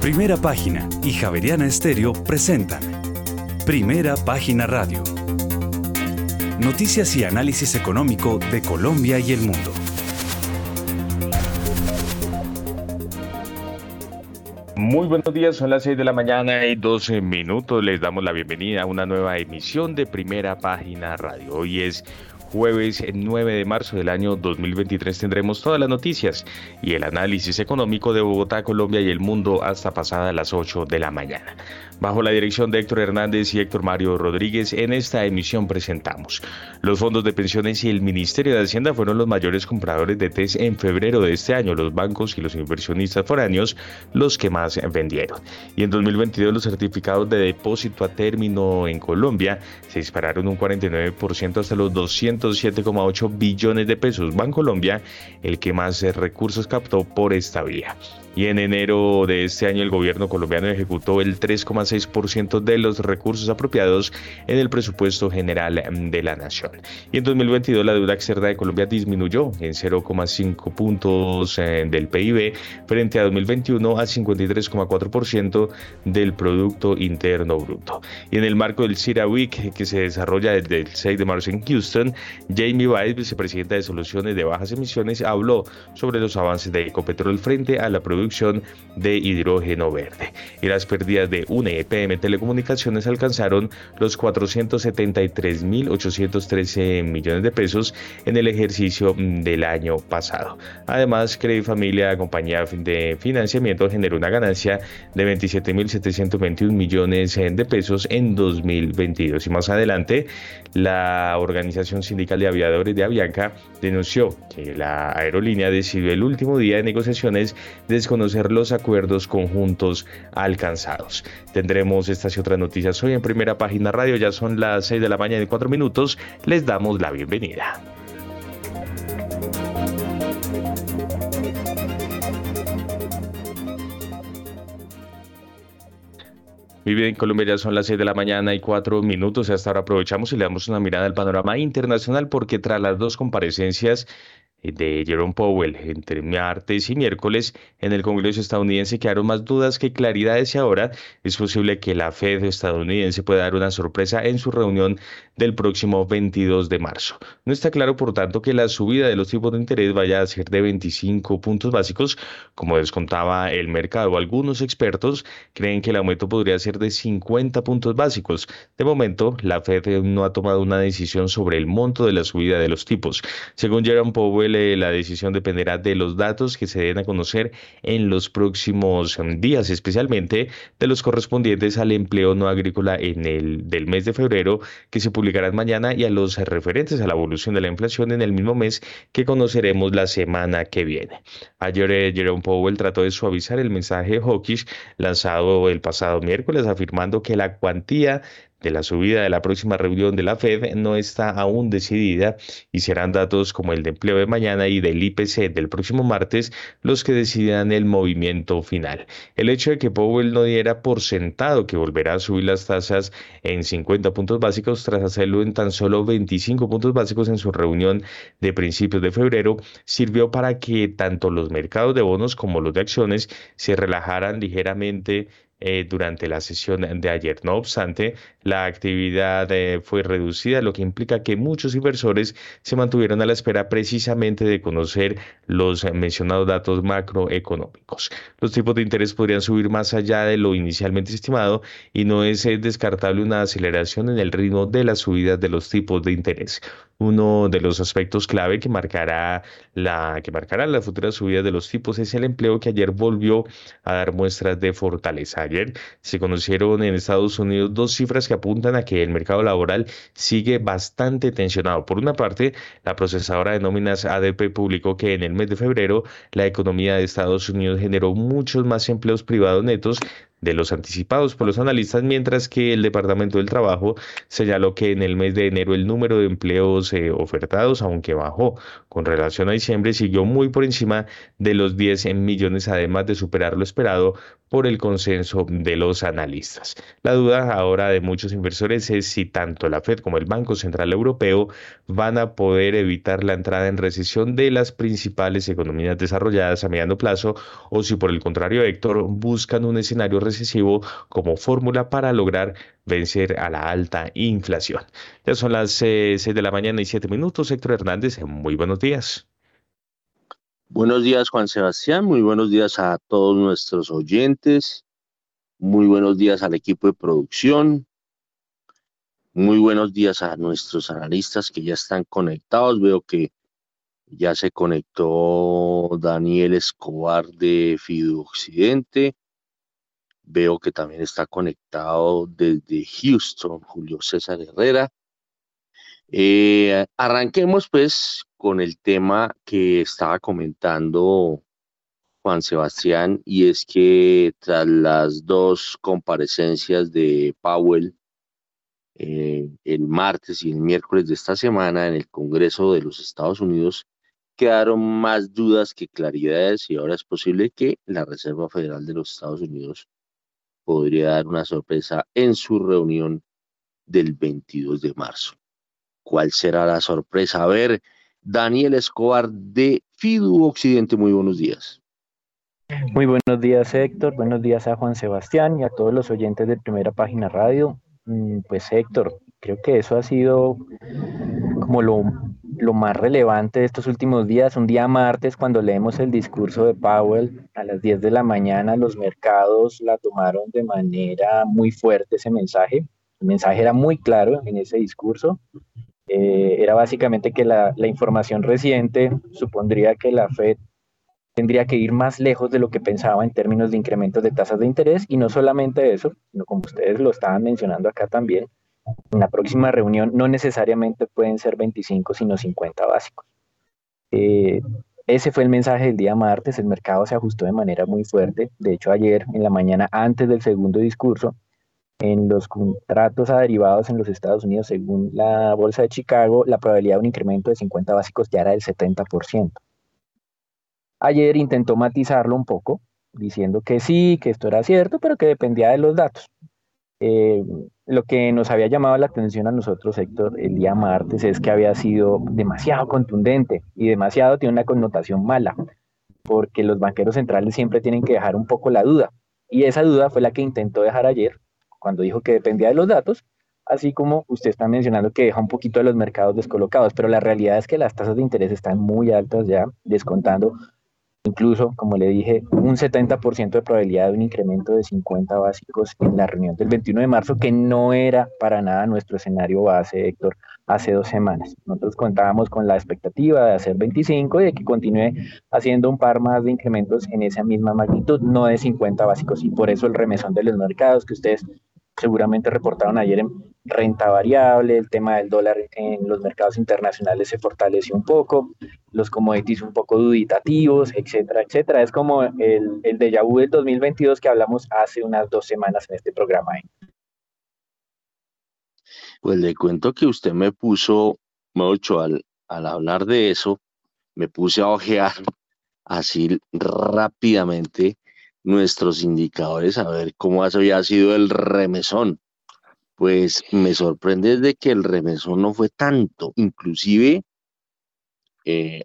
Primera Página y Javeriana Estéreo presentan Primera Página Radio. Noticias y análisis económico de Colombia y el mundo. Muy buenos días, son las 6 de la mañana y 12 minutos. Les damos la bienvenida a una nueva emisión de Primera Página Radio. Hoy es jueves 9 de marzo del año 2023 tendremos todas las noticias y el análisis económico de Bogotá, Colombia y el mundo hasta pasadas las 8 de la mañana. Bajo la dirección de Héctor Hernández y Héctor Mario Rodríguez, en esta emisión presentamos. Los fondos de pensiones y el Ministerio de Hacienda fueron los mayores compradores de TES en febrero de este año, los bancos y los inversionistas foráneos los que más vendieron. Y en 2022 los certificados de depósito a término en Colombia se dispararon un 49% hasta los 207,8 billones de pesos. Bancolombia, el que más recursos captó por esta vía y en enero de este año el gobierno colombiano ejecutó el 3,6% de los recursos apropiados en el presupuesto general de la nación. Y en 2022 la deuda externa de Colombia disminuyó en 0,5 puntos eh, del PIB frente a 2021 a 53,4% del Producto Interno Bruto. Y en el marco del CIRA Week que se desarrolla desde el 6 de marzo en Houston, Jamie Weiss, vicepresidenta de Soluciones de Bajas Emisiones, habló sobre los avances de Ecopetrol frente a la producción de hidrógeno verde. Y las pérdidas de UNE EPM Telecomunicaciones alcanzaron los 473.813 millones de pesos en el ejercicio del año pasado. Además, Credit Familia, compañía de financiamiento, generó una ganancia de 27.721 millones de pesos en 2022. Y más adelante, la Organización Sindical de Aviadores de Avianca denunció que la aerolínea decidió el último día de negociaciones desconocer conocer los acuerdos conjuntos alcanzados. Tendremos estas y otras noticias hoy en primera página radio, ya son las 6 de la mañana y 4 minutos, les damos la bienvenida. Muy en Colombia ya son las 6 de la mañana y 4 minutos. Hasta ahora aprovechamos y le damos una mirada al panorama internacional porque tras las dos comparecencias de Jerome Powell entre martes y miércoles en el Congreso estadounidense quedaron más dudas que claridades y ahora es posible que la Fed estadounidense pueda dar una sorpresa en su reunión del próximo 22 de marzo. No está claro, por tanto, que la subida de los tipos de interés vaya a ser de 25 puntos básicos, como descontaba el mercado. Algunos expertos creen que el aumento podría ser de 50 puntos básicos. De momento, la Fed no ha tomado una decisión sobre el monto de la subida de los tipos. Según Jerome Powell, la decisión dependerá de los datos que se den a conocer en los próximos em, días, especialmente de los correspondientes al empleo no agrícola en el del mes de febrero que se publicarán mañana y a los referentes a la evolución de la inflación en el mismo mes que conoceremos la semana que viene. Ayer eh, Jerome Powell trató de suavizar el mensaje hawkish lanzado el pasado miércoles afirmando que la cuantía de la subida de la próxima reunión de la Fed no está aún decidida y serán datos como el de empleo de mañana y del IPC del próximo martes los que decidan el movimiento final. El hecho de que Powell no diera por sentado que volverá a subir las tasas en 50 puntos básicos tras hacerlo en tan solo 25 puntos básicos en su reunión de principios de febrero sirvió para que tanto los mercados de bonos como los de acciones se relajaran ligeramente eh, durante la sesión de ayer. No obstante, la actividad eh, fue reducida, lo que implica que muchos inversores se mantuvieron a la espera precisamente de conocer los mencionados datos macroeconómicos. Los tipos de interés podrían subir más allá de lo inicialmente estimado y no es eh, descartable una aceleración en el ritmo de las subidas de los tipos de interés. Uno de los aspectos clave que marcará la que marcará la futura subida de los tipos es el empleo que ayer volvió a dar muestras de fortaleza. Ayer se conocieron en Estados Unidos dos cifras que apuntan a que el mercado laboral sigue bastante tensionado. Por una parte, la procesadora de nóminas ADP publicó que en el mes de febrero la economía de Estados Unidos generó muchos más empleos privados netos de los anticipados por los analistas, mientras que el Departamento del Trabajo señaló que en el mes de enero el número de empleos eh, ofertados, aunque bajó con relación a diciembre, siguió muy por encima de los 10 millones, además de superar lo esperado por el consenso de los analistas. La duda ahora de muchos inversores es si tanto la Fed como el Banco Central Europeo van a poder evitar la entrada en recesión de las principales economías desarrolladas a mediano plazo o si por el contrario, Héctor, buscan un escenario recesivo como fórmula para lograr vencer a la alta inflación. Ya son las 6 eh, de la mañana y 7 minutos. Héctor Hernández, muy buenos días. Buenos días, Juan Sebastián. Muy buenos días a todos nuestros oyentes. Muy buenos días al equipo de producción. Muy buenos días a nuestros analistas que ya están conectados. Veo que ya se conectó Daniel Escobar de Fido Occidente. Veo que también está conectado desde Houston Julio César Herrera. Eh, arranquemos pues con el tema que estaba comentando Juan Sebastián y es que tras las dos comparecencias de Powell eh, el martes y el miércoles de esta semana en el Congreso de los Estados Unidos, quedaron más dudas que claridades y ahora es posible que la Reserva Federal de los Estados Unidos podría dar una sorpresa en su reunión del 22 de marzo. ¿Cuál será la sorpresa? A ver, Daniel Escobar de FIDU Occidente, muy buenos días. Muy buenos días Héctor, buenos días a Juan Sebastián y a todos los oyentes de Primera Página Radio. Mm, pues Héctor, creo que eso ha sido como lo, más relevante de estos últimos días. Un día martes, cuando leemos el discurso de Powell a las 10 de la mañana, los mercados la tomaron de manera muy fuerte ese mensaje. El mensaje era muy claro en ese discurso. Eh, era básicamente que la, información reciente supondría que la Fed tendría que ir más lejos de lo que pensaba en términos de incrementos de tasas de interés. Y no solamente eso, sino como ustedes lo estaban mencionando acá también, en la próxima reunión no necesariamente pueden ser 25, sino 50 básicos. Eh, ese fue el mensaje del día martes, el mercado se ajustó de manera muy fuerte, de hecho ayer en la mañana antes del segundo discurso, en los contratos aderivados en los Estados Unidos, según la Bolsa de Chicago, la probabilidad de un incremento de 50 básicos ya era del 70%. Ayer intentó matizarlo un poco, diciendo que sí, que esto era cierto, pero que dependía de los datos. Eh, lo que nos había llamado la atención a nosotros, Héctor, el día martes es que había sido demasiado contundente y demasiado tiene una connotación mala, porque los banqueros centrales siempre tienen que dejar un poco la duda. Y esa duda fue la que intentó dejar ayer cuando dijo que dependía de los datos, así como usted está mencionando que deja un poquito de los mercados descolocados, pero la realidad es que las tasas de interés están muy altas ya, descontando incluso, como le dije, un 70% de probabilidad de un incremento de 50 básicos en la reunión del 21 de marzo, que no era para nada nuestro escenario base, Héctor, hace dos semanas. Nosotros contábamos con la expectativa de hacer 25 y de que continúe haciendo un par más de incrementos en esa misma magnitud, no de 50 básicos, y por eso el remesón de los mercados que ustedes seguramente reportaron ayer en renta variable, el tema del dólar en los mercados internacionales se fortaleció un poco, los commodities un poco duditativos, etcétera, etcétera. Es como el, el déjà vu del 2022 que hablamos hace unas dos semanas en este programa. Pues le cuento que usted me puso, mucho al, al hablar de eso, me puse a ojear así rápidamente nuestros indicadores a ver cómo había sido el remesón. Pues me sorprende de que el remesón no fue tanto, inclusive, eh,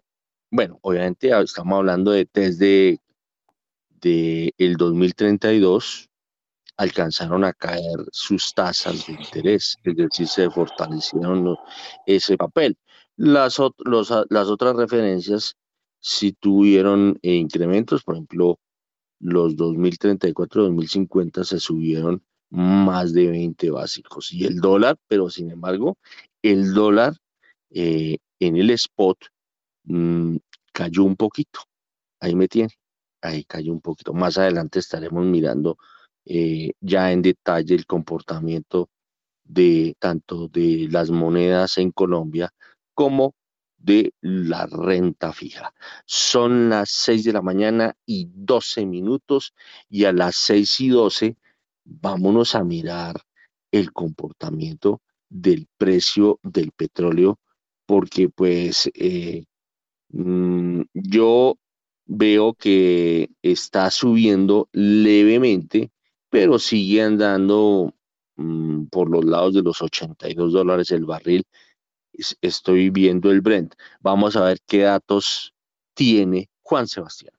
bueno, obviamente estamos hablando de test de, de el 2032, alcanzaron a caer sus tasas de interés, es decir, se fortalecieron ese papel. Las, las otras referencias sí tuvieron eh, incrementos, por ejemplo, los 2034, 2050 se subieron más de 20 básicos. Y el dólar, pero sin embargo, el dólar eh, en el spot mm, cayó un poquito. Ahí me tiene, ahí cayó un poquito. Más adelante estaremos mirando eh, ya en detalle el comportamiento de tanto de las monedas en Colombia como de la renta fija. Son las 6 de la mañana y 12 minutos y a las 6 y 12 vámonos a mirar el comportamiento del precio del petróleo, porque pues eh, mm, yo veo que está subiendo levemente, pero sigue andando mm, por los lados de los 82 dólares el barril. Estoy viendo el Brent. Vamos a ver qué datos tiene Juan Sebastián.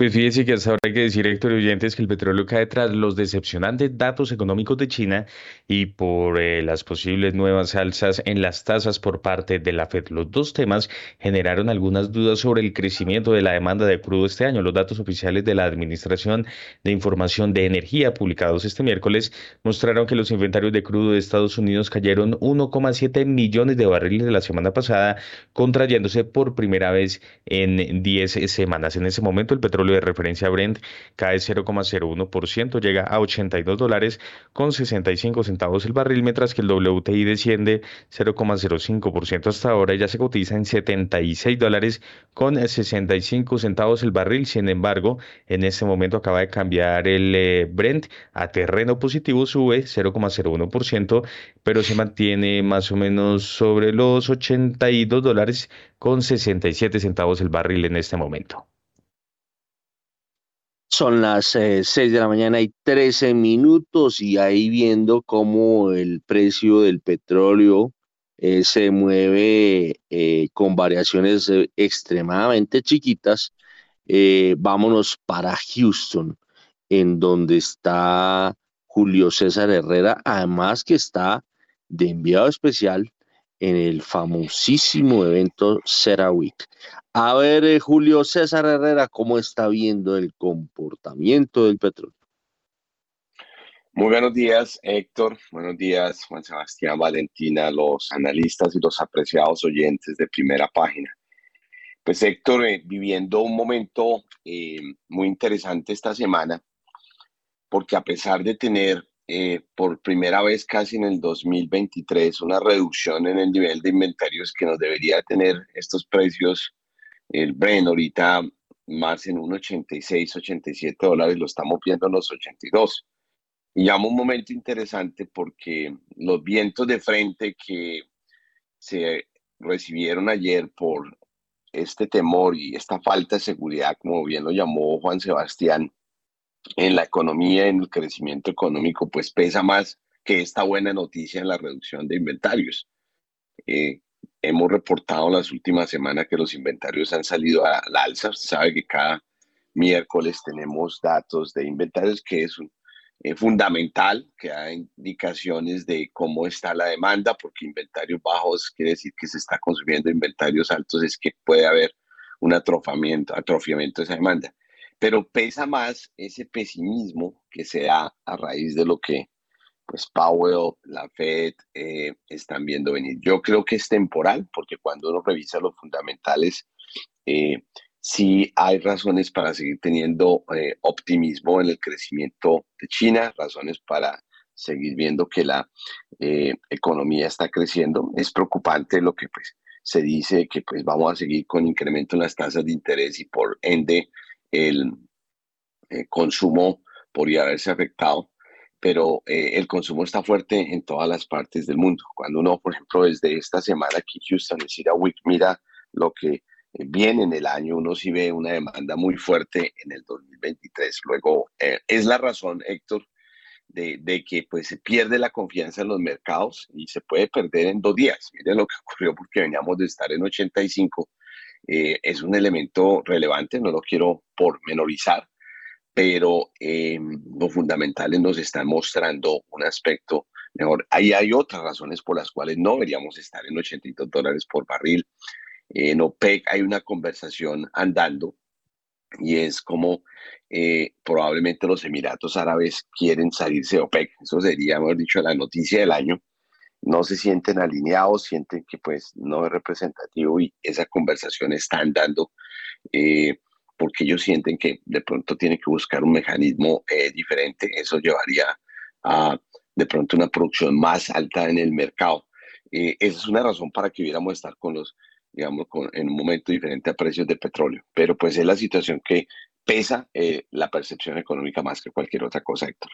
Pues fíjese que hasta ahora hay que decir, Héctor oyentes, que el petróleo cae tras los decepcionantes datos económicos de China y por eh, las posibles nuevas alzas en las tasas por parte de la Fed. Los dos temas generaron algunas dudas sobre el crecimiento de la demanda de crudo este año. Los datos oficiales de la Administración de Información de Energía publicados este miércoles mostraron que los inventarios de crudo de Estados Unidos cayeron 1,7 millones de barriles de la semana pasada, contrayéndose por primera vez en 10 semanas. En ese momento el petróleo de referencia Brent cae 0,01%, llega a 82 dólares con 65 centavos el barril, mientras que el WTI desciende 0,05% hasta ahora ya se cotiza en 76 dólares con 65 centavos el barril. Sin embargo, en este momento acaba de cambiar el eh, Brent a terreno positivo, sube 0,01%, pero se mantiene más o menos sobre los 82 dólares con 67 centavos el barril en este momento. Son las eh, seis 6 de la mañana y 13 minutos y ahí viendo cómo el precio del petróleo eh, se mueve eh, con variaciones extremadamente chiquitas. vámonos para Houston, en donde está Julio César Herrera, además que está de enviado especial en el famosísimo evento CERAWIC. A ver, eh, Julio César Herrera, ¿cómo está viendo el comportamiento del petróleo? Muy buenos días, Héctor. Buenos días, Juan Sebastián, Valentina, los analistas y los apreciados oyentes de primera página. Pues Héctor, eh, viviendo un momento eh, muy interesante esta semana, porque a pesar de tener por primera vez casi en el 2023 una reducción en el nivel de inventarios que nos debería tener estos precios el Bren ahorita más en un 86, 87 dólares, lo estamos viendo en los 82. Y llama un momento interesante porque los vientos de frente que se recibieron ayer por este temor y esta falta de seguridad, como bien lo llamó Juan Sebastián, en la economía, en el crecimiento económico, pues pesa más que esta buena noticia en la reducción de inventarios. Eh, hemos reportado las últimas semanas que los inventarios han salido a la alza. sabe que cada miércoles tenemos datos de inventarios que es eh, fundamental, que da indicaciones de cómo está la demanda, porque inventarios bajos quiere decir que se está consumiendo, inventarios altos es que puede haber un atrofiamiento, atrofiamiento de esa demanda. Pero pesa más ese pesimismo que se da a raíz de lo que pues Powell, la Fed eh, están viendo venir. Yo creo que es temporal, porque cuando uno revisa los fundamentales, eh, sí hay razones para seguir teniendo eh, optimismo en el crecimiento de China, razones para seguir viendo que la economía está creciendo. Es preocupante lo que pues, se dice que pues, vamos a seguir con incremento en las tasas de interés y por ende el consumo podría haberse afectado pero eh, el consumo está fuerte en todas las partes del mundo. Cuando uno, por ejemplo, desde esta semana aquí en Houston, a Week, mira lo que eh, viene en el año, uno sí ve una demanda muy fuerte en el 2023. Luego, eh, es la razón, Héctor, de, de, que pues se pierde la confianza en los mercados y se puede perder en dos días. Miren lo que ocurrió porque veníamos de estar en 85. Es un elemento relevante, no lo quiero pormenorizar, pero eh, los fundamentales nos están mostrando un aspecto mejor. Ahí hay otras razones por las cuales no deberíamos estar en 82 dólares por barril. En OPEC hay una conversación andando y es como eh, probablemente los Emiratos Árabes quieren salirse de OPEC. Eso sería, mejor dicho, la noticia del año. No se sienten alineados, sienten que pues no es representativo y esa conversación está andando. Eh, porque ellos sienten que de pronto tienen que buscar un mecanismo eh, diferente. Eso llevaría a de pronto una producción más alta en el mercado. Eh, esa es una razón para que hubiéramos estar con los, digamos, en un momento diferente a precios de petróleo. Pero pues es la situación que pesa la percepción económica más que cualquier otra cosa, Héctor.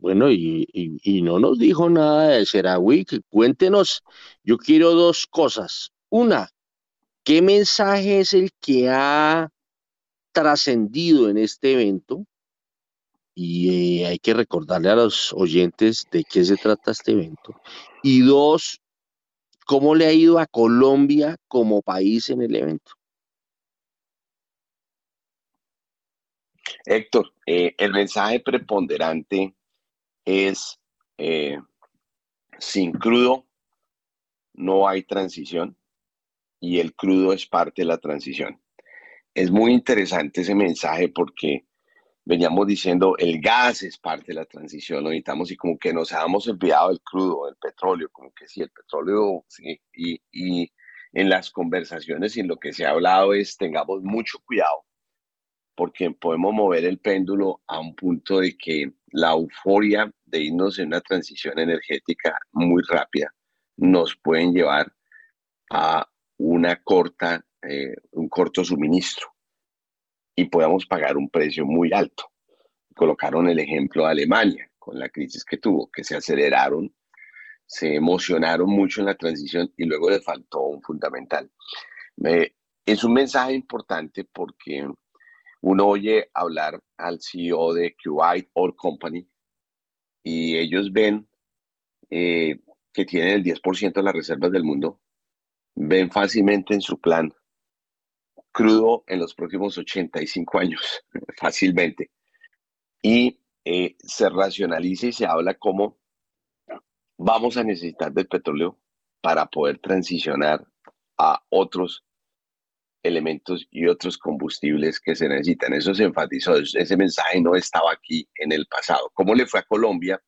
Bueno, y, no nos dijo nada de CeraWeek. Cuéntenos, yo quiero dos cosas. Una, ¿qué mensaje es el que ha trascendido en este evento? Y eh, hay que recordarle a los oyentes de qué se trata este evento. Y dos, ¿cómo le ha ido a Colombia como país en el evento? Héctor, eh, el mensaje preponderante es eh, sin crudo no hay transición y el crudo es parte de la transición. Es muy interesante ese mensaje porque veníamos diciendo el gas es parte de la transición necesitamos y como que nos habíamos olvidado del crudo, del petróleo, como que sí, el petróleo, sí, y, y en las conversaciones y en lo que se ha hablado es tengamos mucho cuidado porque podemos mover el péndulo a un punto de que la euforia de irnos en una transición energética muy rápida nos pueden llevar a una corta, eh, un corto suministro y podamos pagar un precio muy alto. Colocaron el ejemplo de Alemania con la crisis que tuvo, que se aceleraron, se emocionaron mucho en la transición y luego le faltó un fundamental. es un mensaje importante porque uno oye hablar al CEO de Kuwait Oil Company y ellos ven eh, que tienen el 10% de las reservas del mundo, ven fácilmente en su plan crudo en los próximos 85 años, fácilmente. Y eh, se racionaliza y se habla como vamos a necesitar del petróleo para poder transicionar a otros elementos y otros combustibles que se necesitan. Eso se enfatizó, ese mensaje no estaba aquí en el pasado. ¿Cómo le fue a Colombia?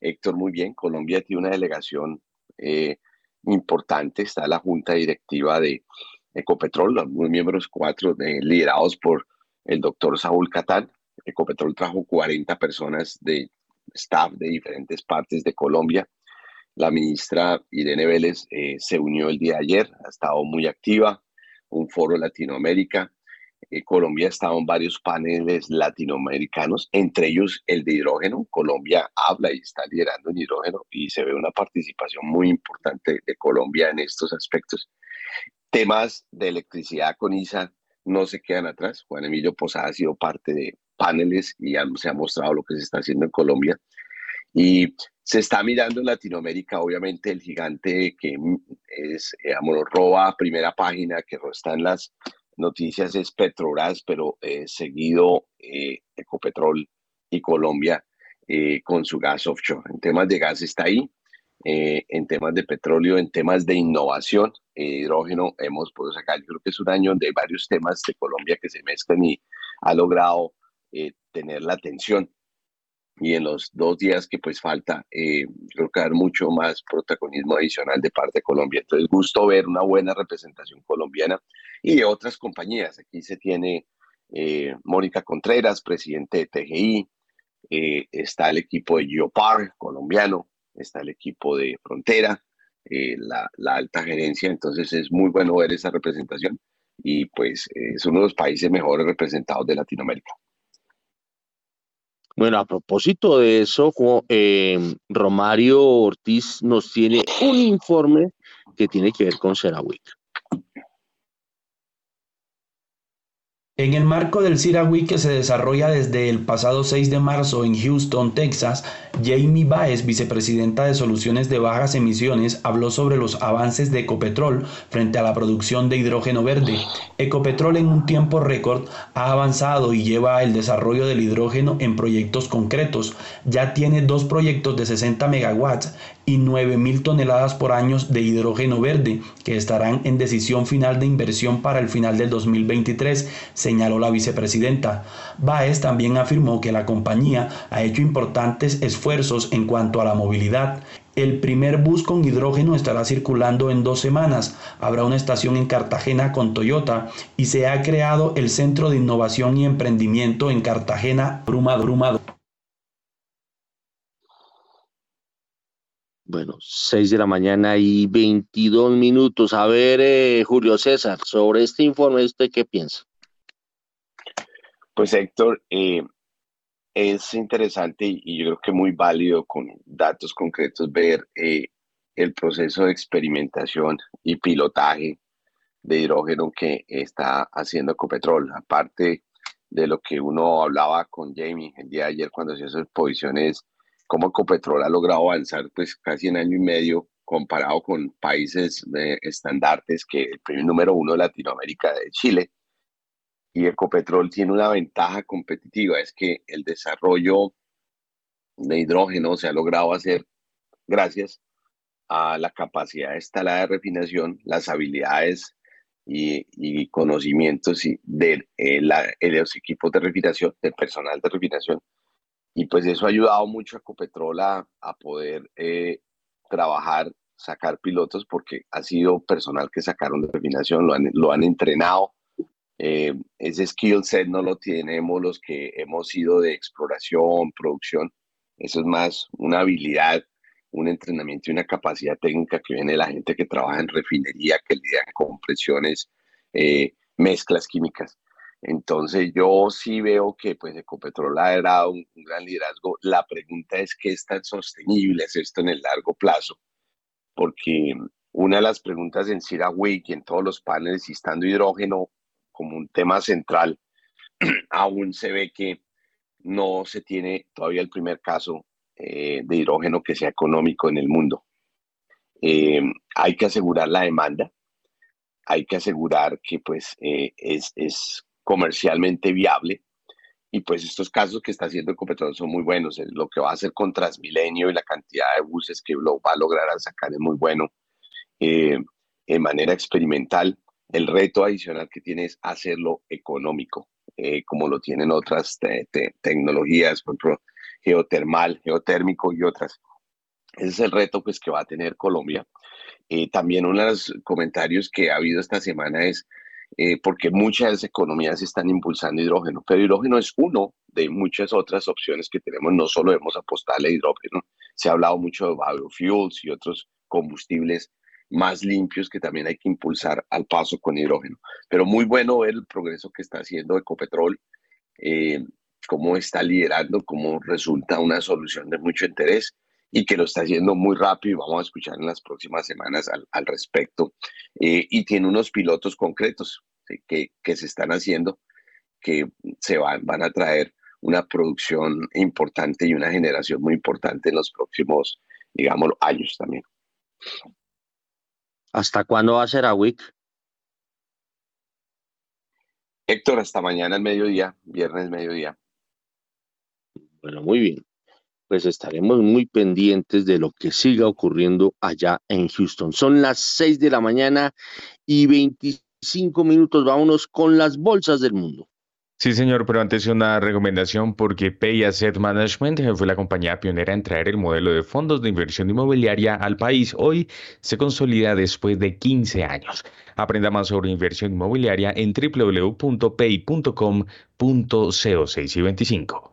Héctor, muy bien. Colombia tiene una delegación eh, importante, está la junta directiva de Ecopetrol, los miembros cuatro liderados por el doctor Saúl Catán. Ecopetrol trajo 40 personas de staff de diferentes partes de Colombia. La ministra Irene Vélez eh, se unió el día de ayer, ha estado muy activa un foro Latinoamérica. Eh, Colombia ha estado en varios paneles latinoamericanos, entre ellos el de hidrógeno. Colombia habla y está liderando en hidrógeno y se ve una participación muy importante de Colombia en estos aspectos. Temas de electricidad con ISA no se quedan atrás. Juan Emilio Posada ha sido parte de paneles y se ha mostrado lo que se está haciendo en Colombia. Y se está mirando en Latinoamérica, obviamente, el gigante que es, digamos, roba primera página, que está en las noticias, es Petrobras, pero eh, seguido eh, Ecopetrol y Colombia eh, con su gas offshore. En temas de gas está ahí, en temas de petróleo, en temas de innovación, hidrógeno, hemos podido sacar, yo creo que es un año de varios temas de Colombia que se mezclan y ha logrado tener la atención y en los dos días que pues falta, eh, creo que dar mucho más protagonismo adicional de parte de Colombia. Entonces, gusto ver una buena representación colombiana y de otras compañías. Aquí se tiene eh, Mónica Contreras, presidente de TGI, eh, está el equipo de Geopar colombiano, está el equipo de Frontera, la, la, alta gerencia, entonces es muy bueno ver esa representación y pues es uno de los países mejores representados de Latinoamérica. Bueno, a propósito de eso, em, Romario Ortiz nos tiene un informe que tiene que ver con CeraWeek. En el marco del CIRA que se desarrolla desde el pasado 6 de marzo en Houston, Texas, Jamie Baez, vicepresidenta de Soluciones de Bajas Emisiones, habló sobre los avances de Ecopetrol frente a la producción de hidrógeno verde. Ecopetrol en un tiempo récord ha avanzado y lleva el desarrollo del hidrógeno en proyectos concretos. Ya tiene dos proyectos de 60 megawatts y 9.000 toneladas por año de hidrógeno verde que estarán en decisión final de inversión para el final del 2023, señaló la vicepresidenta. Baez también afirmó que la compañía ha hecho importantes esfuerzos en cuanto a la movilidad. El primer bus con hidrógeno estará circulando en dos semanas. Habrá una estación en Cartagena con Toyota y se ha creado el Centro de Innovación y Emprendimiento en Cartagena Brumado. Brumado. Bueno, 6 de la mañana y 22 minutos. A ver, eh, Julio César, sobre este informe, ¿usted qué piensa? Pues Héctor, eh, es interesante y, yo creo que muy válido con datos concretos ver eh, el proceso de experimentación y pilotaje de hidrógeno que está haciendo Ecopetrol. Aparte de lo que uno hablaba con Jamie el día de ayer cuando hacía sus posiciones, cómo Ecopetrol ha logrado avanzar pues casi en año y medio comparado con países de estandartes que el primer número uno de Latinoamérica de Chile. Y Ecopetrol tiene una ventaja competitiva, es que el desarrollo de hidrógeno se ha logrado hacer gracias a la capacidad instalada de refinación, las habilidades y, conocimientos de, eh, los equipos de refinación, del personal de refinación. Y pues eso ha ayudado mucho a Ecopetrol a, poder eh, trabajar, sacar pilotos, porque ha sido personal que sacaron de refinación, lo han, lo han entrenado. Eh, ese skill set no lo tenemos los que hemos ido de exploración, producción. Eso es más una habilidad un entrenamiento y una capacidad técnica que viene de la gente que trabaja en refinería, que lidia con presiones, eh, mezclas químicas. Entonces yo sí veo que pues Ecopetrol ha dado un, gran liderazgo. La pregunta es qué es tan sostenible es esto en el largo plazo, porque una de las preguntas en CIRA-WIC y en todos los paneles, y estando hidrógeno como un tema central, aún se ve que no se tiene todavía el primer caso eh, de hidrógeno que sea económico en el mundo. Eh, hay que asegurar la demanda, hay que asegurar que pues eh, es, comercialmente viable y pues estos casos que está haciendo Ecopetrol son muy buenos. Lo que va a hacer con Transmilenio y la cantidad de buses que lo va a lograr sacar es muy bueno. en manera experimental, el reto adicional que tiene es hacerlo económico, como lo tienen otras tecnologías, por ejemplo, geotermal, geotérmico y otras. Ese es el reto pues, que va a tener Colombia. Eh, también uno de los comentarios que ha habido esta semana es eh, porque muchas economías están impulsando hidrógeno, pero hidrógeno es uno de muchas otras opciones que tenemos. No solo debemos apostarle a hidrógeno, se ha hablado mucho de biofuels y otros combustibles más limpios que también hay que impulsar al paso con hidrógeno. Pero muy bueno ver el progreso que está haciendo Ecopetrol. Eh, cómo está liderando, cómo resulta una solución de mucho interés y que lo está haciendo muy rápido y vamos a escuchar en las próximas semanas al, al respecto. Eh, y tiene unos pilotos concretos que, que, se están haciendo que se van, van a traer una producción importante y una generación muy importante en los próximos, digamos, años también. ¿Hasta cuándo va a ser a WIC? Héctor, hasta mañana al mediodía, viernes mediodía. Bueno, muy bien. Pues estaremos muy pendientes de lo que siga ocurriendo allá en Houston. Son las 6 de la mañana y 25 minutos. Vámonos con las bolsas del mundo. Sí, señor, pero antes una recomendación porque Pay Asset Management fue la compañía pionera en traer el modelo de fondos de inversión inmobiliaria al país. Hoy se consolida después de 15 años. Aprenda más sobre inversión inmobiliaria en www.pay.com.co6 y 25.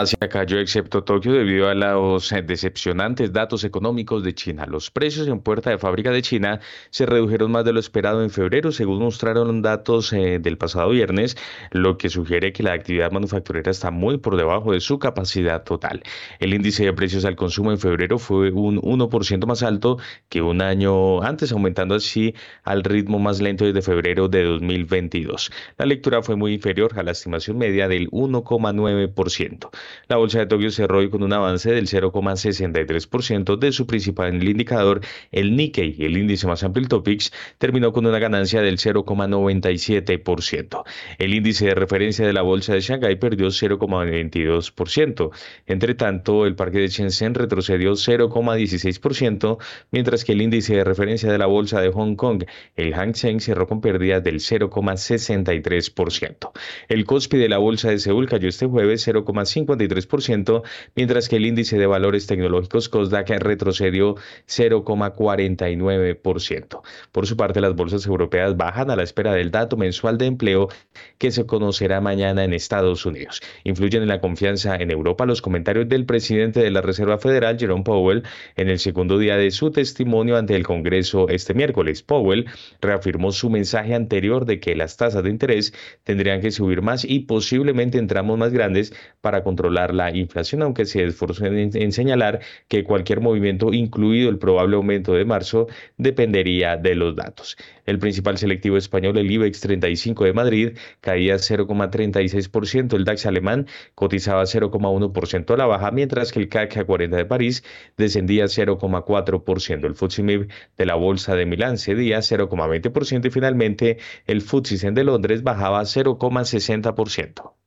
Asia cayó excepto Tokio debido a los decepcionantes datos económicos de China. Los precios en puerta de fábrica de China se redujeron más de lo esperado en febrero, según mostraron datos eh, del pasado viernes, lo que sugiere que la actividad manufacturera está muy por debajo de su capacidad total. El índice de precios al consumo en febrero fue un 1% más alto que un año antes, aumentando así al ritmo más lento desde febrero de 2022. La lectura fue muy inferior a la estimación media del 1,9%. La bolsa de Tokio cerró hoy con un avance del 0,63% de su principal indicador, el Nikkei, el índice más amplio, el Topix, terminó con una ganancia del 0,97%. El índice de referencia de la bolsa de Shanghái perdió 0,22%. Entre tanto, el parque de Shenzhen retrocedió 0,16%, mientras que el índice de referencia de la bolsa de Hong Kong, el Hang Seng, cerró con pérdidas del 0,63%. El Kospi de la bolsa de Seúl cayó este jueves 0,5% 0,53%, mientras que el índice de valores tecnológicos COSDAC retrocedió 0,49%. Por su parte, las bolsas europeas bajan a la espera del dato mensual de empleo que se conocerá mañana en Estados Unidos. Influyen en la confianza en Europa los comentarios del presidente de la Reserva Federal, Jerome Powell, en el segundo día de su testimonio ante el Congreso este miércoles. Powell reafirmó su mensaje anterior de que las tasas de interés tendrían que subir más y posiblemente en tramos más grandes para controlar la inflación, aunque se esforzó en, señalar que cualquier movimiento, incluido el probable aumento de marzo, dependería de los datos. El principal selectivo español, el IBEX 35 de Madrid, caía 0,36%, el DAX alemán cotizaba 0,1% a la baja, mientras que el CAC 40 de París descendía 0,4%. El FTSE MIB de la Bolsa de Milán cedía 0,20% y finalmente el FTSE de Londres bajaba 0,60%.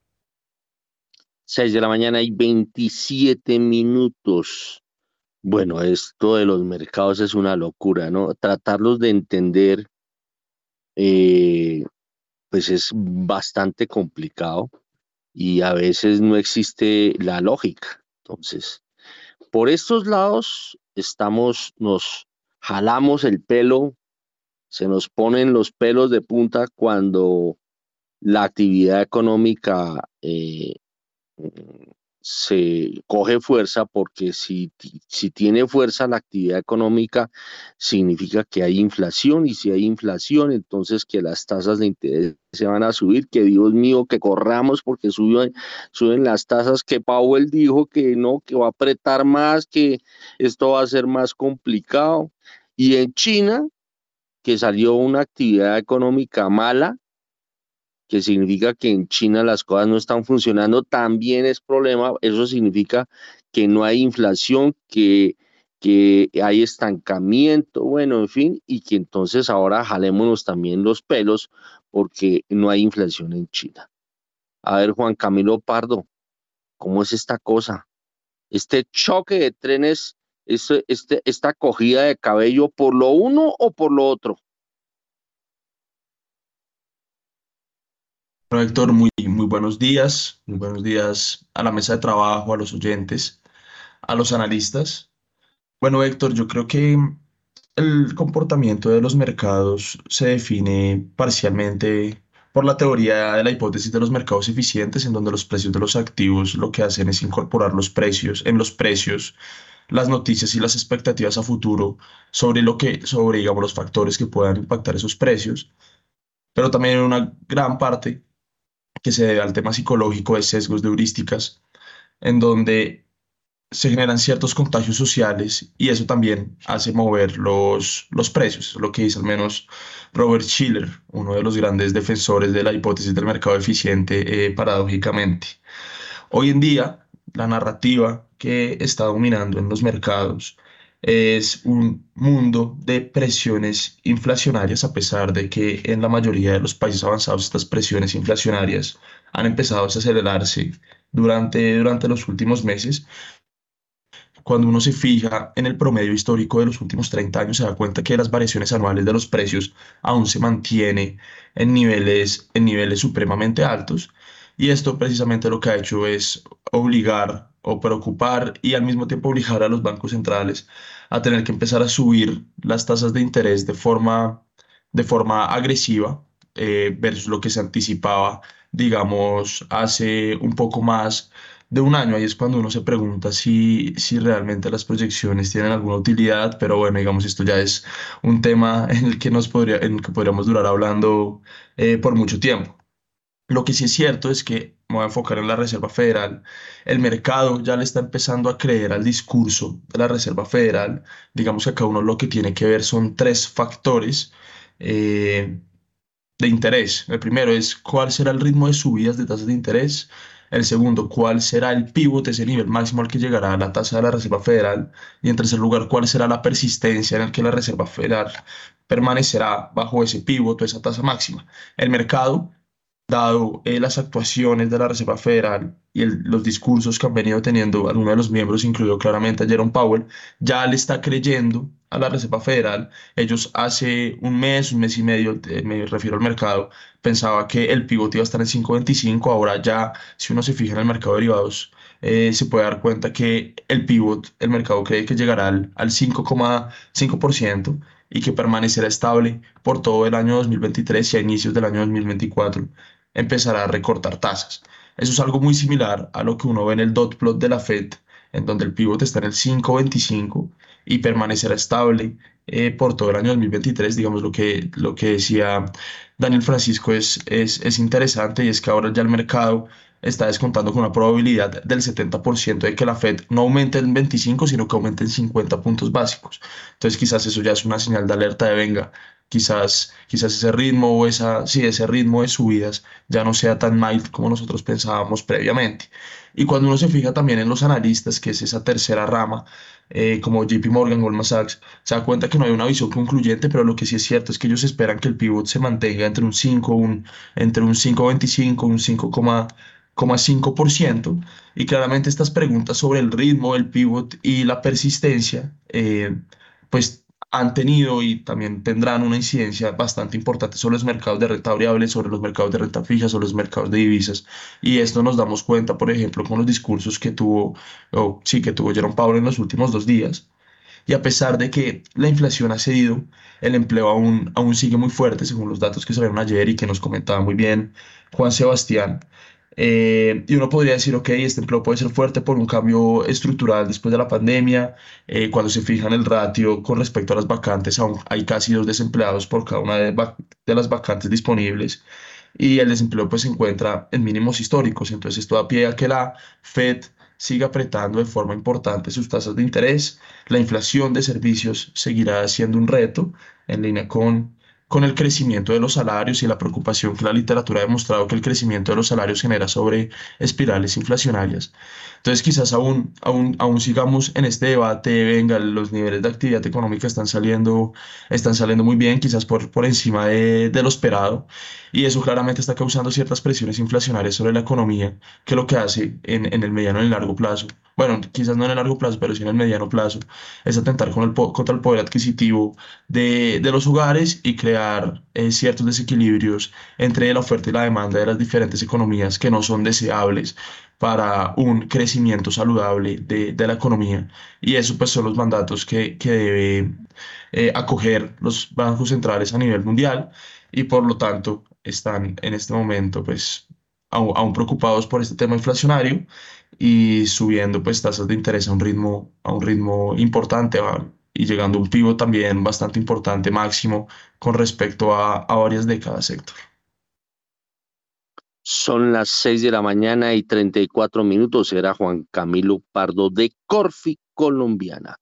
6 de la mañana y 27 minutos. Bueno, esto de los mercados es una locura, ¿no? Tratarlos de entender, eh, pues es bastante complicado y a veces no existe la lógica. Entonces, por estos lados estamos, nos jalamos el pelo, se nos ponen los pelos de punta cuando la actividad económica eh, se coge fuerza porque si, si tiene fuerza la actividad económica significa que hay inflación y si hay inflación entonces que las tasas de interés se van a subir, que Dios mío que corramos porque suben, suben las tasas que Powell dijo que no, que va a apretar más, que esto va a ser más complicado. Y en China, que salió una actividad económica mala, que significa que en China las cosas no están funcionando, también es problema. Eso significa que no hay inflación, que, que hay estancamiento, bueno, en fin, y que entonces ahora jalémonos también los pelos porque no hay inflación en China. A ver, Juan Camilo Pardo, ¿cómo es esta cosa? Este choque de trenes, este, este, esta cogida de cabello por lo uno o por lo otro. Bueno, Héctor, muy, muy buenos días. Muy buenos días a la mesa de trabajo, a los oyentes, a los analistas. Bueno, Héctor, yo creo que el comportamiento de los mercados se define parcialmente por la teoría de la hipótesis de los mercados eficientes, en donde los precios de los activos lo que hacen es incorporar los precios, en los precios, las noticias y las expectativas a futuro sobre lo que, sobre, digamos, los factores que puedan impactar esos precios, pero también en una gran parte que se debe al tema psicológico de sesgos de heurísticas, en donde se generan ciertos contagios sociales y eso también hace mover los, los precios, lo que dice al menos Robert Schiller, uno de los grandes defensores de la hipótesis del mercado eficiente, eh, paradójicamente. Hoy en día, la narrativa que está dominando en los mercados es un mundo de presiones inflacionarias, a pesar de que en la mayoría de los países avanzados estas presiones inflacionarias han empezado a acelerarse durante, durante los últimos meses. Cuando uno se fija en el promedio histórico de los últimos 30 años, se da cuenta que las variaciones anuales de los precios aún se mantiene en niveles, en niveles supremamente altos. Y esto precisamente lo que ha hecho es obligar o preocupar y al mismo tiempo obligar a los bancos centrales a tener que empezar a subir las tasas de interés de forma, de forma agresiva eh, versus lo que se anticipaba, digamos, hace un poco más de un año. Ahí es cuando uno se pregunta si, si realmente las proyecciones tienen alguna utilidad, pero bueno, digamos, esto ya es un tema en el que, nos podría, en que podríamos durar hablando eh, por mucho tiempo. Lo que sí es cierto es que me voy a enfocar en la Reserva Federal. El mercado ya le está empezando a creer al discurso de la Reserva Federal. Digamos que acá uno lo que tiene que ver son tres factores eh, de interés. El primero es cuál será el ritmo de subidas de tasas de interés. El segundo, cuál será el pivote, ese nivel máximo al que llegará la tasa de la Reserva Federal. Y en tercer lugar, cuál será la persistencia en el que la Reserva Federal permanecerá bajo ese pivote, esa tasa máxima. El mercado dado eh, las actuaciones de la Reserva Federal y los discursos que han venido teniendo algunos de los miembros, incluido claramente a Jerome Powell, ya le está creyendo a la Reserva Federal. Ellos hace un mes, un mes y medio, eh, me refiero al mercado, pensaba que el pivote iba a estar en 5.25, ahora ya, si uno se fija en el mercado de derivados, eh, se puede dar cuenta que el pivot, el mercado cree que llegará al, al 5,5% y que permanecerá estable por todo el año 2023 y a inicios del año 2024 empezará a recortar tasas. Eso es algo muy similar a lo que uno ve en el dot plot de la Fed, en donde el pivot está en el 5.25 y permanecerá estable eh, por todo el año 2023. Digamos, lo que, lo que decía Daniel Francisco es, es, es interesante y es que ahora ya el mercado está descontando con una probabilidad del 70% de que la Fed no aumente en 25, sino que aumente en 50 puntos básicos. Entonces quizás eso ya es una señal de alerta de venga. Quizás, quizás ese ritmo o esa, sí, ese ritmo de subidas ya no sea tan mild como nosotros pensábamos previamente. Y cuando uno se fija también en los analistas, que es esa tercera rama, eh, como JP Morgan, Goldman Sachs, se da cuenta que no hay una visión concluyente, pero lo que sí es cierto es que ellos esperan que el pivot se mantenga entre un 5, un, entre un 5.25, un 5, 5% y claramente estas preguntas sobre el ritmo, el pivot y la persistencia, eh, pues han tenido y también tendrán una incidencia bastante importante sobre los mercados de renta variable, sobre los mercados de renta fija, sobre los mercados de divisas. Y esto nos damos cuenta, por ejemplo, con los discursos que tuvo, o sí, que tuvo Jerome Powell en los últimos dos días. Y a pesar de que la inflación ha cedido, el empleo aún, aún sigue muy fuerte, según los datos que salieron ayer y que nos comentaba muy bien Juan Sebastián. Eh, y uno podría decir, ok, este empleo puede ser fuerte por un cambio estructural después de la pandemia. Eh, cuando se fija en el ratio con respecto a las vacantes, aún hay casi dos desempleados por cada una de, las vacantes disponibles. Y el desempleo pues se encuentra en mínimos históricos. Entonces esto da a que la Fed siga apretando de forma importante sus tasas de interés. La inflación de servicios seguirá siendo un reto en línea con con el crecimiento de los salarios y la preocupación que la literatura ha demostrado que el crecimiento de los salarios genera sobre espirales inflacionarias. Entonces quizás aún, aún, aún sigamos en este debate, venga, los niveles de actividad económica están saliendo, están saliendo muy bien, quizás por, por encima de, lo esperado, y eso claramente está causando ciertas presiones inflacionarias sobre la economía, que lo que hace en, en el mediano y el largo plazo bueno, quizás no en el largo plazo, pero sí en el mediano plazo, es atentar con el contra el poder adquisitivo de, de los hogares y crear eh, ciertos desequilibrios entre la oferta y la demanda de las diferentes economías que no son deseables para un crecimiento saludable de, de la economía. Y eso pues son los mandatos que, que debe eh, acoger los bancos centrales a nivel mundial y por lo tanto están en este momento pues aún preocupados por este tema inflacionario y subiendo pues tasas de interés a un ritmo, a un ritmo importante y llegando a un pivo también bastante importante máximo con respecto a, a varias décadas, sector. Son las 6 de la mañana y 34 minutos. Era Juan Camilo Pardo de Corfi, colombiana.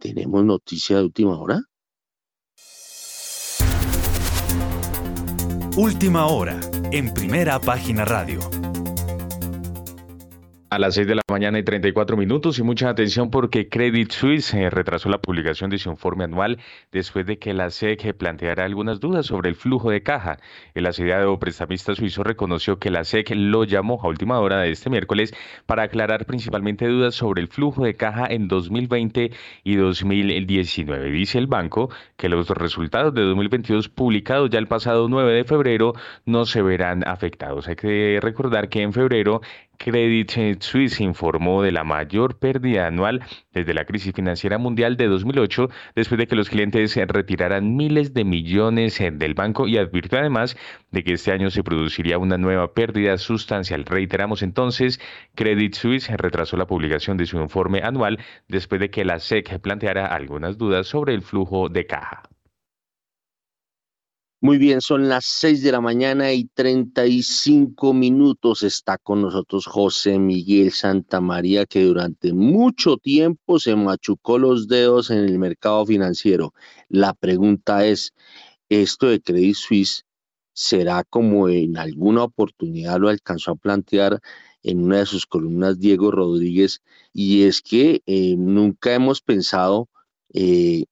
¿Tenemos noticia de última hora? Última hora, en primera página radio. A las 6 de la mañana y 34 minutos y mucha atención porque Credit Suisse eh, retrasó la publicación de su informe anual después de que la SEC planteara algunas dudas sobre el flujo de caja. El asediado prestamista suizo reconoció que la SEC lo llamó a última hora de este miércoles para aclarar principalmente dudas sobre el flujo de caja en 2020 y 2019. Dice el banco que los resultados de 2022 publicados ya el pasado 9 de febrero no se verán afectados. Hay que recordar que en febrero Credit Suisse informó de la mayor pérdida anual desde la crisis financiera mundial de 2008, después de que los clientes retiraran miles de millones del banco y advirtió además de que este año se produciría una nueva pérdida sustancial. Reiteramos entonces, Credit Suisse retrasó la publicación de su informe anual después de que la SEC planteara algunas dudas sobre el flujo de caja. Muy bien, son las 6 de la mañana y 35 minutos. Está con nosotros José Miguel Santamaría, que durante mucho tiempo se machucó los dedos en el mercado financiero. La pregunta es, ¿esto de Credit Suisse será como en alguna oportunidad lo alcanzó a plantear en una de sus columnas Diego Rodríguez? Y es que eh, nunca hemos pensado eh,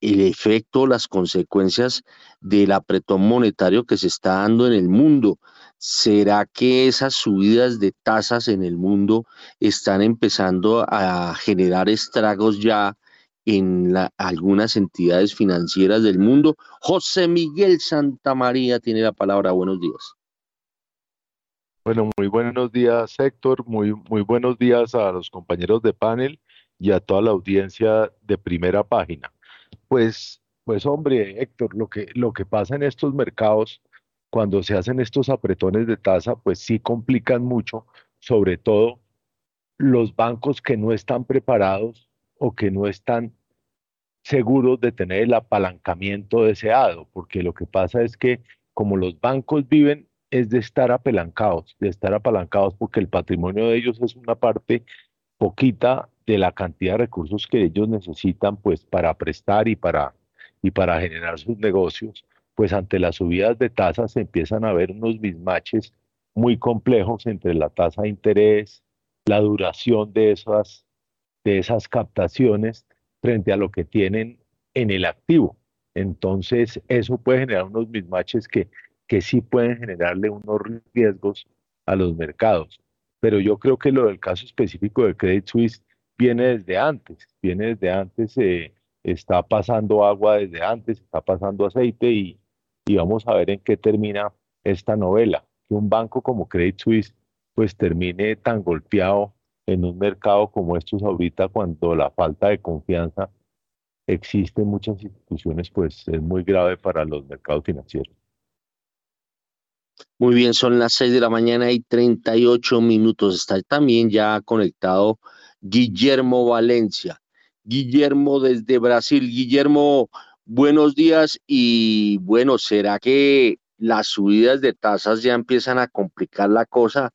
el efecto, las consecuencias del apretón monetario que se está dando en el mundo. ¿Será que esas subidas de tasas en el mundo están empezando a generar estragos ya en algunas entidades financieras del mundo? José Miguel Santamaría tiene la palabra. Buenos días. Bueno, muy buenos días, Héctor. Muy, muy buenos días a los compañeros de panel y a toda la audiencia de primera página. Pues, pues hombre, Héctor, lo que, lo que pasa en estos mercados, cuando se hacen estos apretones de tasa, pues sí complican mucho, sobre todo los bancos que no están preparados o que no están seguros de tener el apalancamiento deseado, porque lo que pasa es que como los bancos viven es de estar apalancados, de estar apalancados porque el patrimonio de ellos es una parte poquita de la cantidad de recursos que ellos necesitan pues para prestar y para, y para generar sus negocios, pues ante las subidas de tasas se empiezan a ver unos mismatches muy complejos entre la tasa de interés, la duración de esas, de esas captaciones frente a lo que tienen en el activo. Entonces, eso puede generar unos mismatches que que sí pueden generarle unos riesgos a los mercados. Pero yo creo que lo del caso específico de Credit Suisse viene desde antes, viene desde antes, eh, está pasando agua desde antes, está pasando aceite y, y vamos a ver en qué termina esta novela. Que un banco como Credit Suisse pues termine tan golpeado en un mercado como estos ahorita cuando la falta de confianza existe en muchas instituciones, pues es muy grave para los mercados financieros. Muy bien, son las 6 de la mañana y 38 minutos. Está también ya conectado Guillermo Valencia. Guillermo desde Brasil. Guillermo, buenos días y bueno, ¿será que las subidas de tasas ya empiezan a complicar la cosa?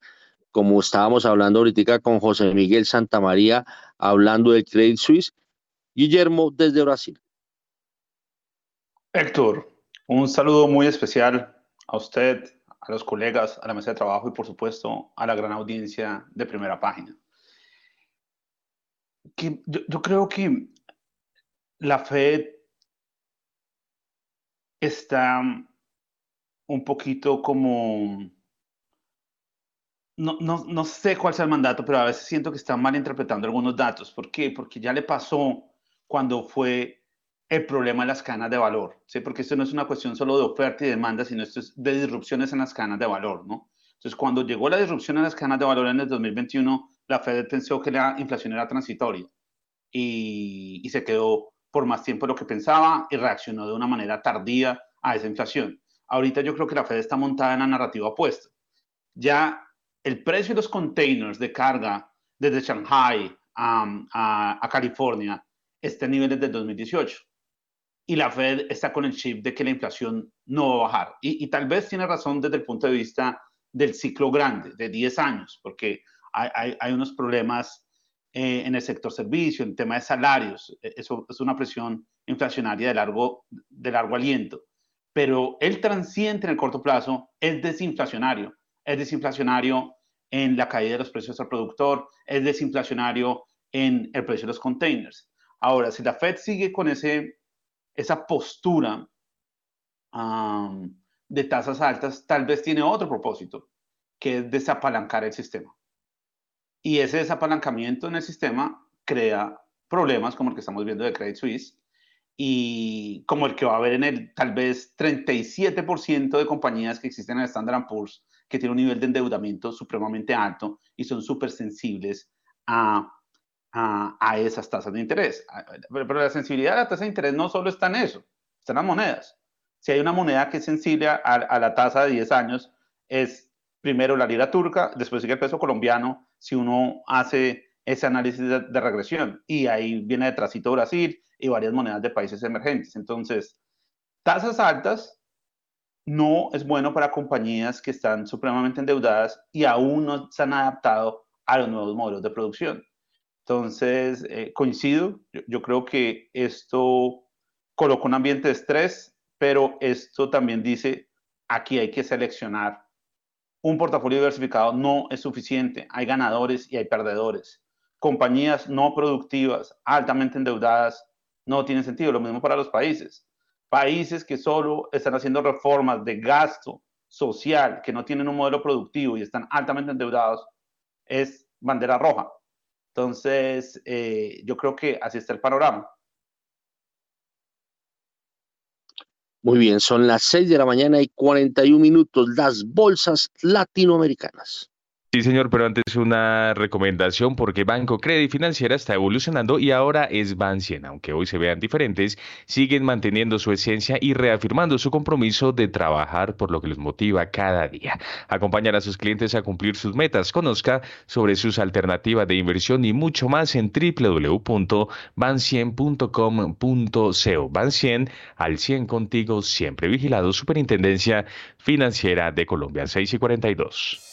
Como estábamos hablando ahorita con José Miguel Santamaría, hablando del Credit Suisse. Guillermo desde Brasil. Héctor, un saludo muy especial a usted, a los colegas, a la mesa de trabajo y por supuesto a la gran audiencia de primera página. Que yo, creo que la Fed está un poquito como... No, no, no, sé cuál sea el mandato, pero a veces siento que está mal interpretando algunos datos. ¿Por qué? Porque ya le pasó cuando fue el problema de las cadenas de valor, ¿sí? porque esto no es una cuestión solo de oferta y demanda, sino esto es de disrupciones en las cadenas de valor. ¿no? Entonces, cuando llegó la disrupción en las cadenas de valor en el 2021, la Fed pensó que la inflación era transitoria y, y se quedó por más tiempo de lo que pensaba y reaccionó de una manera tardía a esa inflación. Ahorita yo creo que la Fed está montada en la narrativa opuesta. Ya el precio de los containers de carga desde Shanghai a, California está en niveles del 2018 y la Fed está con el chip de que la inflación no va a bajar. Y, tal vez tiene razón desde el punto de vista del ciclo grande, de 10 años, porque hay, hay, unos problemas eh, en el sector servicio, en tema de salarios. E, eso es una presión inflacionaria de largo, de largo aliento. Pero el transiente en el corto plazo es desinflacionario. Es desinflacionario en la caída de los precios al productor, es desinflacionario en el precio de los containers. Ahora, si la Fed sigue con ese esa postura de tasas altas tal vez tiene otro propósito, que es desapalancar el sistema. Y ese desapalancamiento en el sistema crea problemas como el que estamos viendo de Credit Suisse y como el que va a haber en el tal vez 37% de compañías que existen en el Standard Poor's que tienen un nivel de endeudamiento supremamente alto y son súper sensibles a a, esas tasas de interés. Pero, la sensibilidad de la tasa de interés no solo está en eso, está en las monedas. Si hay una moneda que es sensible a, la tasa de 10 años, es primero la lira turca, después sigue el peso colombiano, si uno hace ese análisis de, regresión. Y ahí viene detrásito Brasil y varias monedas de países emergentes. Entonces, tasas altas no es bueno para compañías que están supremamente endeudadas y aún no se han adaptado a los nuevos modelos de producción. Entonces, eh, coincido, yo, creo que esto coloca un ambiente de estrés, pero esto también dice, aquí hay que seleccionar. Un portafolio diversificado no es suficiente, hay ganadores y hay perdedores. Compañías no productivas, altamente endeudadas, no tienen sentido. Lo mismo para los países. Países que solo están haciendo reformas de gasto social, que no tienen un modelo productivo y están altamente endeudados, es bandera roja. Entonces, eh, yo creo que así está el panorama. Muy bien, son las 6 de la mañana y 41 minutos, las bolsas latinoamericanas. Sí, señor, pero antes una recomendación porque Banco Credit Financiera está evolucionando y ahora es Bancien. Aunque hoy se vean diferentes, siguen manteniendo su esencia y reafirmando su compromiso de trabajar por lo que los motiva cada día. Acompañar a sus clientes a cumplir sus metas. Conozca sobre sus alternativas de inversión y mucho más en www.bancien.com.co. Bancien al 100 contigo, siempre vigilado. Superintendencia Financiera de Colombia, 6 y 42.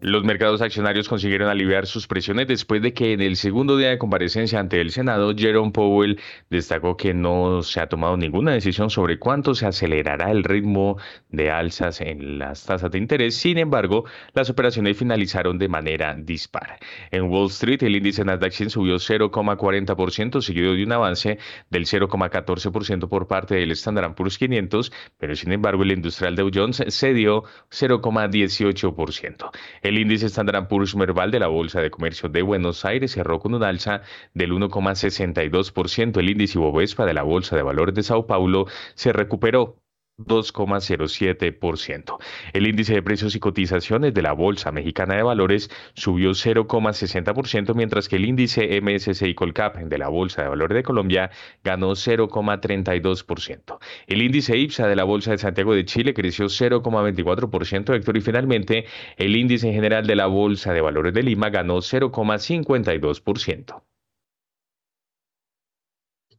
Los mercados accionarios consiguieron aliviar sus presiones después de que en el segundo día de comparecencia ante el Senado, Jerome Powell destacó que no se ha tomado ninguna decisión sobre cuánto se acelerará el ritmo de alzas en las tasas de interés. Sin embargo, las operaciones finalizaron de manera dispar. En Wall Street, el índice Nasdaq 100 subió 0,40%, seguido de un avance del 0,14% por parte del Standard Poor's 500, pero sin embargo, el industrial Dow Jones cedió 0,18%. El índice Standard Poor's Merval de la Bolsa de Comercio de Buenos Aires cerró con un alza del 1,62%. El índice Bovespa de la Bolsa de Valores de Sao Paulo se recuperó 2,07%. El índice de precios y cotizaciones de la Bolsa Mexicana de Valores subió 0,60%, mientras que el índice MSCI Colcap de la Bolsa de Valores de Colombia ganó 0,32%. El índice IPSA de la Bolsa de Santiago de Chile creció 0,24%, Héctor, y finalmente el índice general de la Bolsa de Valores de Lima ganó 0,52%.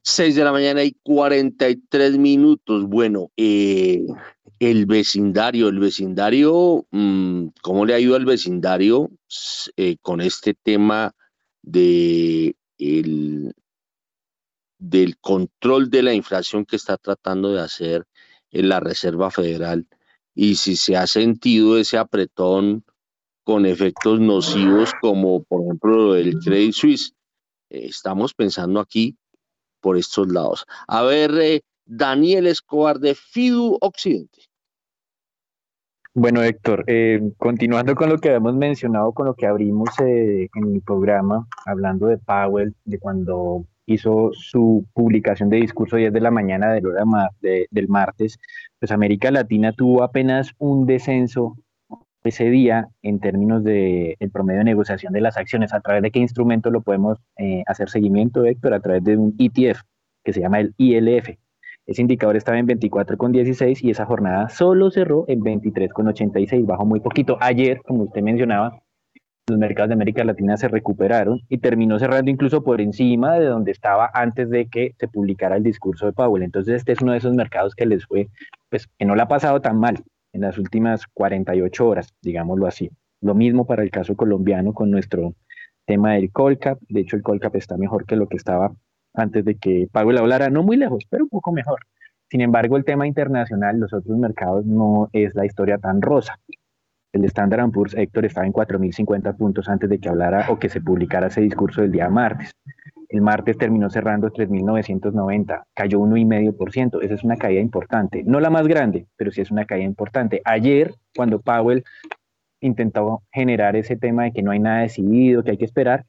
6 de la mañana y 43 minutos. Bueno, eh, el vecindario, el vecindario, mm, ¿cómo le ha ido al vecindario eh, con este tema de el, del control de la inflación que está tratando de hacer en la Reserva Federal? Y si se ha sentido ese apretón con efectos nocivos como por ejemplo el Credit Suisse. Eh, estamos pensando aquí por estos lados. A ver, eh, Daniel Escobar de Fidu Occidente. Bueno, Héctor, eh, continuando con lo que habíamos mencionado, con lo que abrimos eh, en el programa, hablando de Powell, de cuando hizo su publicación de discurso 10 de la mañana del, hora del martes, pues América Latina tuvo apenas un descenso ese día en términos de el promedio de negociación de las acciones. ¿A través de qué instrumento lo podemos eh, hacer seguimiento, Héctor? A través de un ETF que se llama el ILF. Ese indicador estaba en 24,16 y esa jornada solo cerró en 23,86, bajó muy poquito. Ayer, como usted mencionaba, los mercados de América Latina se recuperaron y terminó cerrando incluso por encima de donde estaba antes de que se publicara el discurso de Powell. Entonces, este es uno de esos mercados que les fue, pues, que no le ha pasado tan mal en las últimas 48 horas, digámoslo así. Lo mismo para el caso colombiano con nuestro tema del Colcap. De hecho, el Colcap está mejor que lo que estaba antes de que Powell hablara, no muy lejos, pero un poco mejor. Sin embargo, el tema internacional, los otros mercados, no es la historia tan rosa. El Standard Poor's, Héctor, estaba en 4.050 puntos antes de que hablara o que se publicara ese discurso del día martes. El martes terminó cerrando 3.990, cayó 1,5%. Esa es una caída importante. No la más grande, pero sí es una caída importante. Ayer, cuando Powell intentó generar ese tema de que no hay nada decidido, que hay que esperar,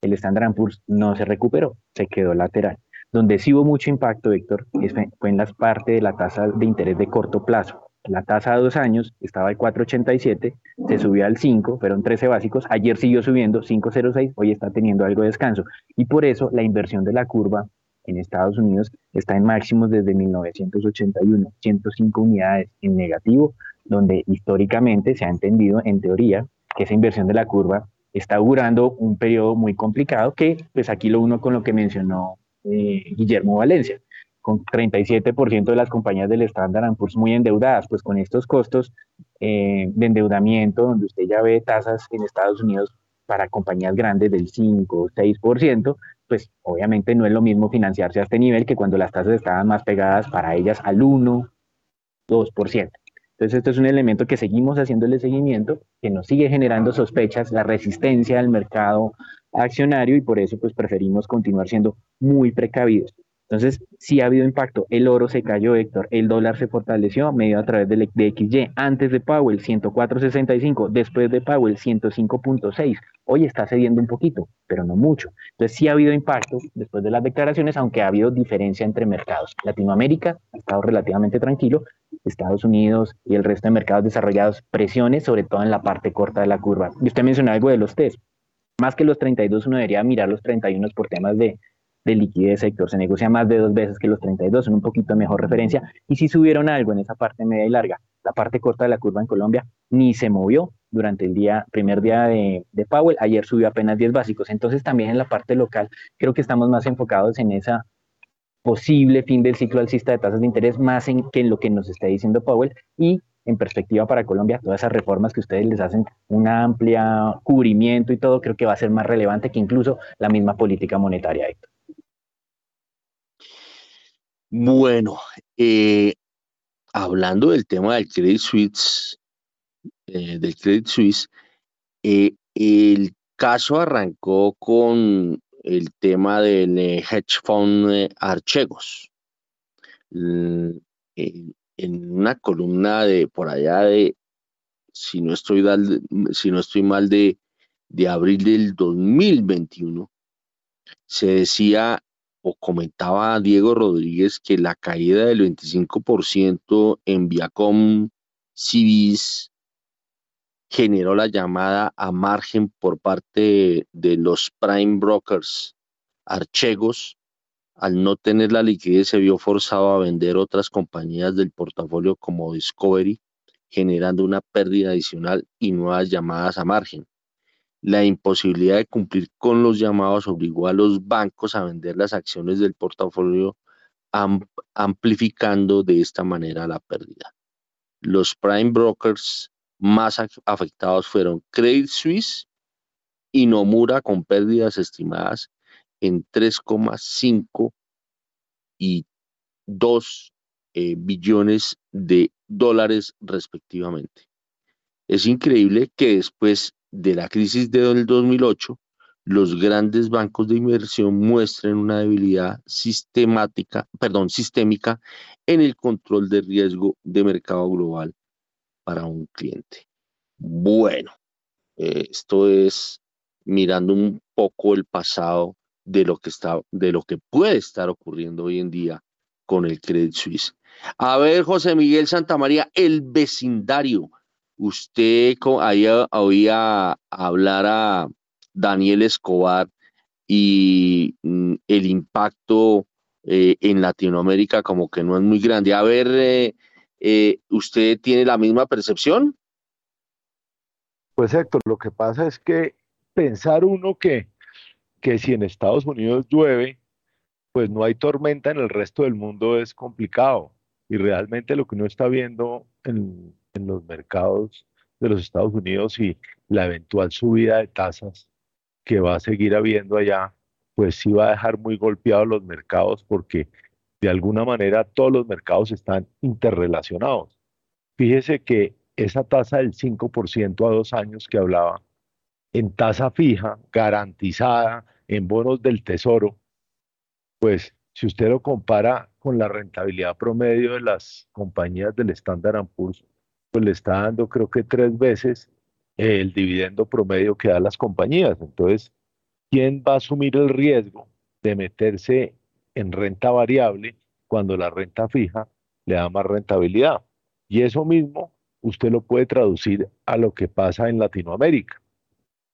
el Standard Poor's no se recuperó, se quedó lateral. Donde sí hubo mucho impacto, Héctor, fue en las partes de la tasa de interés de corto plazo. La tasa de dos años estaba de 4,87, se subió al 5, fueron 13 básicos, ayer siguió subiendo 5,06, hoy está teniendo algo de descanso. Y por eso la inversión de la curva en Estados Unidos está en máximos desde 1981, 105 unidades en negativo, donde históricamente se ha entendido en teoría que esa inversión de la curva está durando un periodo muy complicado que pues aquí lo uno con lo que mencionó eh, Guillermo Valencia con 37% de las compañías del Standard Poor's muy endeudadas, pues con estos costos eh, de endeudamiento, donde usted ya ve tasas en Estados Unidos para compañías grandes del 5 o 6%, pues obviamente no es lo mismo financiarse a este nivel que cuando las tasas estaban más pegadas para ellas al 1, 2%. Entonces, esto es un elemento que seguimos haciéndole seguimiento, que nos sigue generando sospechas, la resistencia al mercado accionario y por eso pues preferimos continuar siendo muy precavidos. Entonces, sí ha habido impacto. El oro se cayó, Héctor. El dólar se fortaleció medio a través del de XY. Antes de Powell, 104.65. Después de Powell, 105.6. Hoy está cediendo un poquito, pero no mucho. Entonces, sí ha habido impacto después de las declaraciones, aunque ha habido diferencia entre mercados. Latinoamérica ha estado relativamente tranquilo. Estados Unidos y el resto de mercados desarrollados presiones, sobre todo en la parte corta de la curva. Y usted mencionó algo de los test. Más que los 32, uno debería mirar los 31 por temas de de liquidez sector. Se negocia más de dos veces que los 32, son un poquito mejor referencia. Y si subieron algo en esa parte media y larga, la parte corta de la curva en Colombia ni se movió durante el día, primer día de, de Powell. Ayer subió apenas 10 básicos. Entonces también en la parte local creo que estamos más enfocados en esa posible fin del ciclo alcista de tasas de interés más en, que en lo que nos está diciendo Powell y en perspectiva para Colombia, todas esas reformas que ustedes les hacen un amplio cubrimiento y todo, creo que va a ser más relevante que incluso la misma política monetaria, Héctor. Bueno, eh, hablando del tema del Credit Suisse, eh, del Credit Suisse, eh, el caso arrancó con el tema del hedge fund Archegos. En, una columna de por allá de, si no estoy, si no estoy mal, de, de abril del 2021, se decía o comentaba Diego Rodríguez que la caída del 25% en Viacom Civis generó la llamada a margen por parte de los prime brokers archegos. Al no tener la liquidez se vio forzado a vender otras compañías del portafolio como Discovery, generando una pérdida adicional y nuevas llamadas a margen. La imposibilidad de cumplir con los llamados obligó a los bancos a vender las acciones del portafolio, amplificando de esta manera la pérdida. Los prime brokers más afectados fueron Credit Suisse y Nomura con pérdidas estimadas en 3,5 y 2 eh, billones de dólares respectivamente. Es increíble que después de la crisis del 2008, los grandes bancos de inversión muestren una debilidad sistemática, perdón, sistémica en el control de riesgo de mercado global para un cliente. Bueno, eh, esto es mirando un poco el pasado de lo que está, de lo que puede estar ocurriendo hoy en día con el Credit Suisse. A ver, José Miguel Santamaría, el vecindario usted ahí oía hablar a Daniel Escobar y mm, el impacto eh, en Latinoamérica como que no es muy grande. A ver, eh, eh, ¿usted tiene la misma percepción? Pues Héctor, lo que pasa es que pensar uno que, que si en Estados Unidos llueve, pues no hay tormenta en el resto del mundo es complicado. Y realmente lo que uno está viendo en, en los mercados de los Estados Unidos y la eventual subida de tasas que va a seguir habiendo allá, pues sí va a dejar muy golpeados los mercados porque de alguna manera todos los mercados están interrelacionados. Fíjese que esa tasa del 5% a dos años que hablaba, en tasa fija, garantizada, en bonos del tesoro, pues si usted lo compara con la rentabilidad promedio de las compañías del Standard Poor's, le está dando creo que tres veces el dividendo promedio que dan las compañías. Entonces, ¿quién va a asumir el riesgo de meterse en renta variable cuando la renta fija le da más rentabilidad? Y eso mismo usted lo puede traducir a lo que pasa en Latinoamérica.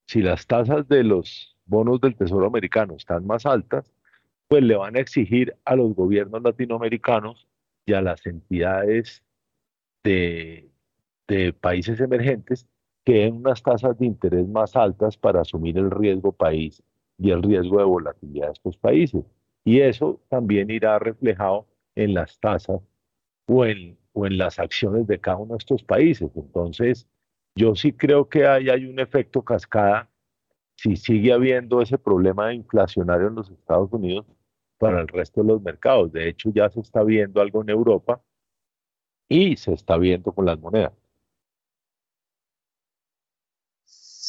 Si las tasas de los bonos del Tesoro americano están más altas, pues le van a exigir a los gobiernos latinoamericanos y a las entidades de de países emergentes que den unas tasas de interés más altas para asumir el riesgo país y el riesgo de volatilidad de estos países. Y eso también irá reflejado en las tasas o en, o en las acciones de cada uno de estos países. Entonces, yo sí creo que hay, hay un efecto cascada si sigue habiendo ese problema inflacionario en los Estados Unidos para el resto de los mercados. De hecho, ya se está viendo algo en Europa y se está viendo con las monedas.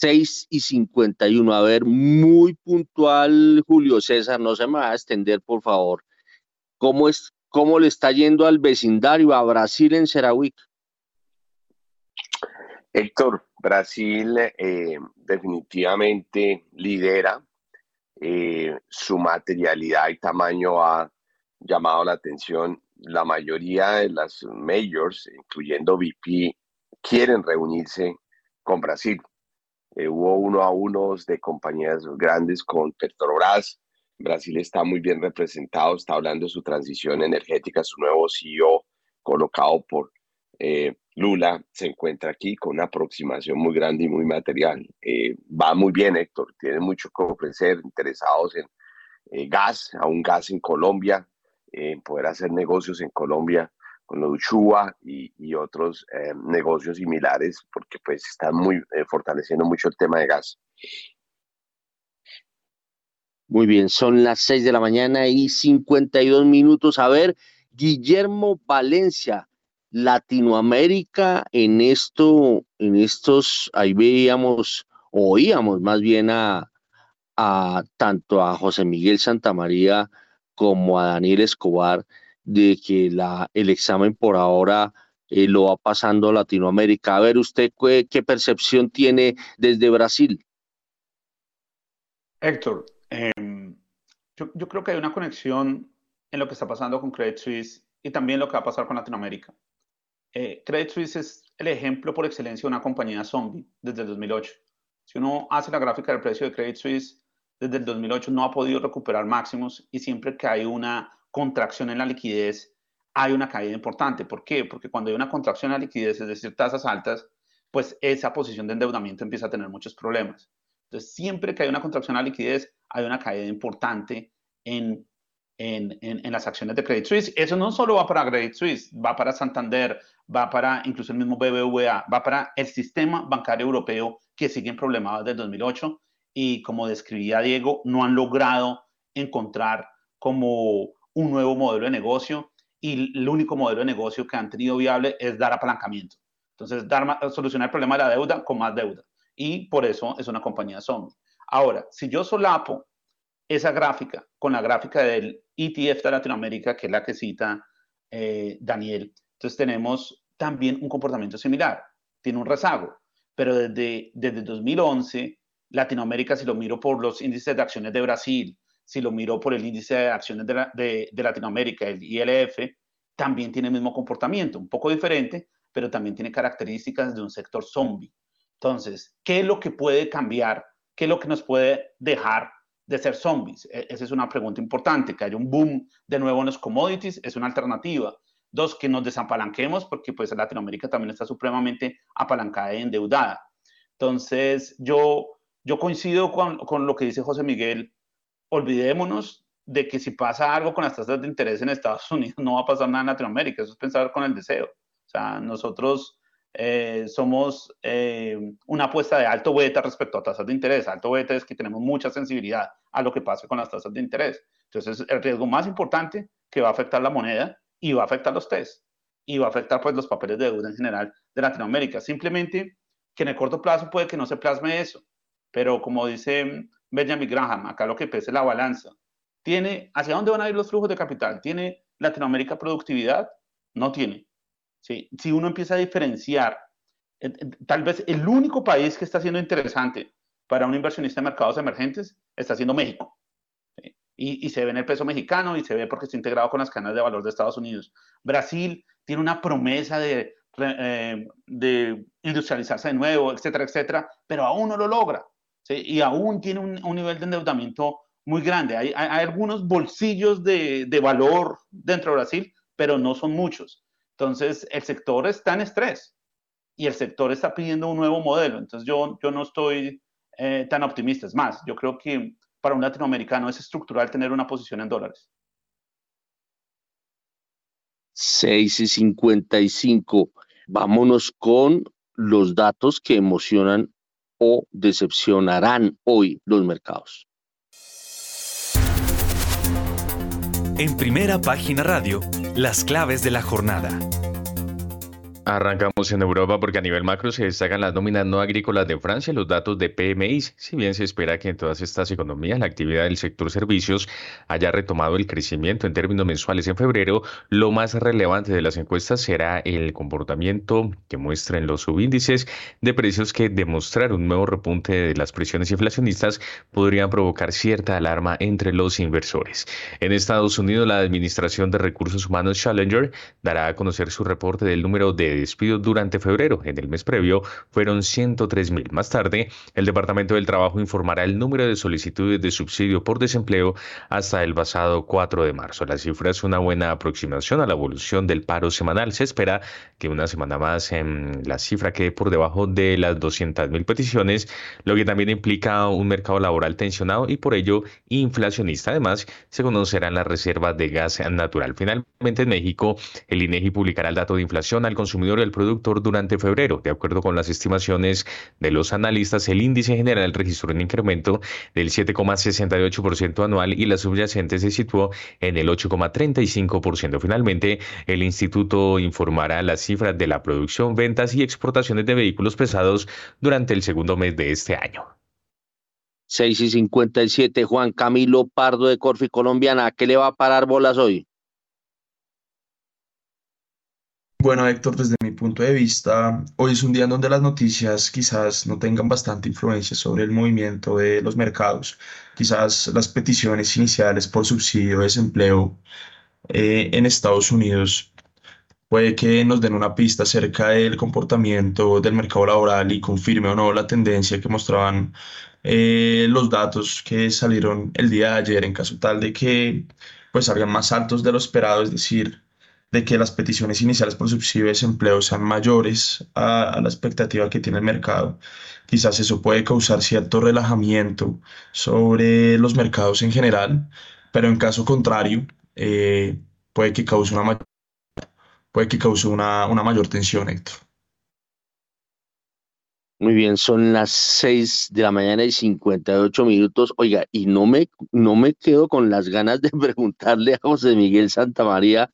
6 y 51. A ver, muy puntual, Julio César, no se me va a extender, por favor. ¿cómo, es, ¿cómo le está yendo al vecindario, a Brasil en Cerawic? Héctor, Brasil eh, definitivamente lidera. Eh, su materialidad y tamaño ha llamado la atención. La mayoría de las majors, incluyendo VP, quieren reunirse con Brasil. Eh, hubo uno a unos de compañías grandes con Petrobras. Brasil está muy bien representado, está hablando de su transición energética, su nuevo CEO colocado por eh, Lula se encuentra aquí con una aproximación muy grande y muy material. Eh, va muy bien, Héctor, tiene mucho que ofrecer, interesados en gas, aún gas en Colombia, en poder hacer negocios en Colombia con lo y, y otros eh, negocios similares, porque pues están muy eh, fortaleciendo mucho el tema de gas. Muy bien, son las 6 de la mañana y 52 minutos. A ver, Guillermo Valencia, Latinoamérica en esto, en estos, ahí veíamos, oíamos más bien a, a tanto a José Miguel Santamaría como a Daniel Escobar de que la, el examen por ahora eh, lo va pasando Latinoamérica. A ver, ¿usted qué, percepción tiene desde Brasil? Héctor, em, yo, yo, creo que hay una conexión en lo que está pasando con Credit Suisse y también lo que va a pasar con Latinoamérica. Eh, Credit Suisse es el ejemplo por excelencia de una compañía zombie desde el 2008. Si uno hace la gráfica del precio de Credit Suisse, desde el 2008 no ha podido recuperar máximos y siempre que hay una contracción en la liquidez, hay una caída importante. ¿Por qué? Porque cuando hay una contracción en la liquidez, es decir, tasas altas, pues esa posición de endeudamiento empieza a tener muchos problemas. Entonces, siempre que hay una contracción en la liquidez, hay una caída importante en, en, en, las acciones de Credit Suisse. Eso no solo va para Credit Suisse, va para Santander, va para incluso el mismo BBVA, va para el sistema bancario europeo que sigue en problemas desde 2008 y como describía Diego, no han logrado encontrar como un nuevo modelo de negocio y el único modelo de negocio que han tenido viable es dar apalancamiento. Entonces, dar, solucionar el problema de la deuda con más deuda. Y por eso es una compañía zombie. Ahora, si yo solapo esa gráfica con la gráfica del ETF de Latinoamérica, que es la que cita eh, Daniel, entonces tenemos también un comportamiento similar. Tiene un rezago, pero desde, desde 2011, Latinoamérica, si lo miro por los índices de acciones de Brasil, si lo miro por el índice de acciones de, Latinoamérica, el ILF, también tiene el mismo comportamiento, un poco diferente, pero también tiene características de un sector zombie. Entonces, ¿qué es lo que puede cambiar? ¿Qué es lo que nos puede dejar de ser zombies? E, esa es una pregunta importante, que haya un boom de nuevo en los commodities, es una alternativa. Dos, que nos desapalanquemos, porque pues Latinoamérica también está supremamente apalancada y endeudada. Entonces, yo, yo coincido con, con lo que dice José Miguel olvidémonos de que si pasa algo con las tasas de interés en Estados Unidos, no va a pasar nada en Latinoamérica. Eso es pensar con el deseo. O sea, nosotros eh, somos eh, una apuesta de alto beta respecto a tasas de interés. Alto beta es que tenemos mucha sensibilidad a lo que pase con las tasas de interés. Entonces, es el riesgo más importante que va a afectar la moneda y va a afectar los test y va a afectar pues los papeles de deuda en general de Latinoamérica. Simplemente que en el corto plazo puede que no se plasme eso, pero como dice Benjamin Graham, acá lo que pese la balanza. ¿Tiene, ¿Hacia dónde van a ir los flujos de capital? ¿Tiene Latinoamérica productividad? No tiene. ¿Sí? Si uno empieza a diferenciar, eh, eh, tal vez el único país que está siendo interesante para un inversionista de mercados emergentes está siendo México. Y, se ve en el peso mexicano y se ve porque está integrado con las cadenas de valor de Estados Unidos. Brasil tiene una promesa de, eh, de industrializarse de nuevo, etcétera, etcétera, pero aún no lo logra y aún tiene un, nivel de endeudamiento muy grande. Hay, algunos bolsillos de, valor dentro de Brasil, pero no son muchos. Entonces, el sector está en estrés y el sector está pidiendo un nuevo modelo. Entonces, yo, yo no estoy eh, tan optimista. Es más, yo creo que para un latinoamericano es estructural tener una posición en dólares. 6 y 55. Vámonos con los datos que emocionan o decepcionarán hoy los mercados. En primera página radio, las claves de la jornada. Arrancamos en Europa porque a nivel macro se destacan las nóminas no agrícolas de Francia, los datos de PMI. Si bien se espera que en todas estas economías la actividad del sector servicios haya retomado el crecimiento en términos mensuales en febrero, lo más relevante de las encuestas será el comportamiento que muestren los subíndices de precios que demostrar un nuevo repunte de las presiones inflacionistas podrían provocar cierta alarma entre los inversores. En Estados Unidos, la Administración de Recursos Humanos Challenger dará a conocer su reporte del número de despidos durante febrero. En el mes previo fueron 103 mil. Más tarde, el Departamento del Trabajo informará el número de solicitudes de subsidio por desempleo hasta el pasado 4 de marzo. La cifra es una buena aproximación a la evolución del paro semanal. Se espera que una semana más en la cifra quede por debajo de las 200 mil peticiones, lo que también implica un mercado laboral tensionado y por ello inflacionista. Además, se conocerán las reservas de gas natural. Finalmente, en México, el INEGI publicará el dato de inflación al consumidor del productor durante febrero. De acuerdo con las estimaciones de los analistas, el índice general registró un incremento del 7,68% anual y la subyacente se situó en el 8,35%. Finalmente, el instituto informará las cifras de la producción, ventas y exportaciones de vehículos pesados durante el segundo mes de este año. 6 y 57, Juan Camilo Pardo de Corfi Colombiana. qué le va a parar bolas hoy? Bueno, Héctor, desde mi punto de vista, hoy es un día en donde las noticias quizás no tengan bastante influencia sobre el movimiento de los mercados. Quizás las peticiones iniciales por subsidio de desempleo eh, en Estados Unidos puede que nos den una pista acerca del comportamiento del mercado laboral y confirme o no la tendencia que mostraban eh, los datos que salieron el día de ayer en caso tal de que pues salgan más altos de lo esperado, es decir, de que las peticiones iniciales por subsidio de desempleo sean mayores a, la expectativa que tiene el mercado. Quizás eso puede causar cierto relajamiento sobre los mercados en general, pero en caso contrario, eh, puede que cause una, puede que cause una, una mayor tensión, Héctor. Muy bien, son las 6 de la mañana y 58 minutos. Oiga, y no me, no me quedo con las ganas de preguntarle a José Miguel Santamaría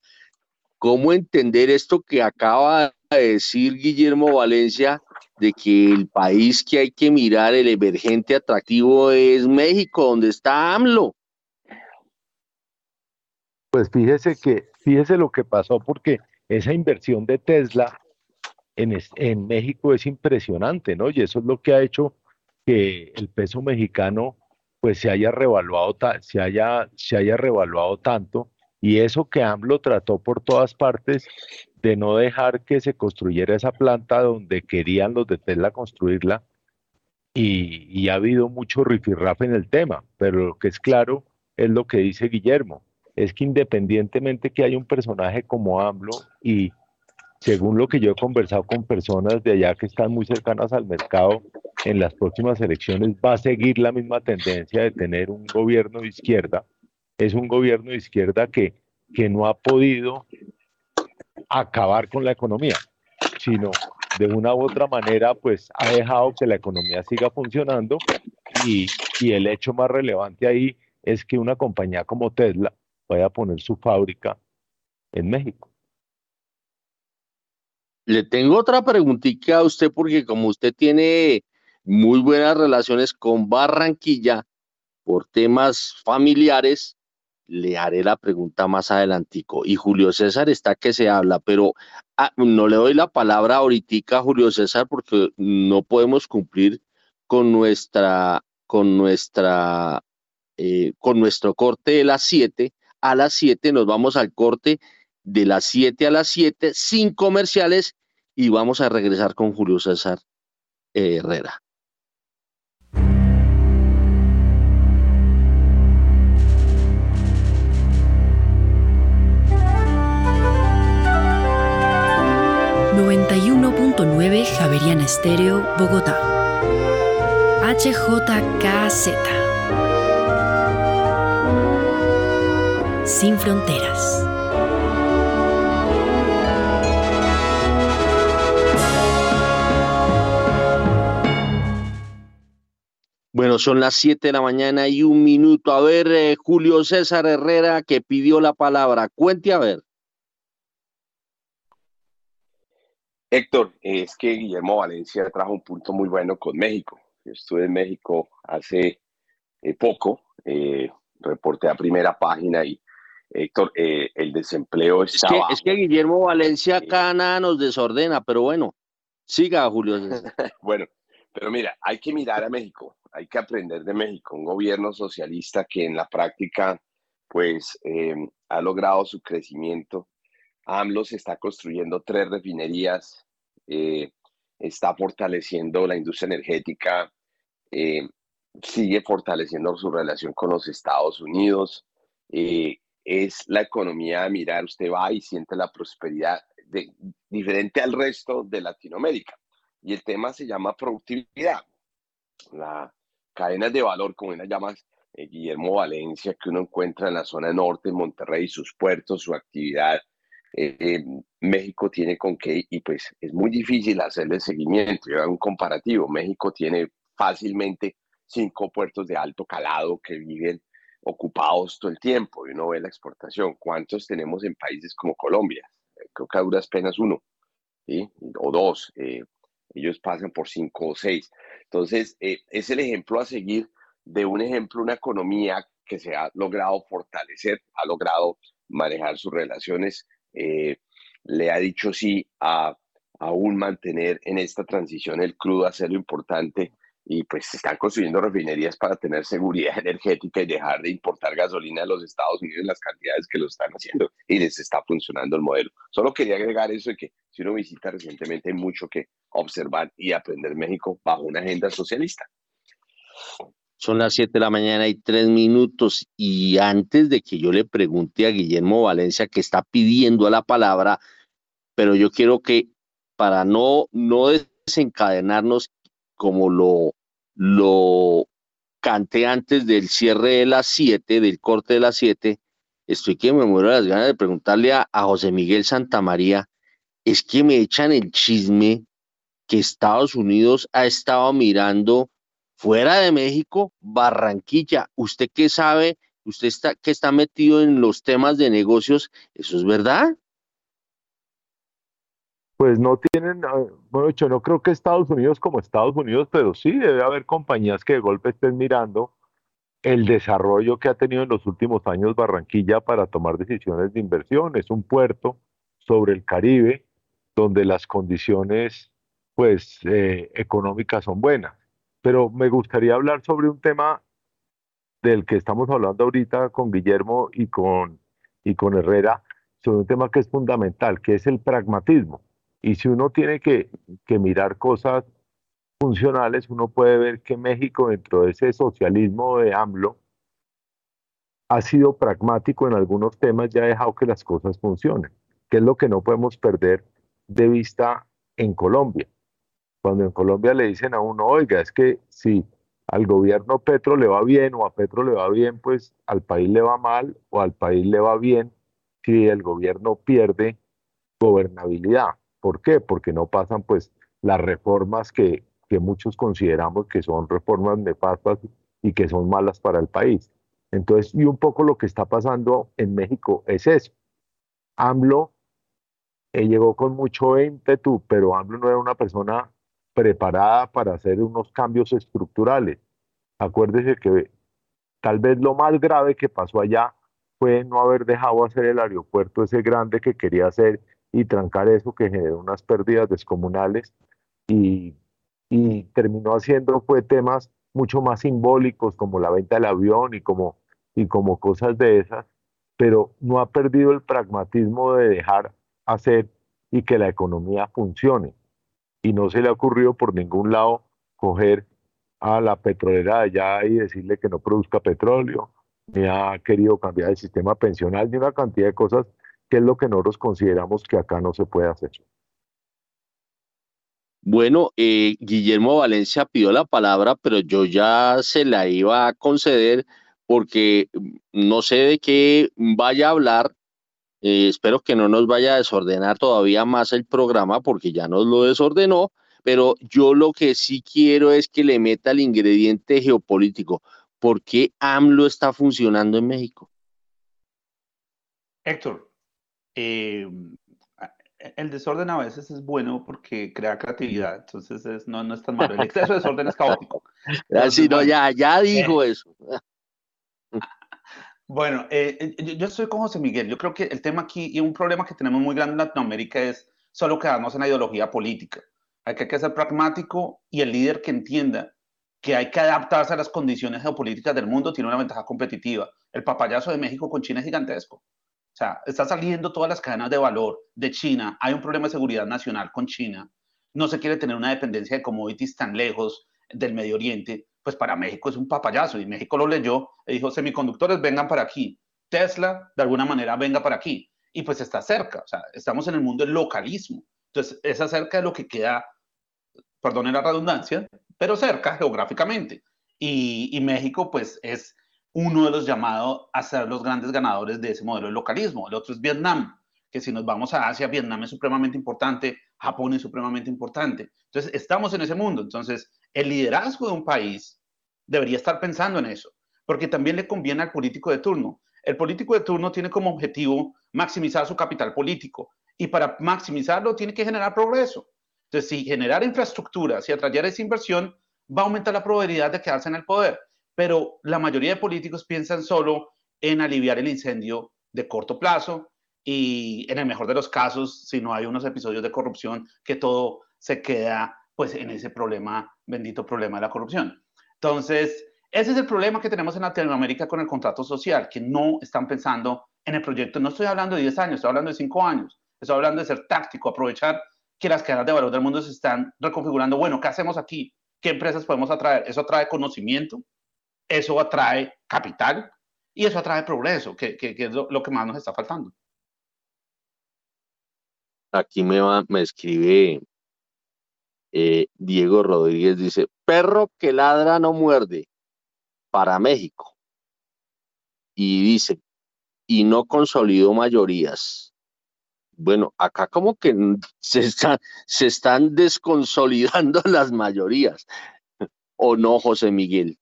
¿Cómo entender esto que acaba de decir Guillermo Valencia de que el país que hay que mirar, el emergente atractivo es México, donde está AMLO? Pues fíjese que, fíjese lo que pasó, porque esa inversión de Tesla en, en México es impresionante, ¿no? Y eso es lo que ha hecho que el peso mexicano pues se haya revaluado, se haya, se haya revaluado tanto y eso que AMLO trató por todas partes de no dejar que se construyera esa planta donde querían los de Tesla construirla, y, ha habido mucho rifirrafe en el tema, pero lo que es claro es lo que dice Guillermo, es que independientemente que haya un personaje como AMLO y según lo que yo he conversado con personas de allá que están muy cercanas al mercado, en las próximas elecciones va a seguir la misma tendencia de tener un gobierno de izquierda es un gobierno de izquierda que, que no ha podido acabar con la economía, sino de una u otra manera, pues ha dejado que la economía siga funcionando y, y el hecho más relevante ahí es que una compañía como Tesla vaya a poner su fábrica en México. Le tengo otra preguntita a usted porque como usted tiene muy buenas relaciones con Barranquilla por temas familiares, le haré la pregunta más adelantico. Y Julio César está que se habla, pero ah, no le doy la palabra ahorita a Julio César porque no podemos cumplir con nuestra, con nuestra, eh, con nuestro corte de las 7. A las 7 nos vamos al corte de las 7 a las 7 sin comerciales y vamos a regresar con Julio César Herrera. 91.9 Javeriana Estéreo, Bogotá. HJKZ. Sin fronteras. Bueno, son las 7 de la mañana y un minuto. A ver, eh, Julio César Herrera que pidió la palabra. Cuente a ver. Héctor, es que Guillermo Valencia trajo un punto muy bueno con México. Yo estuve en México hace eh, poco, eh, reporté a primera página y Héctor, eh, el desempleo está es que, Es que Guillermo Valencia acá nada nos desordena, pero bueno, siga Julio. bueno, pero mira, hay que mirar a México, hay que aprender de México, un gobierno socialista que en la práctica pues ha logrado su crecimiento AMLO se está construyendo tres refinerías, eh, está fortaleciendo la industria energética, eh, sigue fortaleciendo su relación con los Estados Unidos. Eh, es la economía, mirar, usted va y siente la prosperidad diferente al resto de Latinoamérica. Y el tema se llama productividad. La cadena de valor, como la llamas Guillermo Valencia, que uno encuentra en la zona norte, en Monterrey, sus puertos, su actividad eh, México tiene con qué, y pues es muy difícil hacerle seguimiento. Yo hago un comparativo. México tiene fácilmente cinco puertos de alto calado que viven ocupados todo el tiempo y uno ve la exportación. ¿Cuántos tenemos en países como Colombia? Eh, creo que a duras penas uno o dos. Eh, ellos pasan por cinco o seis. Entonces, es el ejemplo a seguir de un ejemplo, una economía que se ha logrado fortalecer, ha logrado manejar sus relaciones eh, le ha dicho sí a aún mantener en esta transición el crudo a ser lo importante y pues se están construyendo refinerías para tener seguridad energética y dejar de importar gasolina de los Estados Unidos en las cantidades que lo están haciendo y les está funcionando el modelo. Solo quería agregar eso de que si uno visita recientemente hay mucho que observar y aprender México bajo una agenda socialista. Son las 7 de la mañana y tres minutos y antes de que yo le pregunte a Guillermo Valencia que está pidiendo la palabra, pero yo quiero que para no, no desencadenarnos como lo, lo canté antes del cierre de las 7, del corte de las 7, estoy que me muero las ganas de preguntarle a, a José Miguel Santamaría, es que me echan el chisme que Estados Unidos ha estado mirando fuera de México, Barranquilla. ¿Usted qué sabe? ¿Usted está, que está metido en los temas de negocios? ¿Eso es verdad? Pues no tienen, ah, bueno, yo no creo que Estados Unidos como Estados Unidos, pero sí debe haber compañías que de golpe estén mirando el desarrollo que ha tenido en los últimos años Barranquilla para tomar decisiones de inversión. Es un puerto sobre el Caribe donde las condiciones pues eh, económicas son buenas pero me gustaría hablar sobre un tema del que estamos hablando ahorita con Guillermo y con, y con Herrera, sobre un tema que es fundamental, que es el pragmatismo. Y si uno tiene que, que mirar cosas funcionales, uno puede ver que México, dentro de ese socialismo de AMLO, ha sido pragmático en algunos temas y ha dejado que las cosas funcionen, que es lo que no podemos perder de vista en Colombia. Cuando en Colombia le dicen a uno, oiga, es que si al gobierno Petro le va bien o a Petro le va bien, pues al país le va mal o al país le va bien si el gobierno pierde gobernabilidad. ¿Por qué? Porque no pasan pues las reformas que, que muchos consideramos que son reformas nefastas y que son malas para el país. Entonces, y un poco lo que está pasando en México es eso. AMLO eh, llegó con mucho ímpetu, pero AMLO no era una persona preparada para hacer unos cambios estructurales. Acuérdese que tal vez lo más grave que pasó allá fue no haber dejado hacer el aeropuerto ese grande que quería hacer y trancar eso que generó unas pérdidas descomunales y, terminó haciendo fue temas mucho más simbólicos como la venta del avión y como, y como cosas de esas, pero no ha perdido el pragmatismo de dejar hacer y que la economía funcione y no se le ha ocurrido por ningún lado coger a la petrolera de allá y decirle que no produzca petróleo, ni ha querido cambiar el sistema pensional, ni una cantidad de cosas que es lo que nosotros consideramos que acá no se puede hacer. Bueno, eh, Guillermo Valencia pidió la palabra, pero yo ya se la iba a conceder porque no sé de qué vaya a hablar eh, espero que no nos vaya a desordenar todavía más el programa porque ya nos lo desordenó, pero yo lo que sí quiero es que le meta el ingrediente geopolítico. ¿Por qué AMLO está funcionando en México? Héctor, eh, el desorden a veces es bueno porque crea creatividad, entonces no, no es tan malo. El exceso de desorden es caótico. Así no, ya, ya dijo eh, eso. Bueno, eh, yo, estoy con José Miguel. Yo creo que el tema aquí y un problema que tenemos muy grande en Latinoamérica es solo quedarnos en la ideología política. Hay que ser pragmático y el líder que entienda que hay que adaptarse a las condiciones geopolíticas del mundo tiene una ventaja competitiva. El papayazo de México con China es gigantesco. O sea, está saliendo todas las cadenas de valor de China. Hay un problema de seguridad nacional con China. No se quiere tener una dependencia de commodities tan lejos del Medio Oriente. Pues para México es un papayazo. Y México lo leyó y dijo, semiconductores vengan para aquí. Tesla, de alguna manera, venga para aquí. Y pues está cerca. O sea, estamos en el mundo del localismo. Entonces, es acerca de lo que queda, perdone la redundancia, pero cerca geográficamente. Y, y México, pues, es uno de los llamados a ser los grandes ganadores de ese modelo de localismo. El otro es Vietnam, que si nos vamos a Asia, Vietnam es supremamente importante, Japón es supremamente importante. Entonces, estamos en ese mundo. Entonces, el liderazgo de un país debería estar pensando en eso, porque también le conviene al político de turno. El político de turno tiene como objetivo maximizar su capital político y para maximizarlo tiene que generar progreso. Entonces, si generar infraestructura, si atraer esa inversión, va a aumentar la probabilidad de quedarse en el poder pero la mayoría de políticos piensan solo en aliviar el incendio de corto plazo y en el mejor de los casos, si no hay unos episodios de corrupción, que todo se queda pues en ese problema, bendito problema de la corrupción. Entonces, ese es el problema que tenemos en Latinoamérica con el contrato social, que no están pensando en el proyecto. No estoy hablando de 10 años, estoy hablando de 5 años. Estoy hablando de ser táctico, aprovechar que las cadenas de valor del mundo se están reconfigurando. Bueno, ¿qué hacemos aquí? ¿Qué empresas podemos atraer? Eso atrae conocimiento, eso atrae capital y eso atrae progreso, que, es lo, que más nos está faltando. Aquí me, me escribe eh, Diego Rodríguez, dice, perro que ladra no muerde para México. Y dice, y no consolidó mayorías. Bueno, acá como que se, se están desconsolidando las mayorías. ¿O no, José Miguel?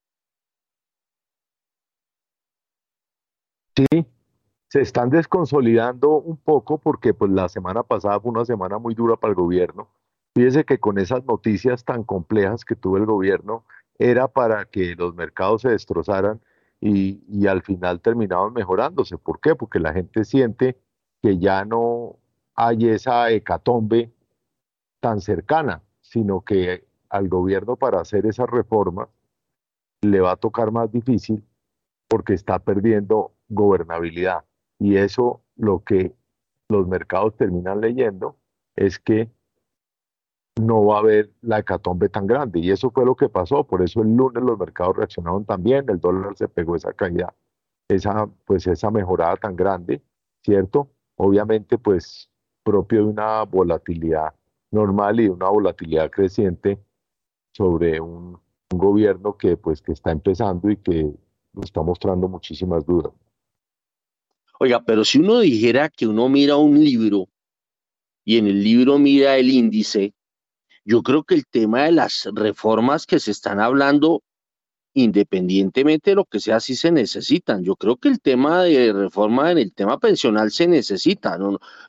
Sí, se están desconsolidando un poco porque pues la semana pasada fue una semana muy dura para el gobierno. Fíjese que con esas noticias tan complejas que tuvo el gobierno era para que los mercados se destrozaran y, al final terminaban mejorándose. ¿Por qué? Porque la gente siente que ya no hay esa hecatombe tan cercana, sino que al gobierno para hacer esa reforma le va a tocar más difícil porque está perdiendo gobernabilidad. Y eso lo que los mercados terminan leyendo es que no va a haber la hecatombe tan grande. Y eso fue lo que pasó. Por eso el lunes los mercados reaccionaron también, el dólar se pegó esa caída, esa, pues esa mejorada tan grande, ¿cierto? Obviamente, pues propio de una volatilidad normal y una volatilidad creciente sobre un, un gobierno que pues que está empezando y que está mostrando muchísimas dudas. Oiga, pero si uno dijera que uno mira un libro y en el libro mira el índice, yo creo que el tema de las reformas que se están hablando, independientemente de lo que sea, sí se necesitan. Yo creo que el tema de reforma en el tema pensional se necesita.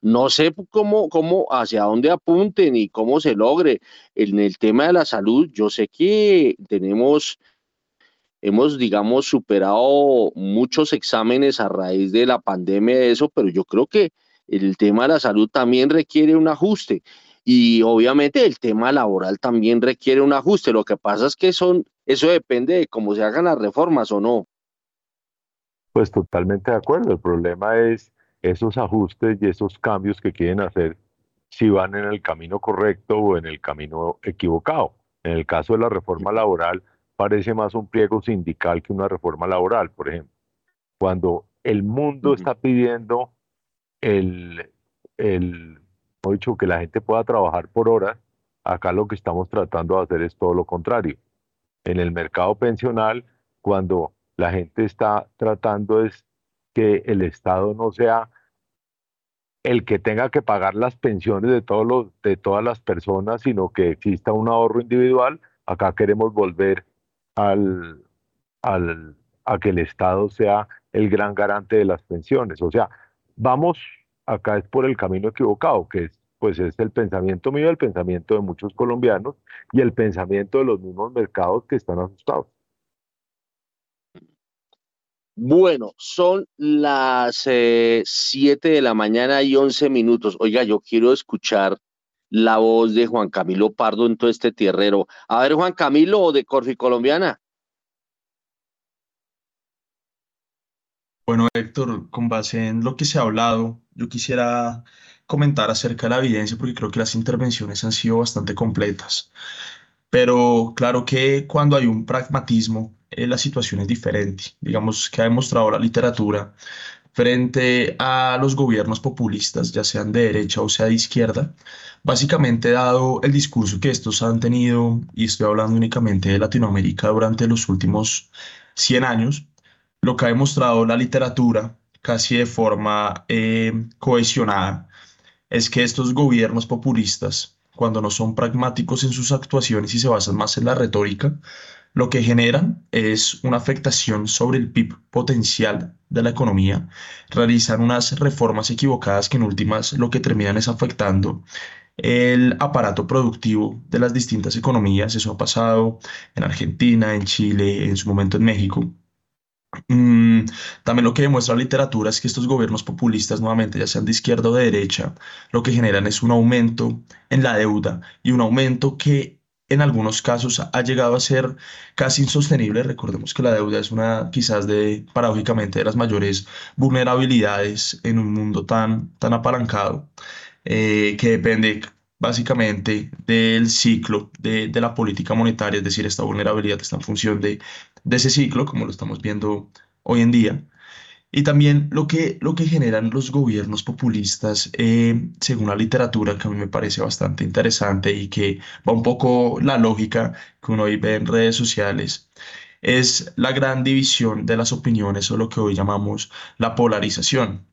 No, sé cómo, cómo, hacia dónde apunten y cómo se logre. En el tema de la salud, yo sé que tenemos hemos, digamos, superado muchos exámenes a raíz de la pandemia de eso, pero yo creo que el tema de la salud también requiere un ajuste y obviamente el tema laboral también requiere un ajuste. Lo que pasa es que son, eso depende de cómo se hagan las reformas o no. Pues totalmente de acuerdo. El problema es esos ajustes y esos cambios que quieren hacer si van en el camino correcto o en el camino equivocado. En el caso de la reforma laboral, parece más un pliego sindical que una reforma laboral, por ejemplo. Cuando el mundo está pidiendo el, el, dicho, que la gente pueda trabajar por horas, acá lo que estamos tratando de hacer es todo lo contrario. En el mercado pensional, cuando la gente está tratando es que el Estado no sea el que tenga que pagar las pensiones de, todas las personas, sino que exista un ahorro individual, acá queremos volver al, a que el Estado sea el gran garante de las pensiones. O sea, vamos acá es por el camino equivocado, que es pues es el pensamiento mío, el pensamiento de muchos colombianos y el pensamiento de los mismos mercados que están asustados. Bueno, son las 7 eh, de la mañana y 11 minutos. Oiga, yo quiero escuchar la voz de Juan Camilo Pardo en todo este tierrero. A ver, Juan Camilo de Corfi Colombiana. Bueno, Héctor, con base en lo que se ha hablado, yo quisiera comentar acerca de la evidencia porque creo que las intervenciones han sido bastante completas. Pero claro que cuando hay un pragmatismo, eh, la situación es diferente. Digamos que ha demostrado la literatura frente a los gobiernos populistas, ya sean de derecha o sea de izquierda, básicamente dado el discurso que estos han tenido, y estoy hablando únicamente de Latinoamérica durante los últimos 100 años, lo que ha demostrado la literatura casi de forma eh, cohesionada es que estos gobiernos populistas, cuando no son pragmáticos en sus actuaciones y se basan más en la retórica, lo que generan es una afectación sobre el PIB potencial de la economía, realizan unas reformas equivocadas que en últimas lo que terminan es afectando el aparato productivo de las distintas economías. Eso ha pasado en Argentina, en Chile, en su momento en México. Mm, también lo que demuestra la literatura es que estos gobiernos populistas, nuevamente, ya sean de izquierda o de derecha, lo que generan es un aumento en la deuda y un aumento que en algunos casos ha llegado a ser casi insostenible. Recordemos que la deuda es una, quizás de, paradójicamente, de las mayores vulnerabilidades en un mundo tan, tan apalancado, eh, que depende básicamente del ciclo de, de, la política monetaria, es decir, esta vulnerabilidad está en función de, de ese ciclo, como lo estamos viendo hoy en día. Y también lo que, lo que generan los gobiernos populistas, eh, según la literatura, que a mí me parece bastante interesante y que va un poco la lógica que uno hoy ve en redes sociales, es la gran división de las opiniones o lo que hoy llamamos la polarización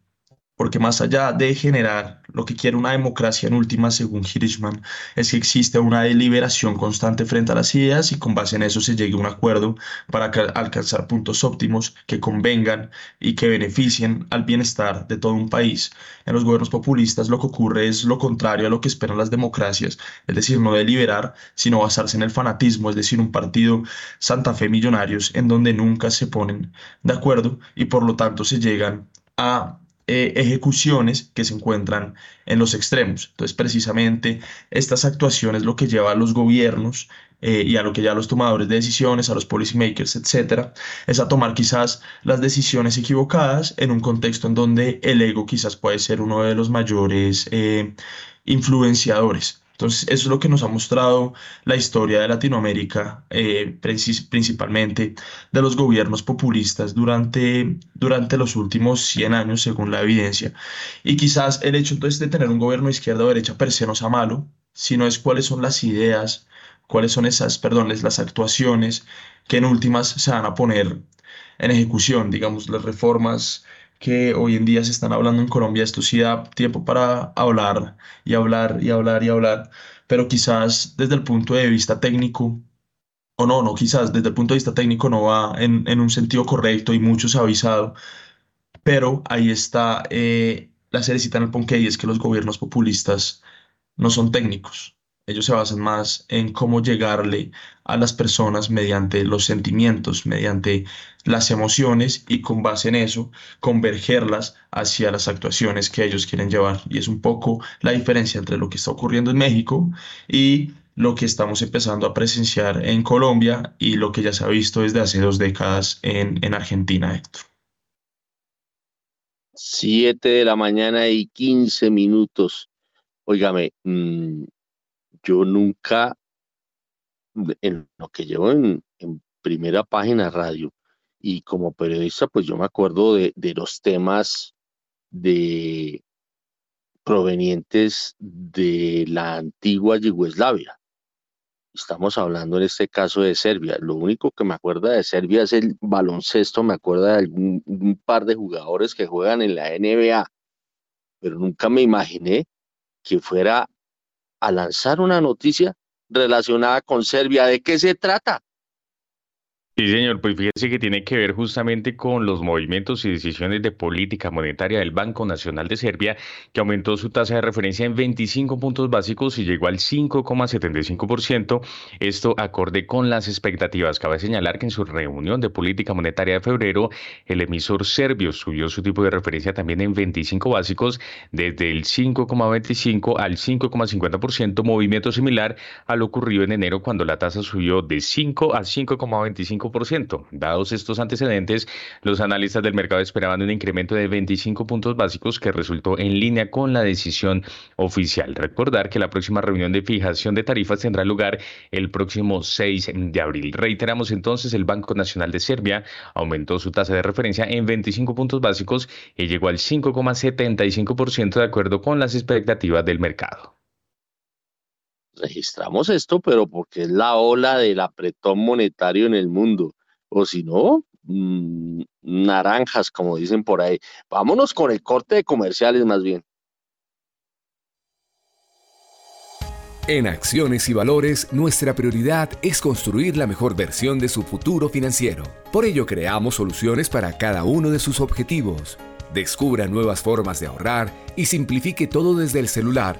porque más allá de generar lo que quiere una democracia en última, según Hirschman, es que existe una deliberación constante frente a las ideas y con base en eso se llegue a un acuerdo para alcanzar puntos óptimos que convengan y que beneficien al bienestar de todo un país. En los gobiernos populistas lo que ocurre es lo contrario a lo que esperan las democracias, es decir, no deliberar, sino basarse en el fanatismo, es decir, un partido Santa Fe Millonarios en donde nunca se ponen de acuerdo y por lo tanto se llegan a eh, ejecuciones que se encuentran en los extremos. Entonces, precisamente estas actuaciones lo que lleva a los gobiernos eh, y a lo que ya los tomadores de decisiones, a los policymakers, etcétera, es a tomar quizás las decisiones equivocadas en un contexto en donde el ego quizás puede ser uno de los mayores eh, influenciadores. Entonces, eso es lo que nos ha mostrado la historia de Latinoamérica, eh, principalmente de los gobiernos populistas durante, durante los últimos 100 años, según la evidencia. Y quizás el hecho entonces de tener un gobierno de izquierda o derecha per se no sea malo, sino es cuáles son las ideas, cuáles son esas, perdón, las actuaciones que en últimas se van a poner en ejecución, digamos, las reformas que hoy en día se están hablando en Colombia. Esto sí da tiempo para hablar y hablar y hablar y hablar, pero quizás desde el punto de vista técnico, o no, no, quizás desde el punto de vista técnico no va en, en un sentido correcto y mucho se ha avisado, pero ahí está eh, la cerecita en el ponqué y es que los gobiernos populistas no son técnicos ellos se basan más en cómo llegarle a las personas mediante los sentimientos, mediante las emociones y con base en eso convergerlas hacia las actuaciones que ellos quieren llevar. Y es un poco la diferencia entre lo que está ocurriendo en México y lo que estamos empezando a presenciar en Colombia y lo que ya se ha visto desde hace dos décadas en, en Argentina, Héctor. Siete de la mañana y quince minutos. Óigame, mmm, yo nunca, en lo que llevo en, primera página radio y como periodista, pues yo me acuerdo de, los temas de provenientes de la antigua Yugoslavia. Estamos hablando en este caso de Serbia. Lo único que me acuerda de Serbia es el baloncesto, me acuerda de algún un par de jugadores que juegan en la NBA, pero nunca me imaginé que fuera a lanzar una noticia relacionada con Serbia. ¿De qué se trata? Sí, señor, pues fíjese que tiene que ver justamente con los movimientos y decisiones de política monetaria del Banco Nacional de Serbia, que aumentó su tasa de referencia en 25 puntos básicos y llegó al 5,75%. Esto acorde con las expectativas. Cabe señalar que en su reunión de política monetaria de febrero, el emisor serbio subió su tipo de referencia también en 25 básicos, desde el 5,25 al 5,50%, movimiento similar a lo ocurrido en enero cuando la tasa subió de 5 a 5,25%. Dados estos antecedentes, los analistas del mercado esperaban un incremento de 25 puntos básicos que resultó en línea con la decisión oficial. Recordar que la próxima reunión de fijación de tarifas tendrá lugar el próximo 6 de abril. Reiteramos entonces, el Banco Nacional de Serbia aumentó su tasa de referencia en 25 puntos básicos y llegó al 5,75% de acuerdo con las expectativas del mercado registramos esto, pero porque es la ola del apretón monetario en el mundo. O si no, mm, naranjas, como dicen por ahí. Vámonos con el corte de comerciales más bien. En Acciones y Valores, nuestra prioridad es construir la mejor versión de su futuro financiero. Por ello, creamos soluciones para cada uno de sus objetivos Descubra nuevas formas de ahorrar y simplifique todo desde el celular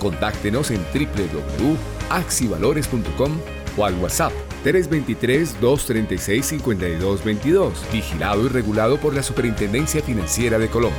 Contáctenos en www.axivalores.com o al WhatsApp 323-236-5222, vigilado y regulado por la Superintendencia Financiera de Colombia.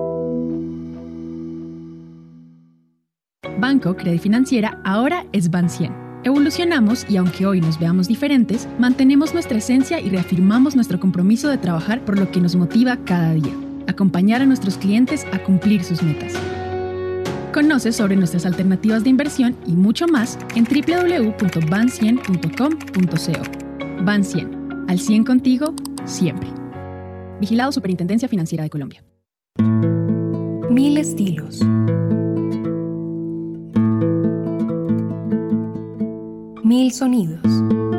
Banco Credit Financiera ahora es Bancien. Evolucionamos y aunque hoy nos veamos diferentes, mantenemos nuestra esencia y reafirmamos nuestro compromiso de trabajar por lo que nos motiva cada día, acompañar a nuestros clientes a cumplir sus metas. Conoce sobre nuestras alternativas de inversión y mucho más en www.bancien.com.co. Bancien, al 100 contigo, siempre. Vigilado Superintendencia Financiera de Colombia. Mil estilos. Mil sonidos.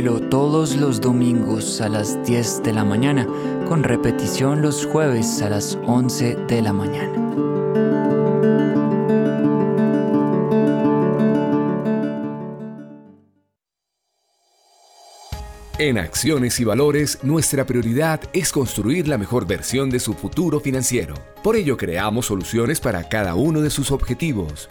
Escúchelo todos los domingos a las 10 de la mañana, con repetición los jueves a las 11 de la mañana. En Acciones y Valores, nuestra prioridad es construir la mejor versión de su futuro financiero. Por ello, creamos soluciones para cada uno de sus objetivos.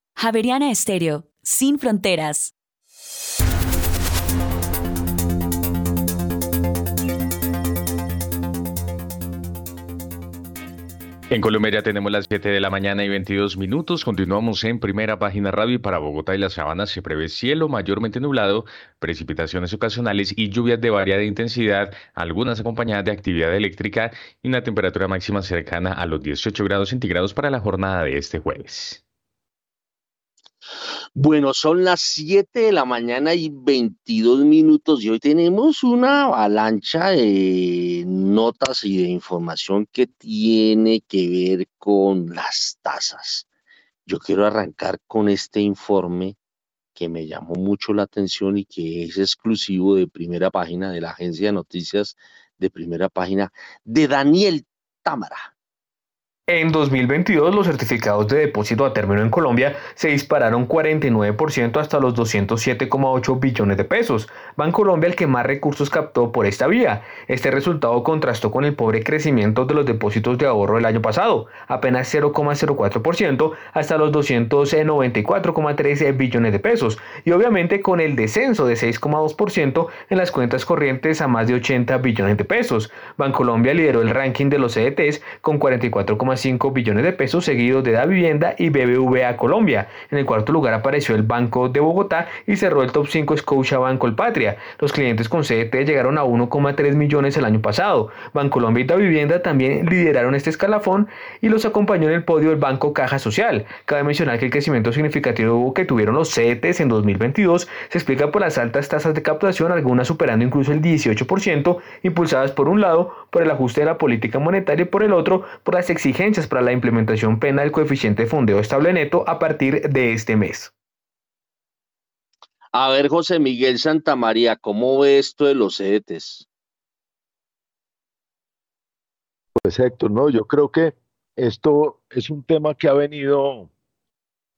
Javeriana Estéreo, sin fronteras. En Colombia ya tenemos las 7 de la mañana y 22 minutos. Continuamos en primera página radio y para Bogotá y las Sabanas se prevé cielo mayormente nublado, precipitaciones ocasionales y lluvias de variada intensidad, algunas acompañadas de actividad eléctrica y una temperatura máxima cercana a los 18 grados centígrados para la jornada de este jueves. Bueno, son las 7 de la mañana y 22 minutos y hoy tenemos una avalancha de notas y de información que tiene que ver con las tasas. Yo quiero arrancar con este informe que me llamó mucho la atención y que es exclusivo de primera página de la agencia de noticias de primera página de Daniel Támara. En 2022, los certificados de depósito a término en Colombia se dispararon 49% hasta los 207,8 billones de pesos. Bancolombia el que más recursos captó por esta vía. Este resultado contrastó con el pobre crecimiento de los depósitos de ahorro del año pasado, apenas 0,04% hasta los 294,13 billones de pesos, y obviamente con el descenso de 6,2% en las cuentas corrientes a más de 80 billones de pesos. Bancolombia lideró el ranking de los CDTs con 44,5 billones de pesos, seguidos de Da Vivienda y BBVA Colombia. En el cuarto lugar apareció el Banco de Bogotá y cerró el top 5 Scotiabank Colpatria. Los clientes con CDT llegaron a 1,3 millones el año pasado. Bancolombia y Da Vivienda también lideraron este escalafón y los acompañó en el podio el Banco Caja Social. Cabe mencionar que el crecimiento significativo que tuvieron los CDTs en 2022 se explica por las altas tasas de captación, algunas superando incluso el 18%, impulsadas por un lado por el ajuste de la política monetaria y por el otro por las exigencias para la implementación plena del coeficiente de fondeo estable neto a partir de este mes. A ver, José Miguel Santamaría, ¿cómo ve esto de los CDTs? Pues Héctor, no, yo creo que esto es un tema que ha venido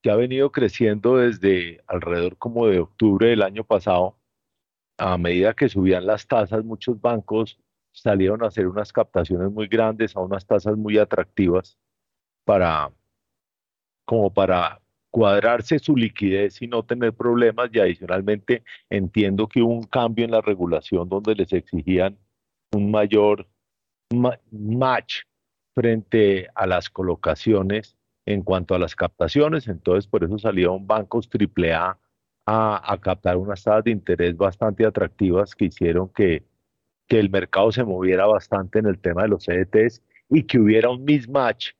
que ha venido creciendo desde alrededor como de octubre del año pasado. A medida que subían las tasas, muchos bancos salieron a hacer unas captaciones muy grandes a unas tasas muy atractivas para como para cuadrarse su liquidez y no tener problemas y adicionalmente entiendo que hubo un cambio en la regulación donde les exigían un mayor match frente a las colocaciones en cuanto a las captaciones, entonces por eso salieron bancos AAA a, a captar unas tasas de interés bastante atractivas que hicieron que que el mercado se moviera bastante en el tema de los CDTs y que hubiera un mismatch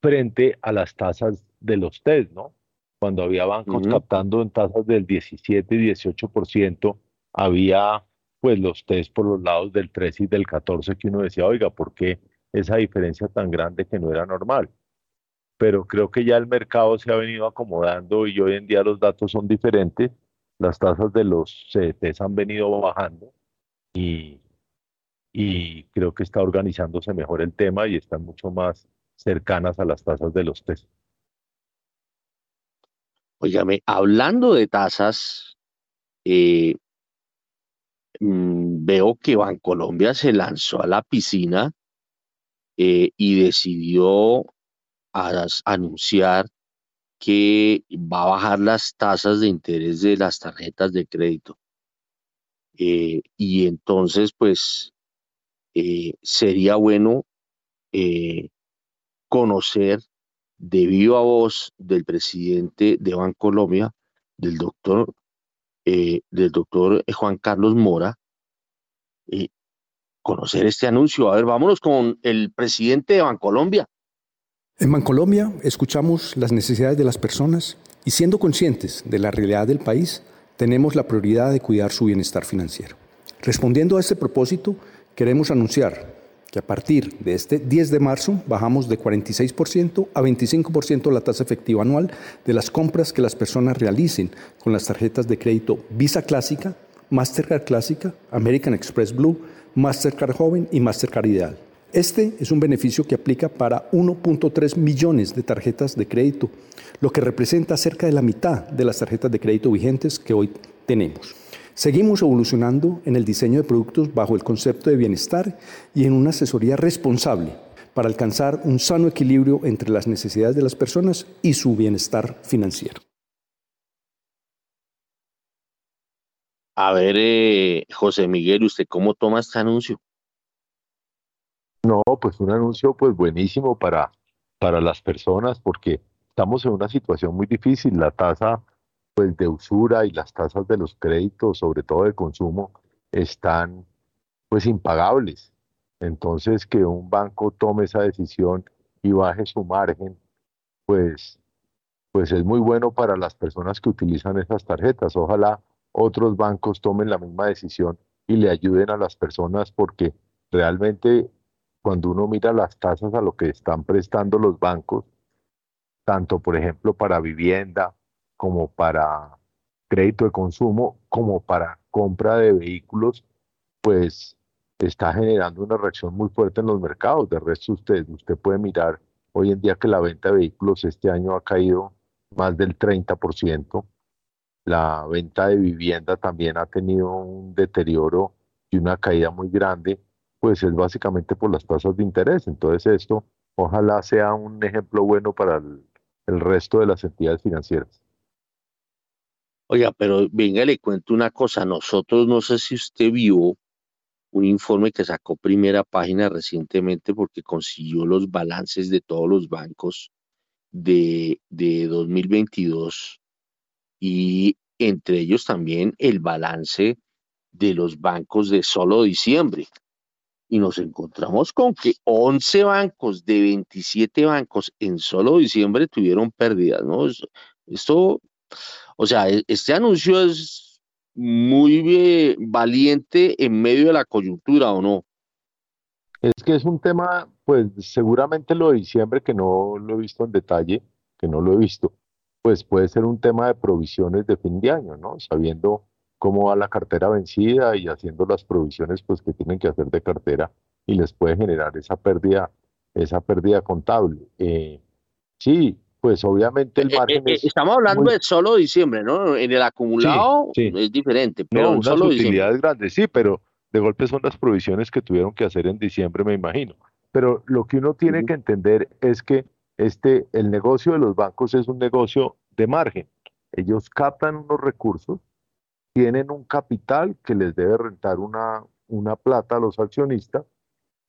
frente a las tasas de los TES, ¿no? Cuando había bancos captando en tasas del 17 y 18%, había pues los TES por los lados del 13 y del 14 que uno decía, oiga, ¿por qué esa diferencia tan grande que no era normal? Pero creo que ya el mercado se ha venido acomodando y hoy en día los datos son diferentes, las tasas de los CDTs han venido bajando y, creo que está organizándose mejor el tema y están mucho más cercanas a las tasas de los test. Óigame, hablando de tasas, eh, mm, veo que Bancolombia se lanzó a la piscina eh, y decidió anunciar que va a bajar las tasas de interés de las tarjetas de crédito. Eh, y entonces, pues, eh, sería bueno eh, conocer de viva voz del presidente de Bancolombia, del doctor, del doctor Juan Carlos Mora, conocer este anuncio. A ver, vámonos con el presidente de Bancolombia. En Bancolombia escuchamos las necesidades de las personas y siendo conscientes de la realidad del país, tenemos la prioridad de cuidar su bienestar financiero. Respondiendo a este propósito, queremos anunciar que a partir de este 10 de marzo bajamos de 46% a 25% la tasa efectiva anual de las compras que las personas realicen con las tarjetas de crédito Visa Clásica, Mastercard Clásica, American Express Blue, Mastercard Joven y Mastercard Ideal. Este es un beneficio que aplica para 1.3 millones de tarjetas de crédito, lo que representa cerca de la mitad de las tarjetas de crédito vigentes que hoy tenemos. Seguimos evolucionando en el diseño de productos bajo el concepto de bienestar y en una asesoría responsable para alcanzar un sano equilibrio entre las necesidades de las personas y su bienestar financiero. A ver, eh, José Miguel, ¿usted cómo toma este anuncio? No, pues un anuncio pues buenísimo para, para las personas porque estamos en una situación muy difícil. La tasa pues de usura y las tasas de los créditos, sobre todo de consumo, están pues impagables. Entonces que un banco tome esa decisión y baje su margen, pues pues es muy bueno para las personas que utilizan esas tarjetas. Ojalá otros bancos tomen la misma decisión y le ayuden a las personas porque realmente cuando uno mira las tasas a lo que están prestando los bancos, tanto por ejemplo para vivienda como para crédito de consumo, como para compra de vehículos, pues está generando una reacción muy fuerte en los mercados. De resto, usted, usted puede mirar hoy en día que la venta de vehículos este año ha caído más del 30%. La venta de vivienda también ha tenido un deterioro y una caída muy grande pues es básicamente por las tasas de interés. Entonces esto ojalá sea un ejemplo bueno para el, resto de las entidades financieras. Oiga, pero venga, le cuento una cosa. Nosotros, no sé si usted vio un informe que sacó primera página recientemente porque consiguió los balances de todos los bancos de, de 2022 y entre ellos también el balance de los bancos de solo diciembre y nos encontramos con que 11 bancos de 27 bancos en solo diciembre tuvieron pérdidas, ¿no? Esto, o sea, e, este anuncio es muy valiente en medio de la coyuntura, ¿o no? Es que es un tema, pues seguramente lo de diciembre, que no lo he visto en detalle, que no lo he visto, pues puede ser un tema de provisiones de fin de año, ¿no? Sabiendo cómo va la cartera vencida y haciendo las provisiones pues que tienen que hacer de cartera y les puede generar esa pérdida, esa pérdida contable. Eh, sí, pues obviamente el eh, eh, margen Estamos hablando de solo diciembre, ¿no? En el acumulado es diferente, pero no, solo utilidades grandes, sí, pero de golpe son las provisiones que tuvieron que hacer en diciembre, me imagino. Pero lo que uno tiene que entender es que este, el negocio de los bancos es un negocio de margen. Ellos captan unos recursos tienen un capital que les debe rentar una, una plata a los accionistas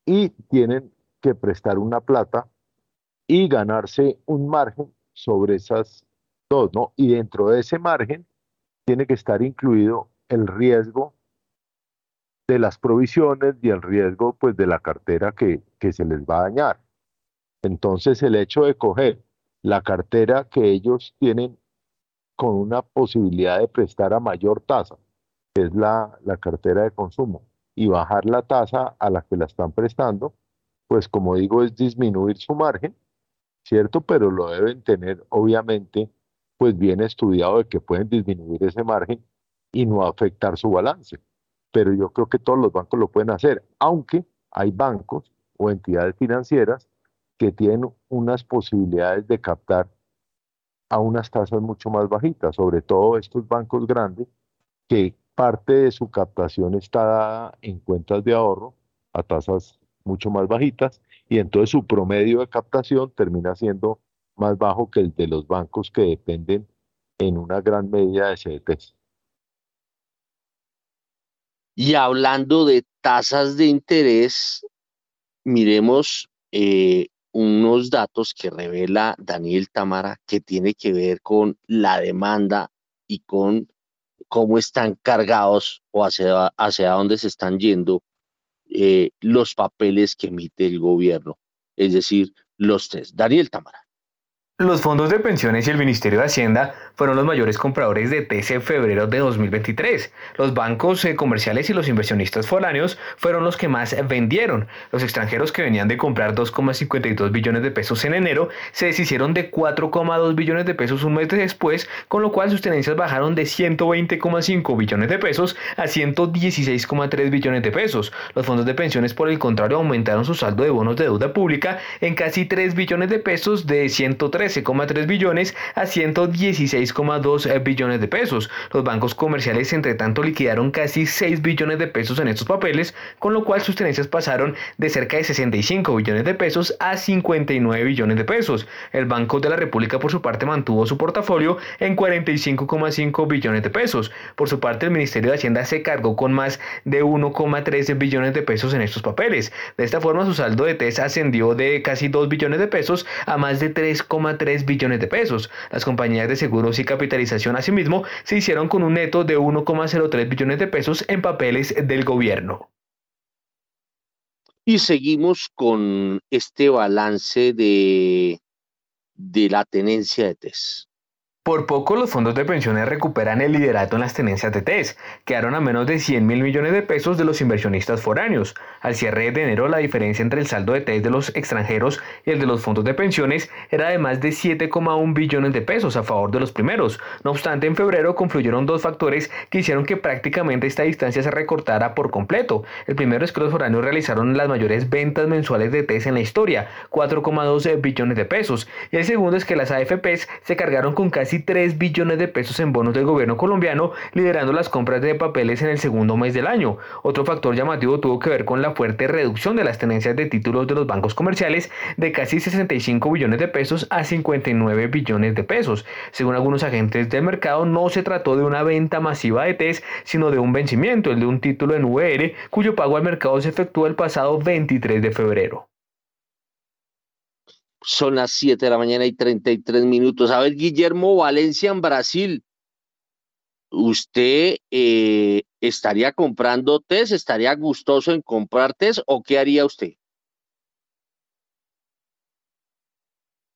y tienen que prestar una plata y ganarse un margen sobre esas dos, ¿no? Y dentro de ese margen tiene que estar incluido el riesgo de las provisiones y el riesgo pues de la cartera que, que se les va a dañar. Entonces el hecho de coger la cartera que ellos tienen con una posibilidad de prestar a mayor tasa, que es la, la cartera de consumo, y bajar la tasa a la que la están prestando, pues como digo, es disminuir su margen, ¿cierto? Pero lo deben tener, obviamente, pues bien estudiado de que pueden disminuir ese margen y no afectar su balance. Pero yo creo que todos los bancos lo pueden hacer, aunque hay bancos o entidades financieras que tienen unas posibilidades de captar a unas tasas mucho más bajitas, sobre todo estos bancos grandes, que parte de su captación está dada en cuentas de ahorro a tasas mucho más bajitas y entonces su promedio de captación termina siendo más bajo que el de los bancos que dependen en una gran medida de CDTs. Y hablando de tasas de interés, miremos eh, unos datos que revela Daniel Tamara que tiene que ver con la demanda y con cómo están cargados o hacia, hacia dónde se están yendo eh, los papeles que emite el gobierno, es decir, los test. Daniel Tamara. Los fondos de pensiones y el Ministerio de Hacienda fueron los mayores compradores de TES en febrero de 2023. Los bancos eh, comerciales y los inversionistas foráneos fueron los que más vendieron. Los extranjeros que venían de comprar 2,52 billones de pesos en enero se deshicieron de 4,2 billones de pesos un mes después, con lo cual sus tenencias bajaron de 120,5 billones de pesos a 116,3 billones de pesos. Los fondos de pensiones, por el contrario, aumentaron su saldo de bonos de deuda pública en casi 3 billones de pesos de 113,3 billones a 116 6,2 eh, billones de pesos. Los bancos comerciales, entre tanto, liquidaron casi 6 billones de pesos en estos papeles, con lo cual sus tenencias pasaron de cerca de 65 billones de pesos a 59 billones de pesos. El Banco de la República, por su parte, mantuvo su portafolio en 45,5 billones de pesos. Por su parte, el Ministerio de Hacienda se cargó con más de 1,13 billones de pesos en estos papeles. De esta forma, su saldo de TES ascendió de casi 2 billones de pesos a más de 3,3 billones de pesos. Las compañías de seguros y capitalización asimismo se hicieron con un neto de 1,03 billones de pesos en papeles del gobierno. Y seguimos con este balance de, de la tenencia de TES. Por poco los fondos de pensiones recuperan el liderato en las tenencias de TES, quedaron a menos de 100 mil millones de pesos de los inversionistas foráneos. Al cierre de enero la diferencia entre el saldo de TES de los extranjeros y el de los fondos de pensiones era de más de 7,1 billones de pesos a favor de los primeros. No obstante, en febrero confluyeron dos factores que hicieron que prácticamente esta distancia se recortara por completo. El primero es que los foráneos realizaron las mayores ventas mensuales de TES en la historia, 4,2 billones de pesos, y el segundo es que las AFPs se cargaron con casi 3 billones de pesos en bonos del gobierno colombiano, liderando las compras de papeles en el segundo mes del año. Otro factor llamativo tuvo que ver con la fuerte reducción de las tenencias de títulos de los bancos comerciales de casi 65 billones de pesos a 59 billones de pesos. Según algunos agentes del mercado, no se trató de una venta masiva de TES, sino de un vencimiento, el de un título en VR, cuyo pago al mercado se efectuó el pasado 23 de febrero. Son las 7 de la mañana y 33 minutos. A ver, Guillermo Valencia en Brasil. ¿Usted eh, estaría comprando test? ¿Estaría gustoso en comprar test o qué haría usted?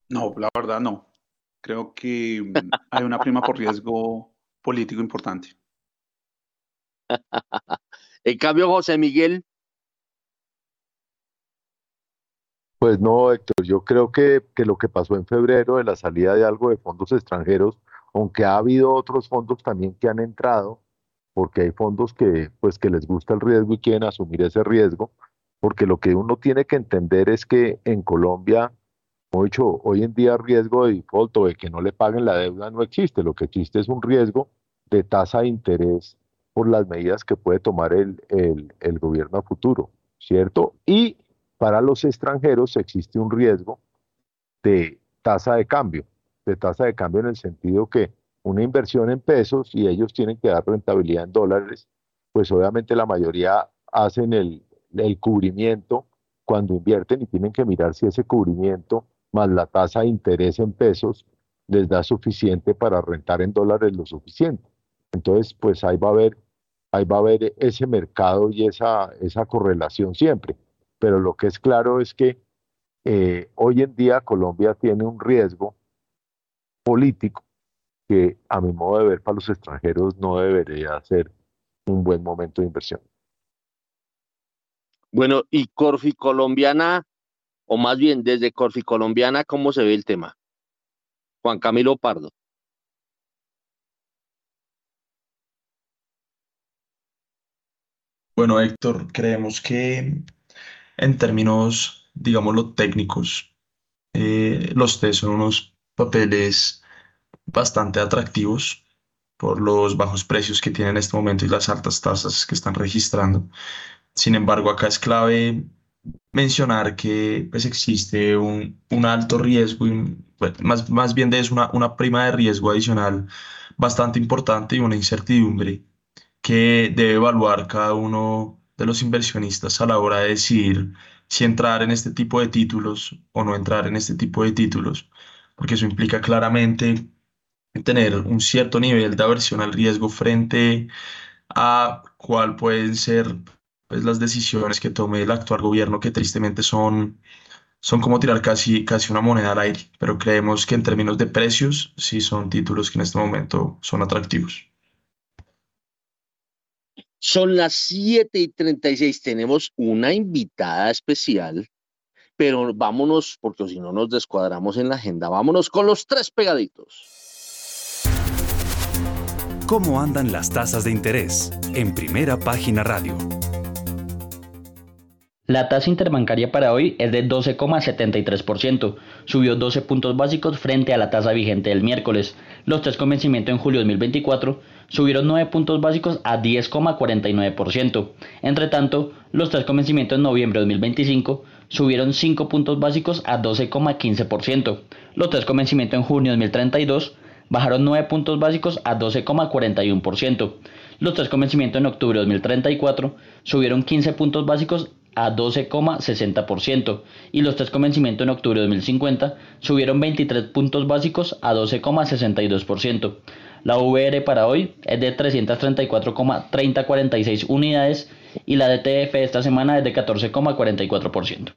No, la verdad no. Creo que mm, hay una prima por riesgo político importante. en cambio, José Miguel, Pues no, Héctor, yo creo que, que, lo que pasó en febrero de la salida de algo de fondos extranjeros, aunque ha habido otros fondos también que han entrado, porque hay fondos que, pues, que les gusta el riesgo y quieren asumir ese riesgo, porque lo que uno tiene que entender es que en Colombia, como he dicho, hoy en día riesgo de default o de que no le paguen la deuda no existe, lo que existe es un riesgo de tasa de interés por las medidas que puede tomar el, el, el gobierno a futuro, ¿cierto? Y para los extranjeros existe un riesgo de tasa de cambio, de tasa de cambio en el sentido que una inversión en pesos y ellos tienen que dar rentabilidad en dólares, pues obviamente la mayoría hacen el, cubrimiento cuando invierten y tienen que mirar si ese cubrimiento más la tasa de interés en pesos les da suficiente para rentar en dólares lo suficiente. Entonces, pues ahí va a haber, ahí va a haber ese mercado y esa, esa correlación siempre pero lo que es claro es que eh, hoy en día Colombia tiene un riesgo político que a mi modo de ver para los extranjeros no debería ser un buen momento de inversión. Bueno, y Corfi Colombiana, o más bien desde Corfi Colombiana, ¿cómo se ve el tema? Juan Camilo Pardo. Bueno, Héctor, creemos que en términos, digámoslo, técnicos, eh, los test son unos papeles bastante atractivos por los bajos precios que tienen en este momento y las altas tasas que están registrando. Sin embargo, acá es clave mencionar que pues, existe un, un alto riesgo, y, más, más bien de es una, una prima de riesgo adicional bastante importante y una incertidumbre que debe evaluar cada uno de los inversionistas a la hora de decidir si entrar en este tipo de títulos o no entrar en este tipo de títulos, porque eso implica claramente tener un cierto nivel de aversión al riesgo frente a cuál pueden ser pues, las decisiones que tome el actual gobierno, que tristemente son, son como tirar casi, casi una moneda al aire, pero creemos que en términos de precios sí son títulos que en este momento son atractivos. Son las 7 y 36. Tenemos una invitada especial, pero vámonos, porque si no nos descuadramos en la agenda, vámonos con los tres pegaditos. ¿Cómo andan las tasas de interés? En primera página radio. La tasa interbancaria para hoy es de 12,73%, subió 12 puntos básicos frente a la tasa vigente del miércoles. Los tres convencimientos en julio de 2024 subieron 9 puntos básicos a 10,49%. Entre tanto, los tres convencimientos en noviembre de 2025 subieron 5 puntos básicos a 12,15%. Los tres convencimientos en junio de 2032 bajaron 9 puntos básicos a 12,41%. Los tres convencimientos en octubre de 2034 subieron 15 puntos básicos a 12,60% y los tres convencimientos en octubre de 2050 subieron 23 puntos básicos a 12,62%. La VR para hoy es de 334,3046 unidades y la DTF esta semana es de 14,44%.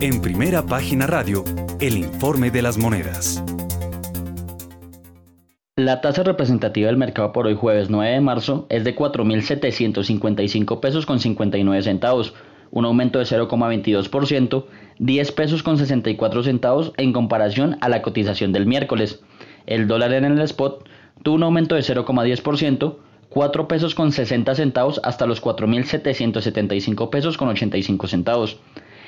En primera página radio, el informe de las monedas. La tasa representativa del mercado por hoy jueves 9 de marzo es de 4.755 pesos con 59 centavos, un aumento de 0,22%, 10 pesos con 64 centavos en comparación a la cotización del miércoles. El dólar en el spot tuvo un aumento de 0,10%, 4 pesos con 60 centavos hasta los 4.775 pesos con 85 centavos.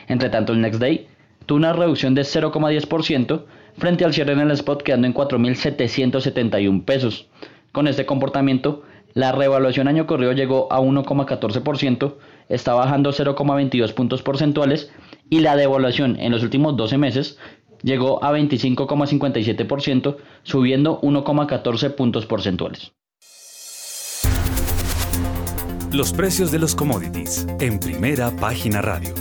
Entre tanto, el next day una reducción de 0,10% frente al cierre en el spot quedando en 4.771 pesos. Con este comportamiento, la revaluación año corrido llegó a 1,14%, está bajando 0,22 puntos porcentuales y la devaluación en los últimos 12 meses llegó a 25,57%, subiendo 1,14 puntos porcentuales. Los precios de los commodities en primera página radio.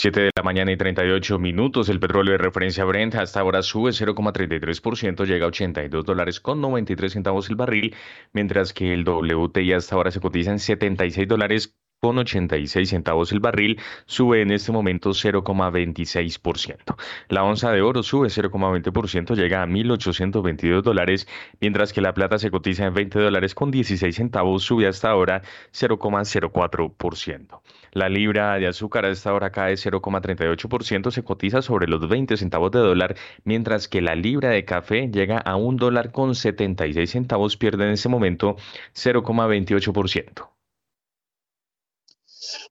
7 de la mañana y 38 minutos. El petróleo de referencia Brent hasta ahora sube 0,33%, llega a 82 dólares con 93 centavos el barril, mientras que el WTI hasta ahora se cotiza en 76 dólares con 86 centavos el barril, sube en este momento 0,26%. La onza de oro sube 0,20%, llega a 1.822 dólares, mientras que la plata se cotiza en 20 dólares con 16 centavos, sube hasta ahora 0,04%. La libra de azúcar a esta hora cae 0,38%, se cotiza sobre los 20 centavos de dólar, mientras que la libra de café llega a 1 dólar con 76 centavos, pierde en este momento 0,28%.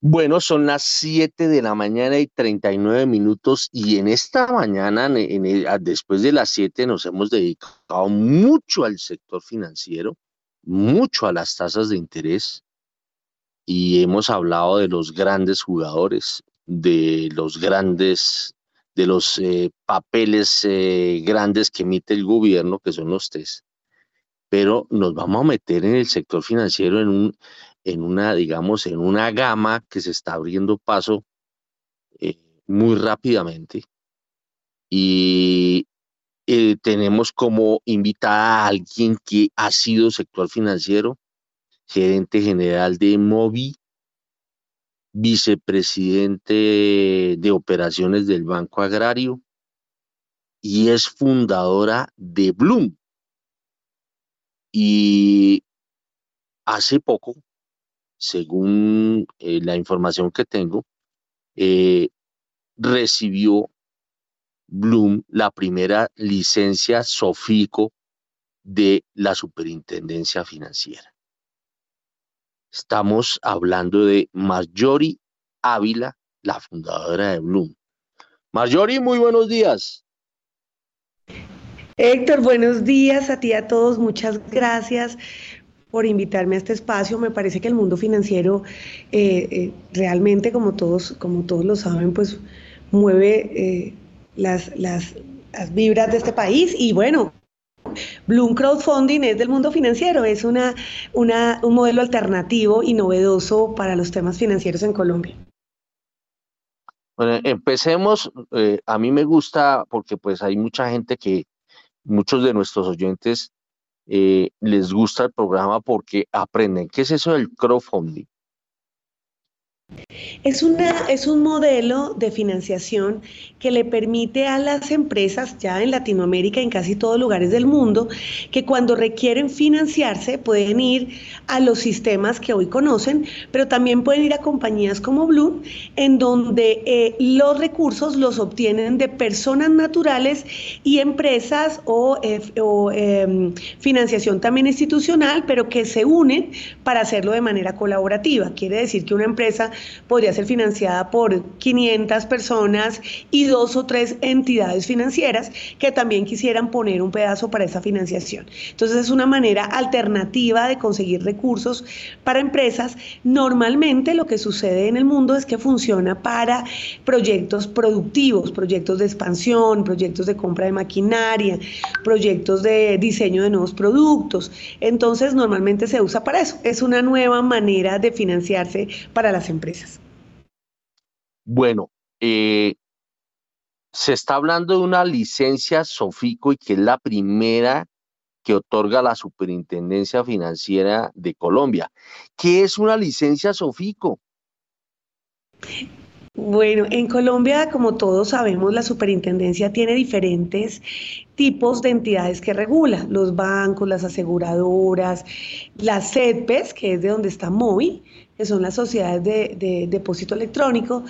Bueno, son las 7 de la mañana y 39 minutos y en esta mañana, después de las 7, nos hemos dedicado mucho al sector financiero, mucho a las tasas de interés y hemos hablado de los grandes jugadores, de los grandes, de los eh, papeles eh, grandes que emite el gobierno, que son los test. Pero nos vamos a meter en el sector financiero en un, en una, digamos, en una gama que se está abriendo paso eh, muy rápidamente. Y eh, tenemos como invitada a alguien que ha sido sector financiero, gerente general de Movi, vicepresidente de operaciones del Banco Agrario y es fundadora de Bloom. Y hace poco según eh, la información que tengo, eh, recibió Bloom la primera licencia SOFICO de la Superintendencia Financiera. Estamos hablando de Marjorie Ávila, la fundadora de Bloom. Marjorie, muy buenos días. Héctor, buenos días a ti a todos, muchas gracias por invitarme a este espacio. Me parece que el mundo financiero eh, eh, realmente, como todos, como todos lo saben, pues mueve eh, las, las, las, vibras de este país y bueno, Bloom Crowdfunding es del mundo financiero, es una, un modelo alternativo y novedoso para los temas financieros en Colombia. Bueno, empecemos. Eh, a mí me gusta porque pues hay mucha gente que, muchos de nuestros oyentes eh, les gusta el programa porque aprenden. ¿Qué es eso del crowdfunding? Es, una, es un modelo de financiación que le permite a las empresas, ya en Latinoamérica, en casi todos lugares del mundo, que cuando requieren financiarse pueden ir a los sistemas que hoy conocen, pero también pueden ir a compañías como Bloom, en donde eh, los recursos los obtienen de personas naturales y empresas o, eh, em, financiación también institucional, pero que se unen para hacerlo de manera colaborativa. Quiere decir que una empresa podría ser financiada por 500 personas y dos o tres entidades financieras que también quisieran poner un pedazo para esa financiación. Entonces es una manera alternativa de conseguir recursos para empresas. Normalmente lo que sucede en el mundo es que funciona para proyectos productivos, proyectos de expansión, proyectos de compra de maquinaria, proyectos de diseño de nuevos productos. Entonces normalmente se usa para eso. Es una nueva manera de financiarse para las empresas. Bueno, eh, se está hablando de una licencia Sofico y que es la primera que otorga la Superintendencia Financiera de Colombia. ¿Qué es una licencia Sofico? Bueno, en Colombia, como todos sabemos, la superintendencia tiene diferentes tipos de entidades que regula, los bancos, las aseguradoras, las CEDPES, que es de donde está MOVI, que son las sociedades de, depósito electrónico,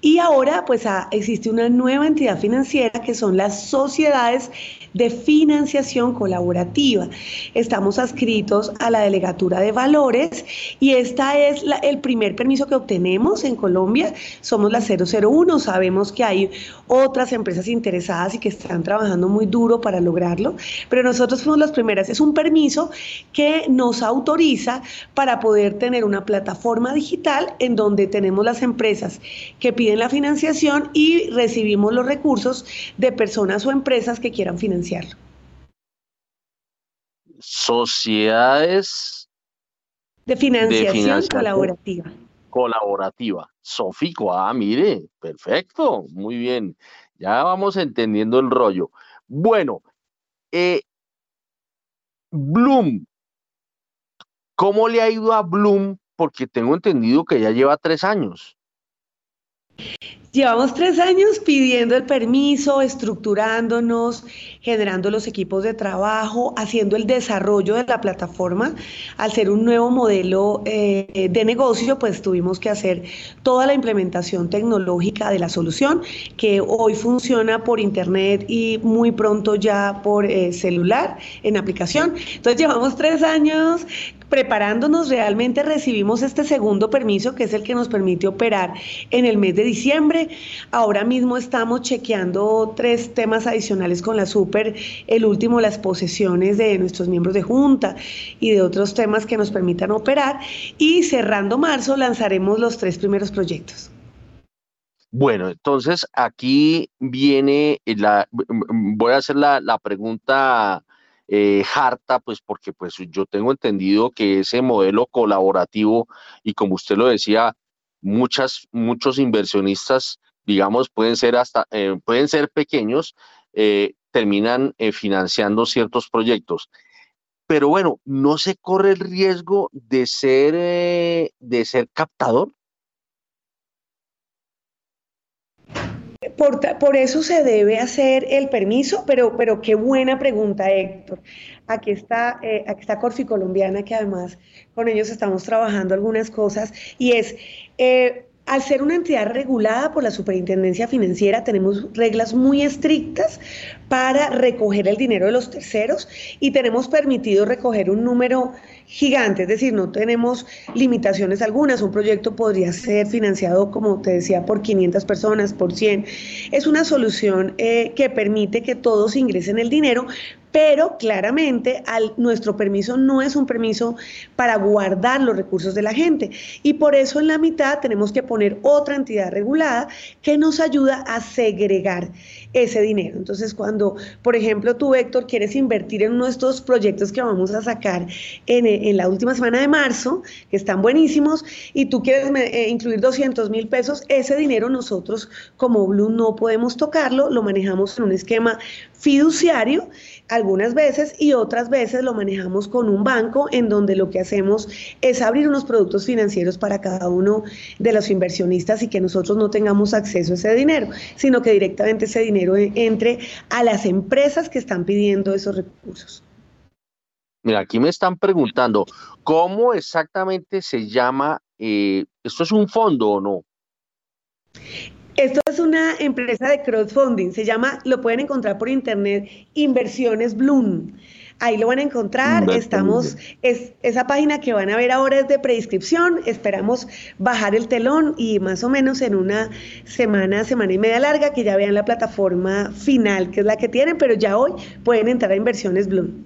y ahora pues existe una nueva entidad financiera que son las sociedades de financiación colaborativa. Estamos adscritos a la delegatura de valores y esta es el primer permiso que obtenemos en Colombia. Somos la 001, sabemos que hay otras empresas interesadas y que están trabajando muy duro para lograrlo, pero nosotros fuimos las primeras. Es un permiso que nos autoriza para poder tener una plataforma digital en donde tenemos las empresas que piden la financiación y recibimos los recursos de personas o empresas que quieran financiarlo. Sociedades de financiación, colaborativa. Colaborativa. Sofico, ah, mire, perfecto, muy bien. Ya vamos entendiendo el rollo. Bueno, eh, Bloom, ¿cómo le ha ido a Bloom? Porque tengo entendido que ya lleva tres años. Llevamos tres años pidiendo el permiso, estructurándonos, generando los equipos de trabajo, haciendo el desarrollo de la plataforma. Al ser un nuevo modelo eh, de negocio, pues tuvimos que hacer toda la implementación tecnológica de la solución, que hoy funciona por internet y muy pronto ya por eh, celular en aplicación. Entonces llevamos tres años preparándonos, realmente recibimos este segundo permiso, que es el que nos permite operar en el mes de diciembre. Ahora mismo estamos chequeando tres temas adicionales con la Super, el último, las posesiones de nuestros miembros de junta y de otros temas que nos permitan operar. Y cerrando marzo lanzaremos los tres primeros proyectos. Bueno, entonces aquí viene la, voy a hacer la, pregunta eh, harta, pues porque pues yo tengo entendido que ese modelo colaborativo y como usted lo decía, muchas, muchos inversionistas, digamos, pueden ser hasta, eh, pueden ser pequeños, eh, terminan financiando ciertos proyectos. Pero bueno, ¿no se corre el riesgo de ser, de ser captador? Por, eso se debe hacer el permiso, pero, pero qué buena pregunta, Héctor. Aquí está, eh, aquí está Corfi Colombiana, que además con ellos estamos trabajando algunas cosas, y es, eh, al ser una entidad regulada por la Superintendencia Financiera, tenemos reglas muy estrictas para recoger el dinero de los terceros y tenemos permitido recoger un número gigante, es decir, no tenemos limitaciones algunas. Un proyecto podría ser financiado, como te decía, por 500 personas, por 100. Es una solución eh, que permite que todos ingresen el dinero, pero claramente nuestro permiso no es un permiso para guardar los recursos de la gente y por eso en la mitad tenemos que poner otra entidad regulada que nos ayuda a segregar ese dinero. Entonces, cuando por ejemplo, tú, Héctor, quieres invertir en estos proyectos que vamos a sacar en, en la última semana de marzo, que están buenísimos, y tú quieres eh, incluir 200 mil pesos, ese dinero nosotros como Blue no podemos tocarlo, lo manejamos en un esquema fiduciario algunas veces y otras veces lo manejamos con un banco en donde lo que hacemos es abrir unos productos financieros para cada uno de los inversionistas y que nosotros no tengamos acceso a ese dinero, sino que directamente ese dinero entre a las empresas que están pidiendo esos recursos. Mira, aquí me están preguntando, ¿cómo exactamente se llama? Eh, ¿Esto es un fondo o no? Esto es una empresa de crowdfunding, se llama, lo pueden encontrar por internet, Inversiones Bloom. Ahí lo van a encontrar, estamos, es, esa página que van a ver ahora es de preinscripción, esperamos bajar el telón y más o menos en una semana, semana y media larga que ya vean la plataforma final, que es la que tienen, pero ya hoy pueden entrar a Inversiones Bloom.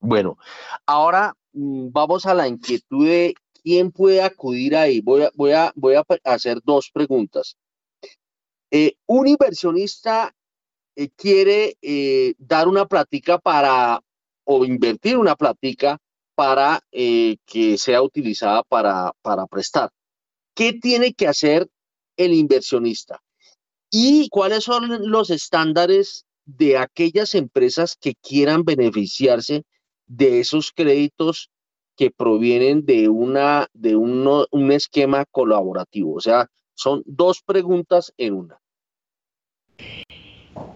Bueno, ahora mm, vamos a la inquietud de ¿Quién puede acudir ahí? Voy a, voy a, voy a hacer dos preguntas. Eh, un inversionista eh, quiere eh, dar una plática para o invertir una plática para que sea utilizada para, para prestar. ¿Qué tiene que hacer el inversionista? ¿Y cuáles son los estándares de aquellas empresas que quieran beneficiarse de esos créditos que provienen de, una, de un esquema colaborativo. O sea, son dos preguntas en una.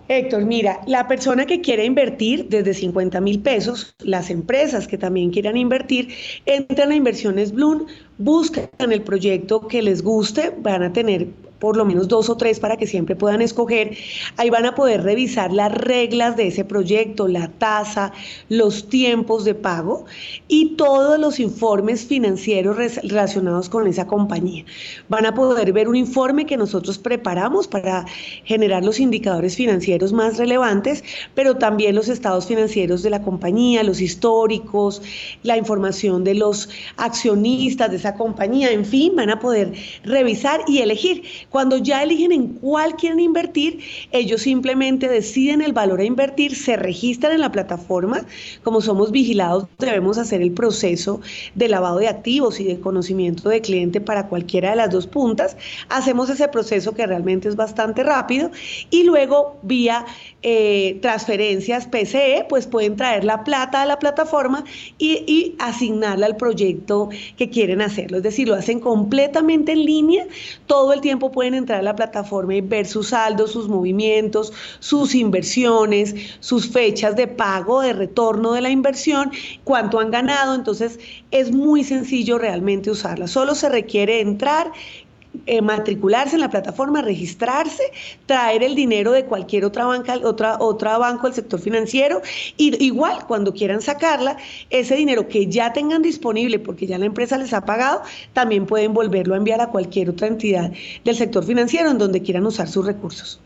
Héctor, mira, la persona que quiere invertir desde 50 mil pesos, las empresas que también quieran invertir, entran a Inversiones Bloom, buscan el proyecto que les guste, van a tener por lo menos dos o tres para que siempre puedan escoger. Ahí van a poder revisar las reglas de ese proyecto, la tasa, los tiempos de pago y todos los informes financieros relacionados con esa compañía. Van a poder ver un informe que nosotros preparamos para generar los indicadores financieros más relevantes, pero también los estados financieros de la compañía, los históricos, la información de los accionistas de esa compañía, en fin, van a poder revisar y elegir cuando ya eligen en cuál quieren invertir, ellos simplemente deciden el valor a invertir, se registran en la plataforma. Como somos vigilados, debemos hacer el proceso de lavado de activos y de conocimiento de cliente para cualquiera de las dos puntas. Hacemos ese proceso que realmente es bastante rápido y luego vía eh, transferencias PCE, pues pueden traer la plata a la plataforma y, y asignarla al proyecto que quieren hacerlo. Es decir, lo hacen completamente en línea, todo el tiempo pueden entrar a la plataforma y ver sus saldos, sus movimientos, sus inversiones, sus fechas de pago, de retorno de la inversión, cuánto han ganado. Entonces es muy sencillo realmente usarla. Solo se requiere entrar eh, matricularse en la plataforma, registrarse, traer el dinero de cualquier otra banca, otra, otra banco del sector financiero, y igual cuando quieran sacarla, ese dinero que ya tengan disponible porque ya la empresa les ha pagado, también pueden volverlo a enviar a cualquier otra entidad del sector financiero en donde quieran usar sus recursos.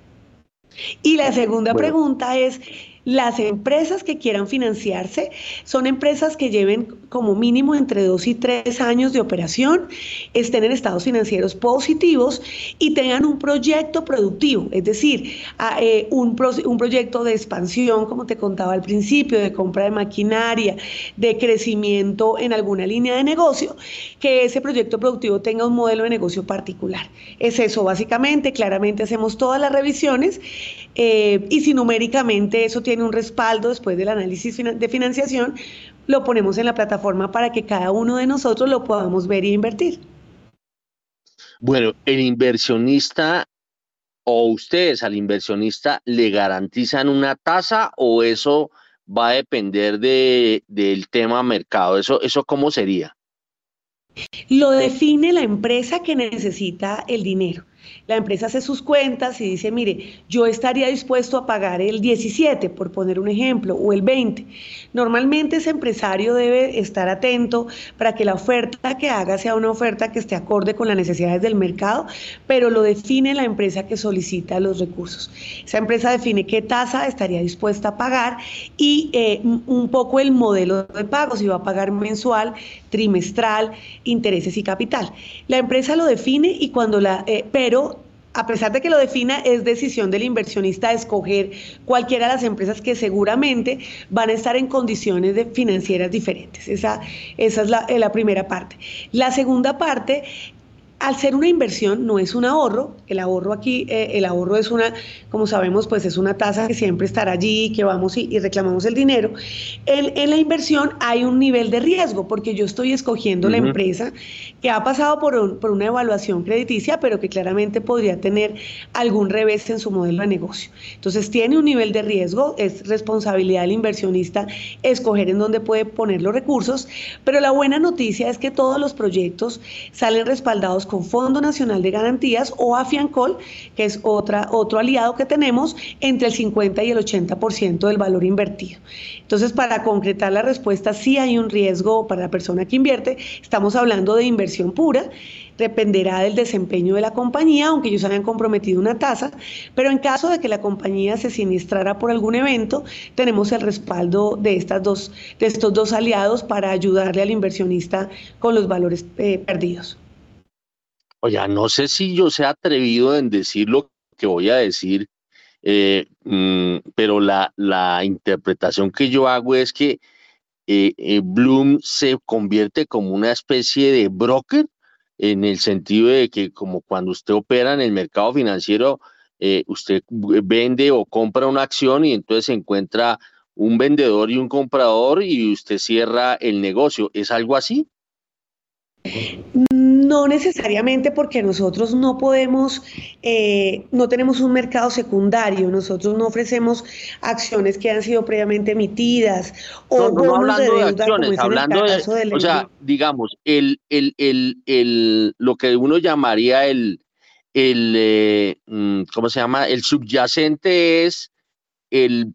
Y la segunda pregunta es, las empresas que quieran financiarse son empresas que lleven como mínimo entre dos y tres años de operación, estén en estados financieros positivos y tengan un proyecto productivo, es decir, eh, un, un proyecto de expansión, como te contaba al principio, de compra de maquinaria, de crecimiento en alguna línea de negocio, que ese proyecto productivo tenga un modelo de negocio particular. Es eso, básicamente, claramente hacemos todas las revisiones eh, y si numéricamente eso tiene un respaldo después del análisis de financiación, lo ponemos en la plataforma para que cada uno de nosotros lo podamos ver y invertir. Bueno, el inversionista o ustedes al inversionista le garantizan una tasa o eso va a depender de, del tema mercado. Eso, eso cómo sería? Lo define la empresa que necesita el dinero la empresa hace sus cuentas y dice, mire, yo estaría dispuesto a pagar el 17, por poner un ejemplo, o el 20. Normalmente ese empresario debe estar atento para que la oferta que haga sea una oferta que esté acorde con las necesidades del mercado, pero lo define la empresa que solicita los recursos. Esa empresa define qué tasa estaría dispuesta a pagar y eh, un poco el modelo de pago, si va a pagar mensual, trimestral, intereses y capital. La empresa lo define y cuando la, eh, pero a pesar de que lo defina, es decisión del inversionista escoger cualquiera de las empresas que seguramente van a estar en condiciones de financieras diferentes. Esa, es la, la primera parte. La segunda parte al ser una inversión no es un ahorro, el ahorro aquí, eh, el ahorro es una, como sabemos, pues es una tasa que siempre estará allí, que vamos y, reclamamos el dinero. En, la inversión hay un nivel de riesgo, porque yo estoy escogiendo la empresa que ha pasado por, por, una evaluación crediticia, pero que claramente podría tener algún revés en su modelo de negocio. Entonces tiene un nivel de riesgo, es responsabilidad del inversionista escoger en dónde puede poner los recursos, pero la buena noticia es que todos los proyectos salen respaldados con Fondo Nacional de Garantías o Afiancol, que es otro aliado que tenemos entre el 50 y el 80% del valor invertido. Entonces, para concretar la respuesta, sí hay un riesgo para la persona que invierte. Estamos hablando de inversión pura dependerá del desempeño de la compañía, aunque ellos hayan comprometido una tasa, pero en caso de que la compañía se siniestrara por algún evento, tenemos el respaldo de, estas dos, de estos dos aliados para ayudarle al inversionista con los valores eh, perdidos. Oye, no sé si yo sea atrevido en decir lo que voy a decir, eh, mm, pero la, la, interpretación que yo hago es que eh, eh, Bloom se convierte como una especie de broker en el sentido de que como cuando usted opera en el mercado financiero, usted vende o compra una acción y entonces se encuentra un vendedor y un comprador y usted cierra el negocio. ¿Es algo así? No necesariamente porque nosotros no podemos, eh, no tenemos un mercado secundario, nosotros no ofrecemos acciones que han sido previamente emitidas o no, hablando de, deuda, acciones, hablando de, o sea, digamos, el, el, el, el, lo que uno llamaría el, el eh, mm, ¿cómo se llama? El subyacente es el,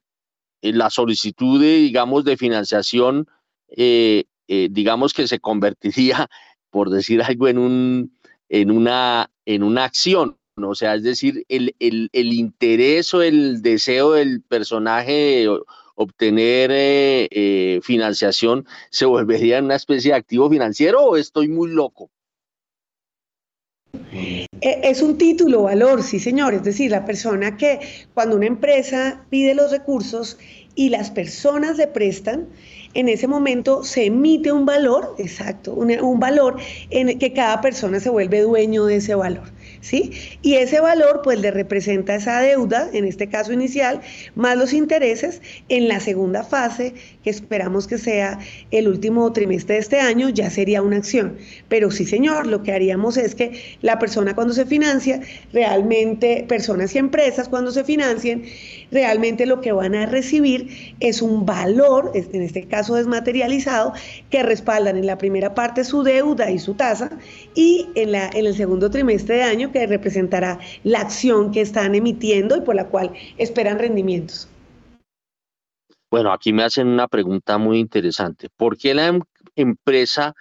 la solicitud de, digamos, de financiación, eh, digamos que se convertiría por decir algo, en, un, en, una, en una acción. O sea, es decir, el, el, el interés o el deseo del personaje de obtener eh, eh, financiación se volvería una especie de activo financiero o estoy muy loco? E, es un título, valor, sí señor. Es decir, la persona que cuando una empresa pide los recursos y las personas le prestan, en ese momento se emite un valor, exacto, un, valor en el que cada persona se vuelve dueño de ese valor. ¿Sí? Y ese valor pues le representa esa deuda, en este caso inicial, más los intereses en la segunda fase, que esperamos que sea el último trimestre de este año, ya sería una acción. Pero sí, señor, lo que haríamos es que la persona cuando se financia, realmente, personas y empresas cuando se financien, realmente lo que van a recibir es un valor, en este caso desmaterializado, que respaldan en la primera parte su deuda y su tasa y en, la, en el segundo trimestre de año que representará la acción que están emitiendo y por la cual esperan rendimientos. Bueno, aquí me hacen una pregunta muy interesante. ¿Por qué la em-, empresa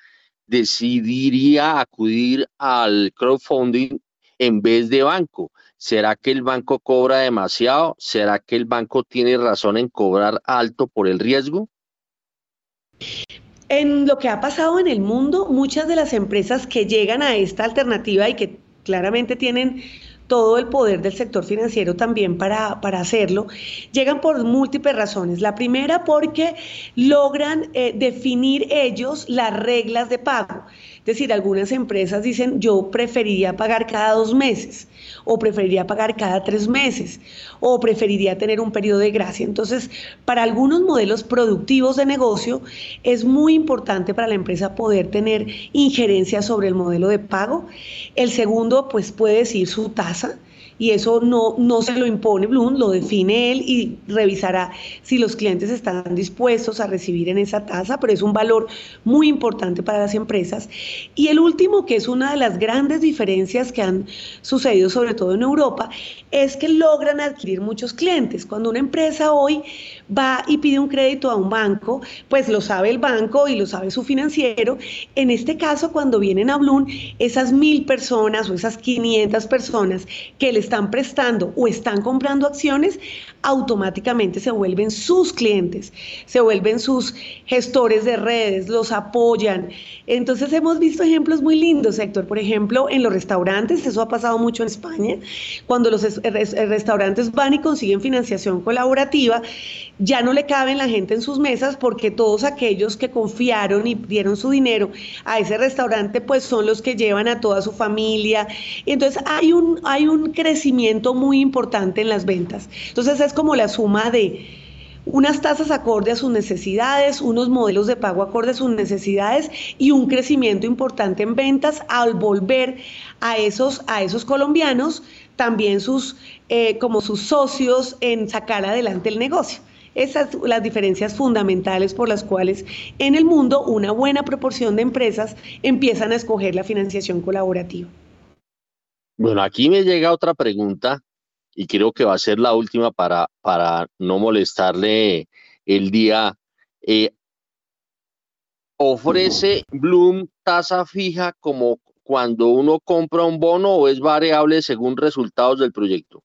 decidiría acudir al crowdfunding en vez de banco? ¿Será que el banco cobra demasiado? ¿Será que el banco tiene razón en cobrar alto por el riesgo? En lo que ha pasado en el mundo, muchas de las empresas que llegan a esta alternativa y que claramente tienen todo el poder del sector financiero también para, para hacerlo, llegan por múltiples razones. La primera porque logran eh, definir ellos las reglas de pago. Es decir, algunas empresas dicen, yo preferiría pagar cada dos meses, o preferiría pagar cada tres meses, o preferiría tener un periodo de gracia. Entonces, para algunos modelos productivos de negocio, es muy importante para la empresa poder tener injerencia sobre el modelo de pago. El segundo, pues puede decir su tasa y eso no, no se lo impone Bloom, lo define él y revisará si los clientes están dispuestos a recibir en esa tasa, pero es un valor muy importante para las empresas. Y el último, que es una de las grandes diferencias que han sucedido sobre todo en Europa, es que logran adquirir muchos clientes. Cuando una empresa hoy va y pide un crédito a un banco, pues lo sabe el banco y lo sabe su financiero. En este caso, cuando vienen a Bloom, esas mil personas o esas 500 personas que les están prestando o están comprando acciones, automáticamente se vuelven sus clientes, se vuelven sus gestores de redes, los apoyan. Entonces hemos visto ejemplos muy lindos, Héctor. Por ejemplo, en los restaurantes, eso ha pasado mucho en España, cuando los restaurantes van y consiguen financiación colaborativa, ya no le caben la gente en sus mesas porque todos aquellos que confiaron y dieron su dinero a ese restaurante, pues son los que llevan a toda su familia. Entonces hay un, hay un crecimiento muy importante en las ventas. Entonces es como la suma de unas tasas acorde a sus necesidades, unos modelos de pago acorde a sus necesidades y un crecimiento importante en ventas al volver a esos, a esos colombianos también sus, eh, como sus socios en sacar adelante el negocio. Esas son las diferencias fundamentales por las cuales en el mundo una buena proporción de empresas empiezan a escoger la financiación colaborativa. Bueno, aquí me llega otra pregunta y creo que va a ser la última para, para no molestarle el día. Eh, ¿Ofrece Bloom tasa fija como cuando uno compra un bono o es variable según resultados del proyecto?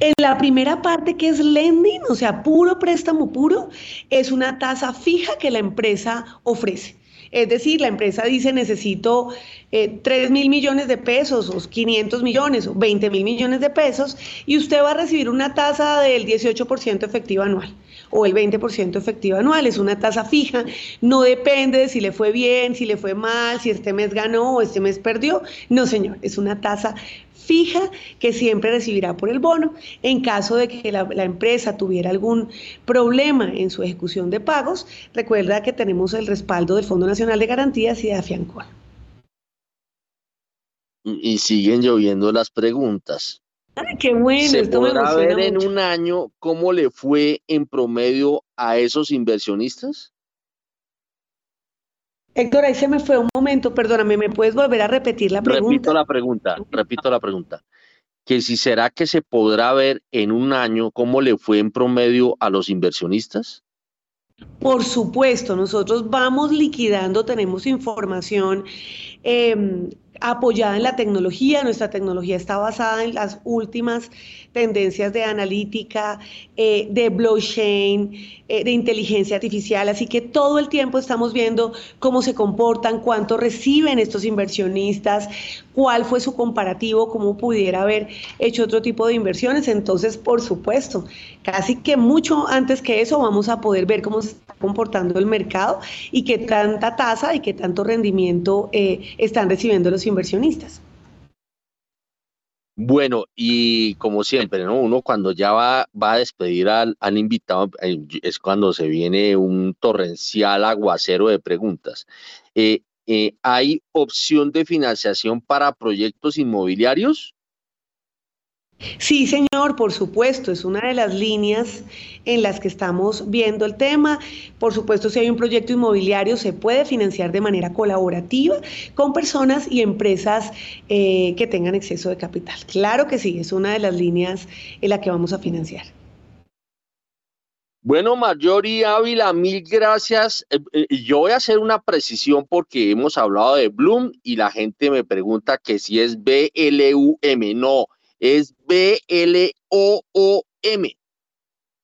En la primera parte que es lending, o sea, puro préstamo puro, es una tasa fija que la empresa ofrece. Es decir, la empresa dice necesito eh, 3 mil millones de pesos o 500 millones o 20 mil millones de pesos y usted va a recibir una tasa del 18% efectiva anual o el 20% efectiva anual. Es una tasa fija, no depende de si le fue bien, si le fue mal, si este mes ganó o este mes perdió. No, señor, es una tasa fija que siempre recibirá por el bono. En caso de que la, empresa tuviera algún problema en su ejecución de pagos, recuerda que tenemos el respaldo del Fondo Nacional de Garantías y de Afiancol. Y siguen lloviendo las preguntas. Ay, qué bueno, ¿Se podrá ver en un año cómo le fue en promedio a esos inversionistas? Héctor, ahí se me fue un momento, perdóname, ¿me puedes volver a repetir la pregunta? Repito la pregunta, repito la pregunta. Que si será que se podrá ver en un año cómo le fue en promedio a los inversionistas? Por supuesto, nosotros vamos liquidando, tenemos información eh, apoyada en la tecnología. Nuestra tecnología está basada en las últimas tendencias de analítica, eh, de blockchain, eh, de inteligencia artificial. Así que todo el tiempo estamos viendo cómo se comportan, cuánto reciben estos inversionistas, cuál fue su comparativo, cómo pudiera haber hecho otro tipo de inversiones. Entonces, por supuesto, casi que mucho antes que eso vamos a poder ver cómo se está comportando el mercado y qué tanta tasa y qué tanto rendimiento eh, están recibiendo los inversionistas. Bueno, y como siempre, ¿no? Uno cuando ya va, va a despedir al, invitado eh, es cuando se viene un torrencial aguacero de preguntas. Eh, eh, ¿Hay opción de financiación para proyectos inmobiliarios? Sí, señor, por supuesto, es una de las líneas en las que estamos viendo el tema. Por supuesto, si hay un proyecto inmobiliario, se puede financiar de manera colaborativa con personas y empresas eh, que tengan exceso de capital. Claro que sí, es una de las líneas en la que vamos a financiar. Bueno, Marjorie Ávila, mil gracias. Eh, eh, yo voy a hacer una precisión porque hemos hablado de Bloom y la gente me pregunta que si es B-L-U-M. No, es B-L-O-O-M.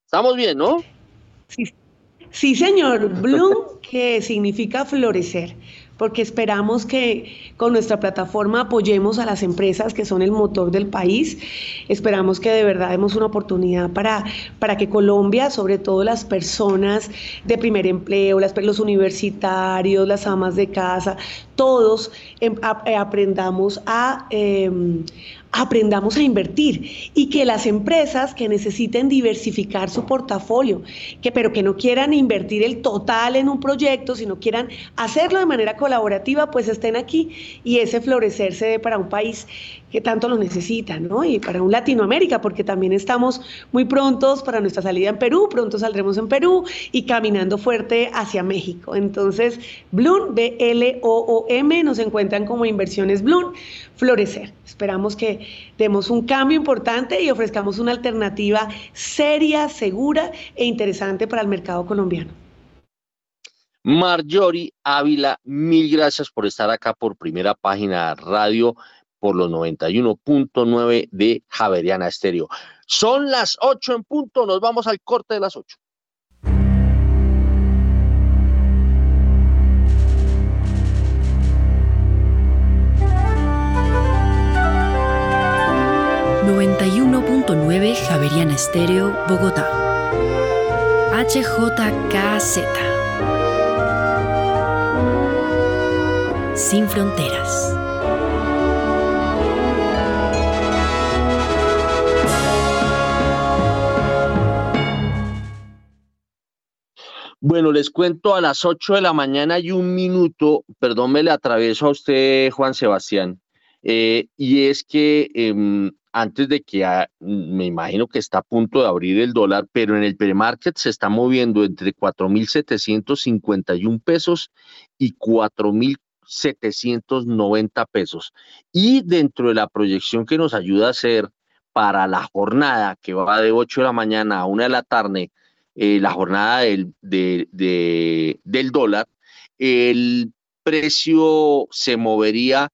Estamos bien, ¿no? Sí, sí señor. Bloom, que significa florecer porque esperamos que con nuestra plataforma apoyemos a las empresas que son el motor del país. Esperamos que de verdad demos una oportunidad para, para que Colombia, sobre todo las personas de primer empleo, las, los universitarios, las amas de casa, todos em, eh, aprendamos a, em, aprendamos a invertir y que las empresas que necesiten diversificar su portafolio, que pero que no quieran invertir el total en un proyecto, sino quieran hacerlo de manera colaborativa, pues estén aquí y ese florecer se dé para un país que tanto lo necesita, ¿no? Y para un Latinoamérica, porque también estamos muy prontos para nuestra salida en Perú, pronto saldremos en Perú y caminando fuerte hacia México. Entonces, Bloom, B-L-O-O-M, nos encuentran como inversiones Bloom, florecer. Esperamos que demos un cambio importante y ofrezcamos una alternativa seria, segura e interesante para el mercado colombiano. Marjorie Ávila, mil gracias por estar acá por primera página radio por los 91.9 de Javeriana Estéreo. Son las 8 en punto, nos vamos al corte de las 8. ...91.9 Javeriana Estéreo, Bogotá. HJKZ. Sin fronteras. Bueno, les cuento a las 8 de la mañana y un minuto, perdón, me le atravieso a usted, Juan Sebastián, eh, y es que em, antes de que me imagino que está a punto de abrir el dólar, pero en el premarket se está moviendo entre 4.751 pesos y 4.790 pesos. Y dentro de la proyección que nos ayuda a hacer para la jornada que va de 8 de la mañana a 1 de la tarde, eh, la jornada del, del dólar, el precio se movería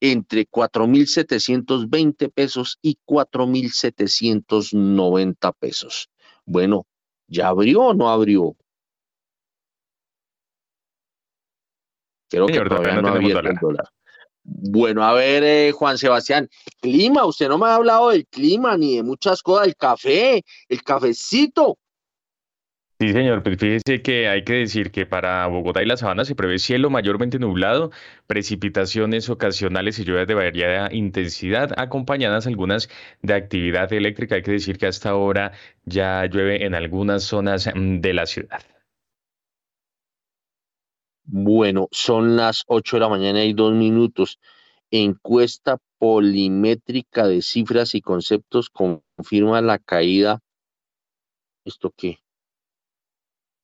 entre 4.720 pesos y 4.790 pesos. Bueno, ¿ya abrió o no abrió? Creo que todavía no, ha abierto el dólar. Bueno, a ver, eh, Juan Sebastián, clima, usted no me ha hablado del clima ni de muchas cosas, el café, el cafecito. Sí, señor, pues fíjese que hay que decir que para Bogotá y la Sabana se prevé cielo mayormente nublado, precipitaciones ocasionales y lluvias de variada intensidad, acompañadas algunas de actividad eléctrica. Hay que decir que hasta ahora ya llueve en algunas zonas mm, de la ciudad. Bueno, son las 8 de la mañana y dos minutos. Encuesta polimétrica de cifras y conceptos confirma la caída. ¿Esto qué?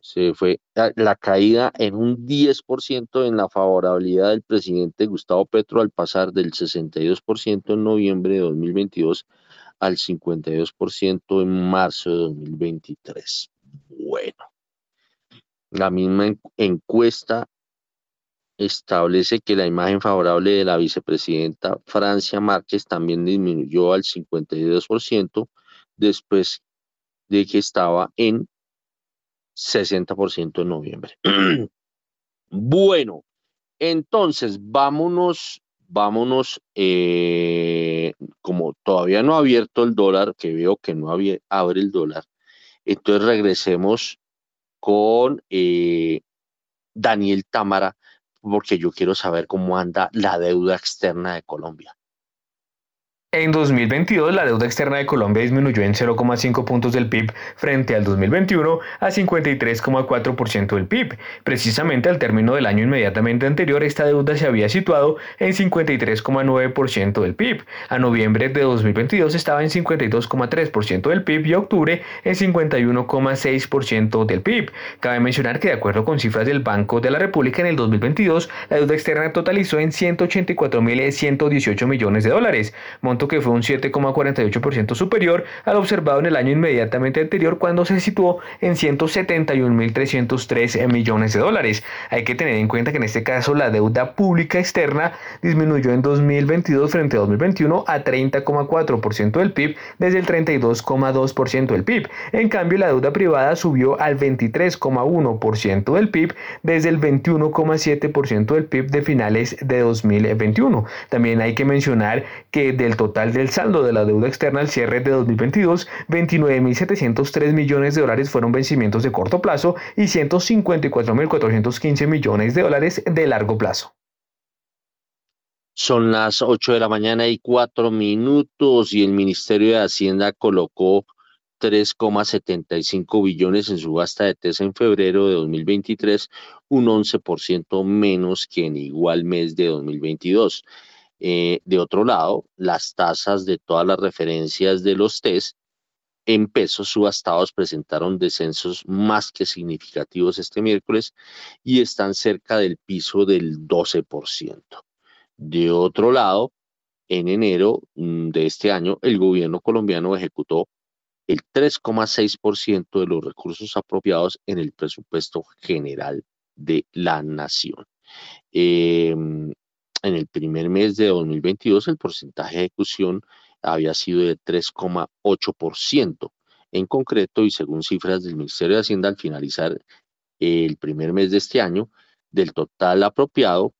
Se fue la caída en un 10% en la favorabilidad del presidente Gustavo Petro al pasar del 62% en noviembre de 2022 al 52% en marzo de 2023. Bueno, la misma encuesta establece que la imagen favorable de la vicepresidenta Francia Márquez también disminuyó al 52% después de que estaba en 60% en noviembre. bueno, entonces vámonos, vámonos, eh, como todavía no ha abierto el dólar, que veo que no abre el dólar, entonces regresemos con eh, Daniel Támara, porque yo quiero saber cómo anda la deuda externa de Colombia. En 2022, la deuda externa de Colombia disminuyó en 0,5 puntos del PIB frente al 2021 a 53,4% del PIB. Precisamente al término del año inmediatamente anterior, esta deuda se había situado en 53,9% del PIB. A noviembre de 2022 estaba en 52,3% del PIB y a octubre en 51,6% del PIB. Cabe mencionar que de acuerdo con cifras del Banco de la República en el 2022, la deuda externa totalizó en 184.118 millones de dólares que fue un 7,48% superior al observado en el año inmediatamente anterior cuando se situó en 171.303 millones de dólares. Hay que tener en cuenta que en este caso la deuda pública externa disminuyó en 2022 frente a 2021 a 30,4% del PIB desde el 32,2% del PIB. En cambio, la deuda privada subió al 23,1% del PIB desde el 21,7% del PIB de finales de 2021. También hay que mencionar que del total total del saldo de la deuda externa al cierre de 2022, 29.703 millones de dólares fueron vencimientos de corto plazo y 154.415 millones de dólares de largo plazo. Son las 8 de la mañana y 4 minutos y el Ministerio de Hacienda colocó 3,75 billones en subasta de TESA en febrero de 2023, un 11% menos que en igual mes de 2022. Eh, de otro lado, las tasas de todas las referencias de los test en pesos subastados presentaron descensos más que significativos este miércoles y están cerca del piso del 12%. De otro lado, en enero mm, de este año, el gobierno colombiano ejecutó el 3,6% de los recursos apropiados en el presupuesto general de la nación. Em, en el primer mes de 2022 el porcentaje de ejecución había sido de 3,8%. En concreto, y según cifras del Ministerio de Hacienda, al finalizar el primer mes de este año, del total apropiado,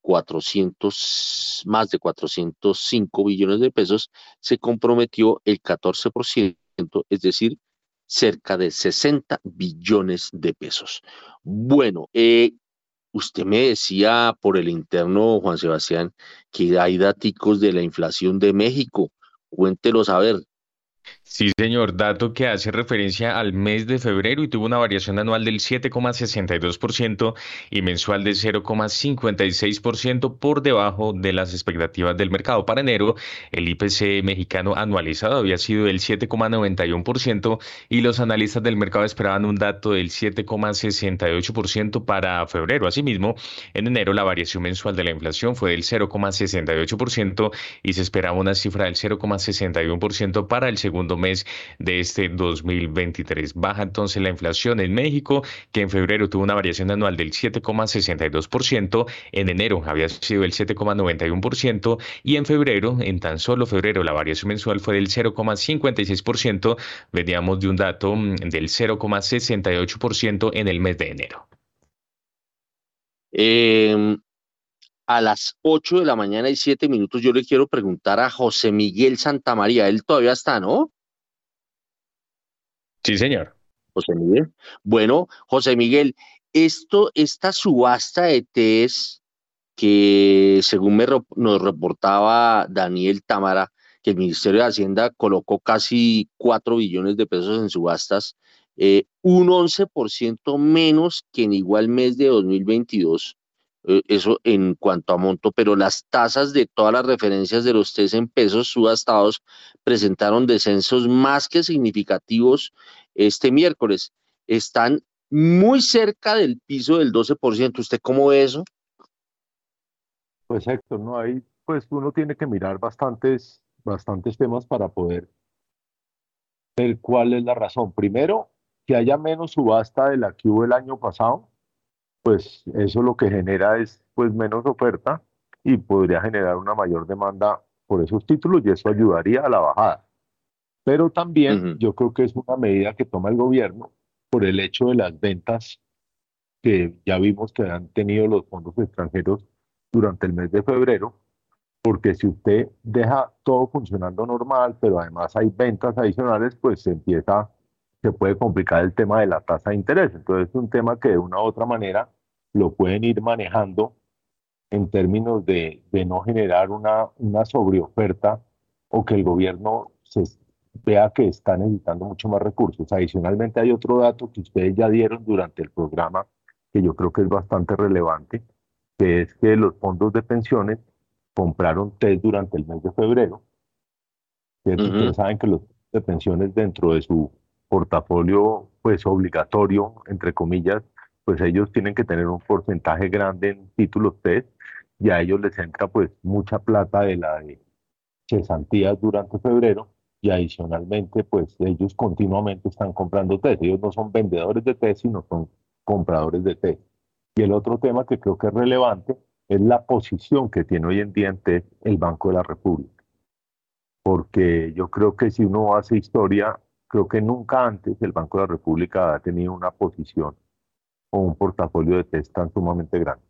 400, más de 405 billones de pesos, se comprometió el 14%, es decir, cerca de 60 billones de pesos. Bueno, eh, usted me decía por el interno, Juan Sebastián, que hay datos de la inflación de México. Cuéntelos a ver, Sí, señor, dato que hace referencia al mes de febrero y tuvo una variación anual del 7,62% y mensual de 0,56% por debajo de las expectativas del mercado. Para enero, el IPC mexicano anualizado había sido del 7,91% y los analistas del mercado esperaban un dato del 7,68% para febrero. Asimismo, en enero la variación mensual de la inflación fue del 0,68% y se esperaba una cifra del 0,61% para el segundo segundo mes de este 2023. Baja entonces la inflación en México, que en febrero tuvo una variación anual del 7,62%, en enero había sido el 7,91% y en febrero, en tan solo febrero, la variación mensual fue del 0,56%, veníamos de un dato mm, del 0,68% en el mes de enero. Eh, a las 8 de la mañana y 7 minutos yo le quiero preguntar a José Miguel Santamaría. Él todavía está, ¿no? Sí, señor. José Miguel. Bueno, José Miguel, esto, esta subasta de test que según me, nos reportaba Daniel Támara, que el Ministerio de Hacienda colocó casi 4 billones de pesos en subastas, eh, un 11% menos que en igual mes de 2022. Eh, eso en cuanto a monto, pero las tasas de todas las referencias de los test en pesos subastados presentaron descensos más que significativos este miércoles. Están muy cerca del piso del 12%. ¿Usted cómo ve eso? Pues Héctor, no hay, pues uno tiene que mirar bastantes, bastantes temas para poder ver cuál es la razón. Primero, que haya menos subasta de la que hubo el año pasado pues eso lo que genera es pues menos oferta y podría generar una mayor demanda por esos títulos y eso ayudaría a la bajada. Pero también yo creo que es una medida que toma el gobierno por el hecho de las ventas que ya vimos que han tenido los fondos extranjeros durante el mes de febrero, porque si usted deja todo funcionando normal, pero además hay ventas adicionales, pues se empieza se puede complicar el tema de la tasa de interés. Entonces es un tema que de una u otra manera lo pueden ir manejando en términos de, de no generar una, una sobreoferta o que el gobierno se vea que está necesitando mucho más recursos. Adicionalmente hay otro dato que ustedes ya dieron durante el programa que yo creo que es bastante relevante, que es que los fondos de pensiones compraron test durante el mes de febrero. Ustedes saben que los de pensiones dentro de su portafolio pues obligatorio, entre comillas, pues ellos tienen que tener un porcentaje grande en títulos TED y a ellos les entra pues mucha plata de la de cesantías durante febrero y adicionalmente pues ellos continuamente están comprando TED. Ellos no son vendedores de TED, sino son compradores de TED. Y el otro tema que creo que es relevante es la posición que tiene hoy en día en TED el Banco de la República. Porque yo creo que si uno hace historia, Creo que nunca antes el Banco de la República ha tenido una posición o un portafolio de test tan sumamente grande.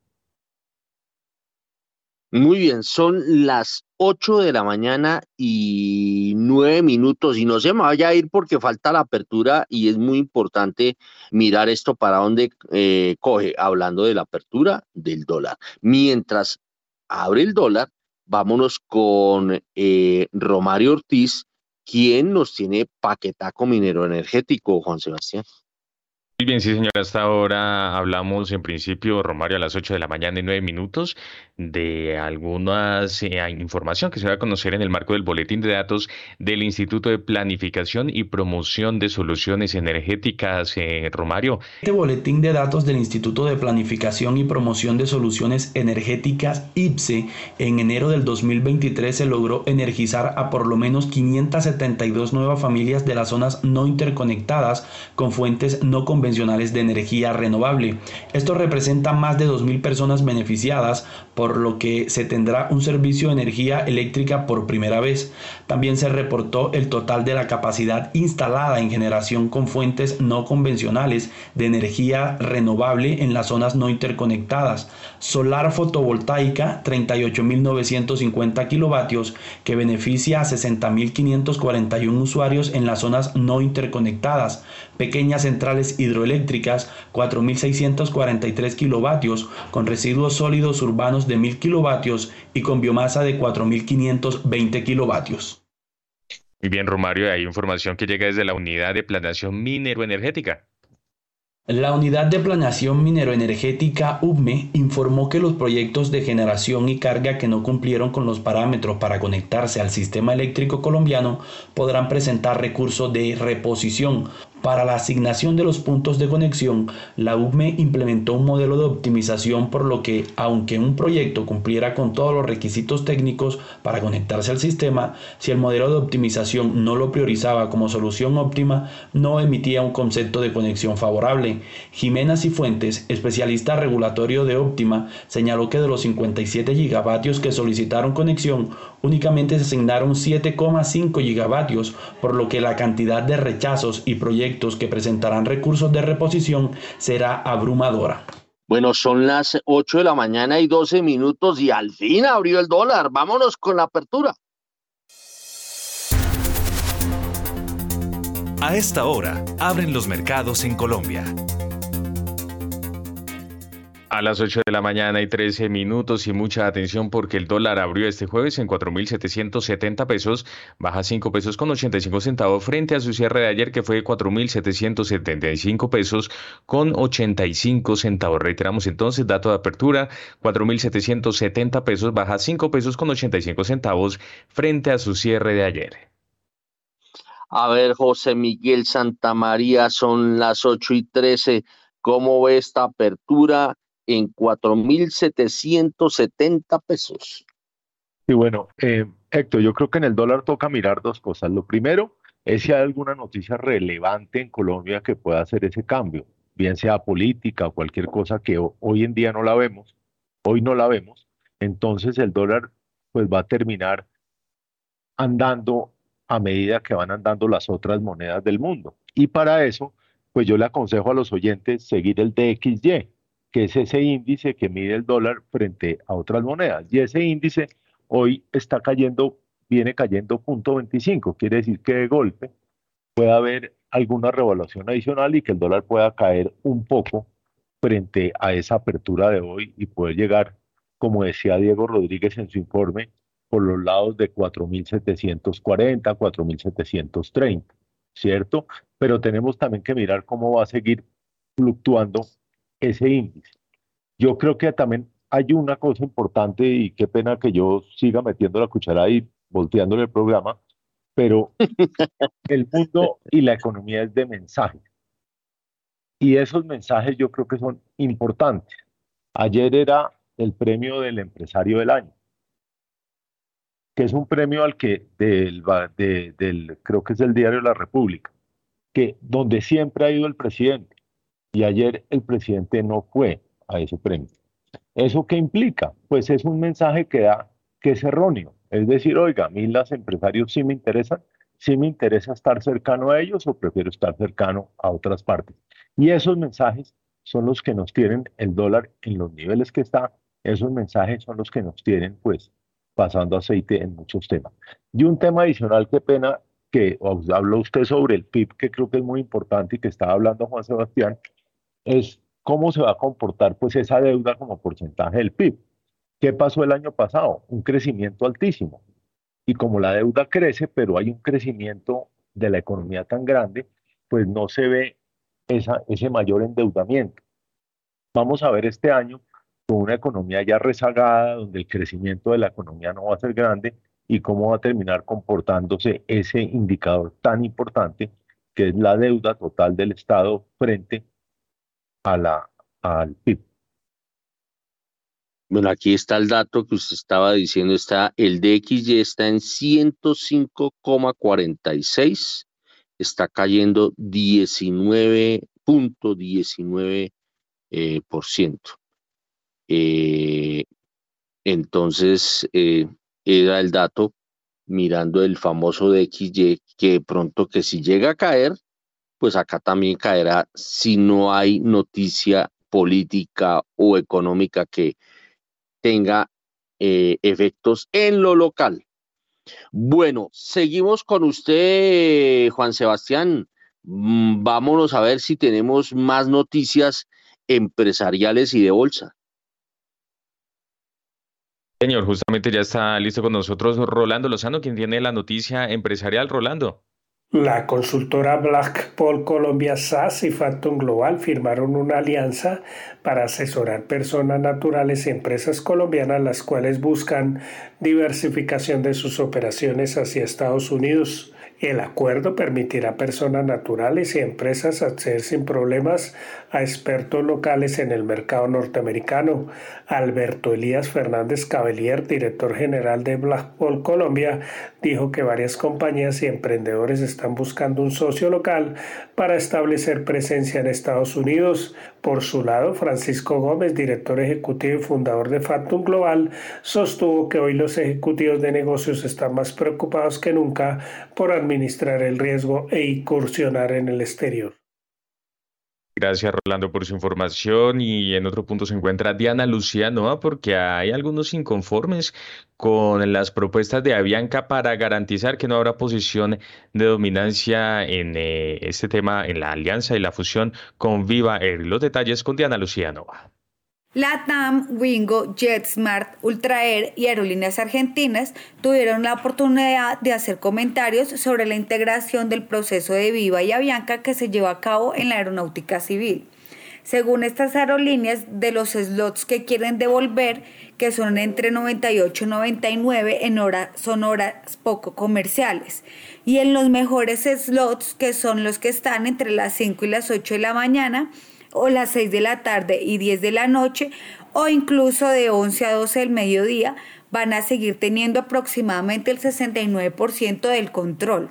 Muy bien, son las 8 de la mañana y 9 minutos y no se me vaya a ir porque falta la apertura y es muy importante mirar esto para dónde eh, coge, hablando de la apertura del dólar. Mientras abre el dólar, vámonos con eh, Romario Ortiz, ¿Quién nos tiene paquetaco minero energético, Juan Sebastián? Muy bien, sí, señor. Hasta ahora hablamos en principio, Romario, a las 8 de la mañana y 9 minutos de alguna eh, información que se va a conocer en el marco del boletín de datos del Instituto de Planificación y Promoción de Soluciones Energéticas. Eh, Romario. Este boletín de datos del Instituto de Planificación y Promoción de Soluciones Energéticas, IPSE, en enero del 2023 se logró energizar a por lo menos 572 nuevas familias de las zonas no interconectadas con fuentes no convencionales convencionales de energía renovable. Esto representa más de 2.000 personas beneficiadas, por lo que se tendrá un servicio de energía eléctrica por primera vez. También se reportó el total de la capacidad instalada en generación con fuentes no convencionales de energía renovable en las zonas no interconectadas. Solar fotovoltaica 38.950 kilovatios que beneficia a 60.541 usuarios en las zonas no interconectadas. Pequeñas centrales hidroeléctricas 4.643 kilovatios con residuos sólidos urbanos de 1.000 kilovatios y con biomasa de 4.520 kilovatios. Muy bien, Romario, hay información que llega desde la Unidad de Planeación Minero-Energética. La Unidad de Planeación Mineroenergética UBME informó que los proyectos de generación y carga que no cumplieron con los parámetros para conectarse al sistema eléctrico colombiano podrán presentar recursos de reposición para la asignación de los puntos de conexión, la UME implementó un modelo de optimización por lo que, aunque un proyecto cumpliera con todos los requisitos técnicos para conectarse al sistema, si el modelo de optimización no lo priorizaba como solución óptima, no emitía un concepto de conexión favorable. Jimena Cifuentes, especialista regulatorio de Óptima, señaló que de los 57 gigavatios que solicitaron conexión, únicamente se asignaron 7,5 gigavatios, por lo que la cantidad de rechazos y proyectos que presentarán recursos de reposición será abrumadora. Bueno, son las 8 de la mañana y 12 minutos y al fin abrió el dólar. Vámonos con la apertura. A esta hora, abren los mercados en Colombia. A las 8 de la mañana y 13 minutos y mucha atención porque el dólar abrió este jueves en 4.770 pesos, baja 5 pesos con 85 centavos frente a su cierre de ayer que fue de 4.775 pesos con 85 centavos. Reiteramos entonces, dato de apertura, 4.770 pesos, baja 5 pesos con 85 centavos frente a su cierre de ayer. A ver, José Miguel Santamaría, son las 8 y 13. ¿Cómo ve esta apertura? En 4.770 pesos. Y bueno, eh, Héctor, yo creo que en el dólar toca mirar dos cosas. Lo primero es si hay alguna noticia relevante en Colombia que pueda hacer ese cambio, bien sea política o cualquier cosa que hoy en día no la vemos, hoy no la vemos, entonces el dólar pues va a terminar andando a medida que van andando las otras monedas del mundo. Y para eso, pues yo le aconsejo a los oyentes seguir el DXY, que es ese índice que mide el dólar frente a otras monedas. Y ese índice hoy está cayendo, viene cayendo punto 25, quiere decir que de golpe puede haber alguna revaluación adicional y que el dólar pueda caer un poco frente a esa apertura de hoy y poder llegar, como decía Diego Rodríguez en su informe, por los lados de 4.740, 4.730, ¿cierto? Pero tenemos también que mirar cómo va a seguir fluctuando ese índice. Yo creo que también hay una cosa importante y qué pena que yo siga metiendo la cuchara y volteándole el programa, pero el mundo y la economía es de mensajes. Y esos mensajes yo creo que son importantes. Ayer era el premio del empresario del año, que es un premio al que del, del creo que es el diario La República, que donde siempre ha ido el presidente y ayer el presidente no fue a ese premio. ¿Eso qué implica? Pues es un mensaje que da que es erróneo. Es decir, oiga, a mí los empresarios sí me interesan, sí me interesa estar cercano a ellos o prefiero estar cercano a otras partes. Y esos mensajes son los que nos tienen el dólar en los niveles que está. Esos mensajes son los que nos tienen, pues, pasando aceite en muchos temas. Y un tema adicional, qué pena que habló usted sobre el PIB, que creo que es muy importante y que estaba hablando Juan Sebastián, es cómo se va a comportar pues esa deuda como porcentaje del PIB. ¿Qué pasó el año pasado? Un crecimiento altísimo. Y como la deuda crece, pero hay un crecimiento de la economía tan grande, pues no se ve esa, ese mayor endeudamiento. Vamos a ver este año con una economía ya rezagada, donde el crecimiento de la economía no va a ser grande y cómo va a terminar comportándose ese indicador tan importante que es la deuda total del Estado frente a la, al PIB. Bueno, aquí está el dato que usted estaba diciendo, está el DXY está en 105,46, está cayendo 19 0.19%. Eh, por ciento. Eh, entonces, eh, era el dato mirando el famoso DXY que pronto que si llega a caer, pues acá también caerá si no hay noticia política o económica que tenga efectos en lo local. Bueno, seguimos con usted, Juan Sebastián. Mm, vámonos a ver si tenemos más noticias empresariales y de bolsa. Señor, justamente ya está listo con nosotros Rolando Lozano, quien tiene la noticia empresarial. Rolando. La consultora Blackpool Colombia SAS y Phantom Global firmaron una alianza para asesorar personas naturales y empresas colombianas las cuales buscan diversificación de sus operaciones hacia Estados Unidos. El acuerdo permitirá a personas naturales y empresas acceder sin problemas a expertos locales en el mercado norteamericano. Alberto Elías Fernández Cabellier, director general de Blackpool Colombia, dijo que varias compañías y emprendedores están buscando un socio local para establecer presencia en Estados Unidos. Por su lado, Francisco Gómez, director ejecutivo y fundador de Factum Global, sostuvo que hoy los ejecutivos de negocios están más preocupados que nunca por administrar el riesgo e incursionar en el exterior. Gracias, Rolando, por su información. Y en otro punto se encuentra Diana Luciano, porque hay algunos inconformes con las propuestas de Avianca para garantizar que no habrá posición de dominancia en eh, este tema, en la alianza y la fusión con Viva Air. Los detalles con Diana Luciano. LATAM, Wingo, JetSmart, Ultraer y Aerolíneas Argentinas tuvieron la oportunidad de hacer comentarios sobre la integración del proceso de Viva y Avianca que se lleva a cabo en la aeronáutica civil. Según estas aerolíneas, de los slots que quieren devolver, que son entre 98 y 99 en horas, son horas poco comerciales. Y en los mejores slots, que son los que están entre las 5 y las 8 de la mañana, o las 6 de la tarde y 10 de la noche o incluso de 11 a 12 del mediodía van a seguir teniendo aproximadamente el 69% del control.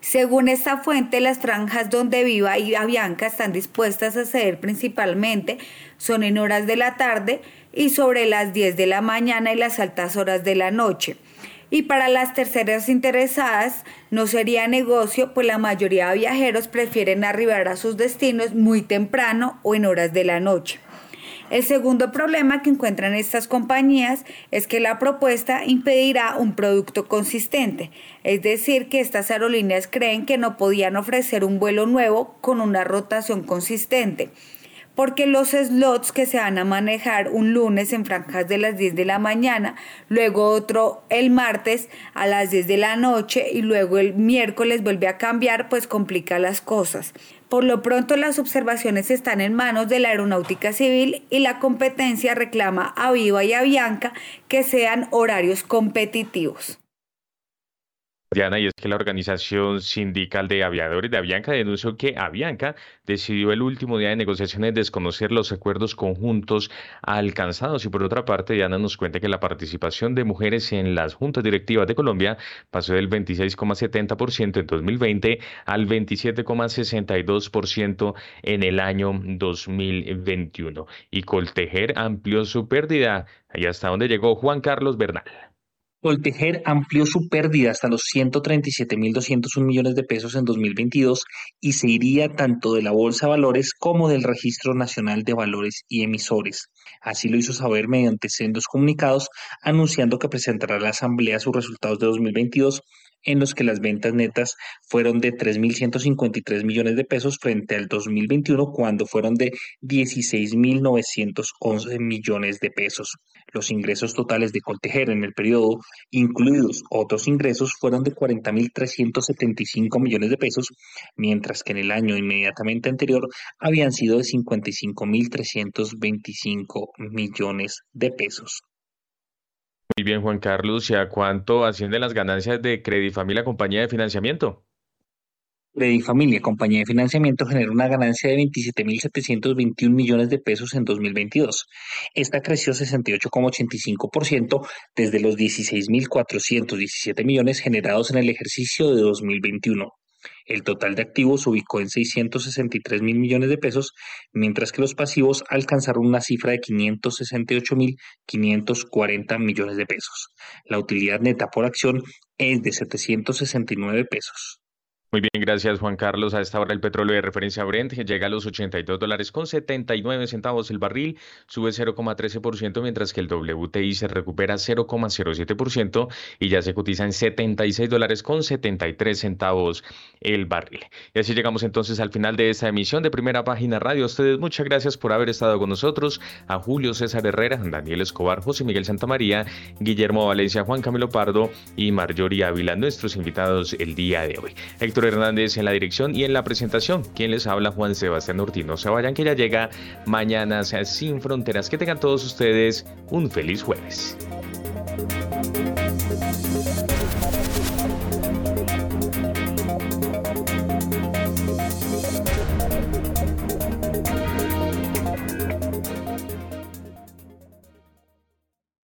Según esta fuente, las franjas donde Viva y Avianca están dispuestas a ceder principalmente son en horas de la tarde y sobre las 10 de la mañana y las altas horas de la noche. Y para las terceras interesadas no sería negocio, pues la mayoría de viajeros prefieren arribar a sus destinos muy temprano o en horas de la noche. El segundo problema que encuentran estas compañías es que la propuesta impedirá un producto consistente, es decir, que estas aerolíneas creen que no podían ofrecer un vuelo nuevo con una rotación consistente porque los slots que se van a manejar un lunes en franjas de las 10 de la mañana, luego otro el martes a las 10 de la noche y luego el miércoles vuelve a cambiar, pues complica las cosas. Por lo pronto las observaciones están en manos de la aeronáutica civil y la competencia reclama a Viva y a Bianca que sean horarios competitivos. Diana, y es que la organización sindical de aviadores de Avianca denunció que Avianca decidió el último día de negociaciones desconocer los acuerdos conjuntos alcanzados. Y por otra parte, Diana nos cuenta que la participación de mujeres en las juntas directivas de Colombia pasó del 26,70% en 2020 al 27,62% en el año 2021. Y Coltejer amplió su pérdida. ¿Y hasta dónde llegó Juan Carlos Bernal? Coltejer amplió su pérdida hasta los 137.201 millones de pesos en 2022 y se iría tanto de la Bolsa de Valores como del Registro Nacional de Valores y Emisores. Así lo hizo saber mediante sendos comunicados, anunciando que presentará a la Asamblea sus resultados de 2022 en los que las ventas netas fueron de 3.153 millones de pesos frente al 2021 cuando fueron de 16.911 millones de pesos. Los ingresos totales de Coltejer en el periodo, incluidos otros ingresos, fueron de 40.375 millones de pesos, mientras que en el año inmediatamente anterior habían sido de 55.325 millones de pesos. Muy bien, Juan Carlos. ¿Y a cuánto ascienden las ganancias de Familia compañía de financiamiento? Familia compañía de financiamiento, generó una ganancia de 27.721 millones de pesos en 2022. Esta creció 68,85% desde los 16.417 millones generados en el ejercicio de 2021. El total de activos se ubicó en 663 mil millones de pesos, mientras que los pasivos alcanzaron una cifra de 568 mil 540 millones de pesos. La utilidad neta por acción es de 769 pesos. Muy bien, gracias Juan Carlos. A esta hora el petróleo de referencia Brent llega a los 82 dólares con 79 centavos el barril, sube 0,13%, mientras que el WTI se recupera 0,07% y ya se cotiza en 76 dólares con 73 centavos el barril. Y así llegamos entonces al final de esta emisión de Primera Página Radio. Ustedes muchas gracias por haber estado con nosotros. A Julio César Herrera, Daniel Escobar, José Miguel Santamaría, Guillermo Valencia, Juan Camilo Pardo y Marjorie Ávila, nuestros invitados el día de hoy. Héctor Hernández en la dirección y en la presentación. Quien les habla, Juan Sebastián Ortiz. No se vayan que ya llega mañana sea, sin fronteras. Que tengan todos ustedes un feliz jueves.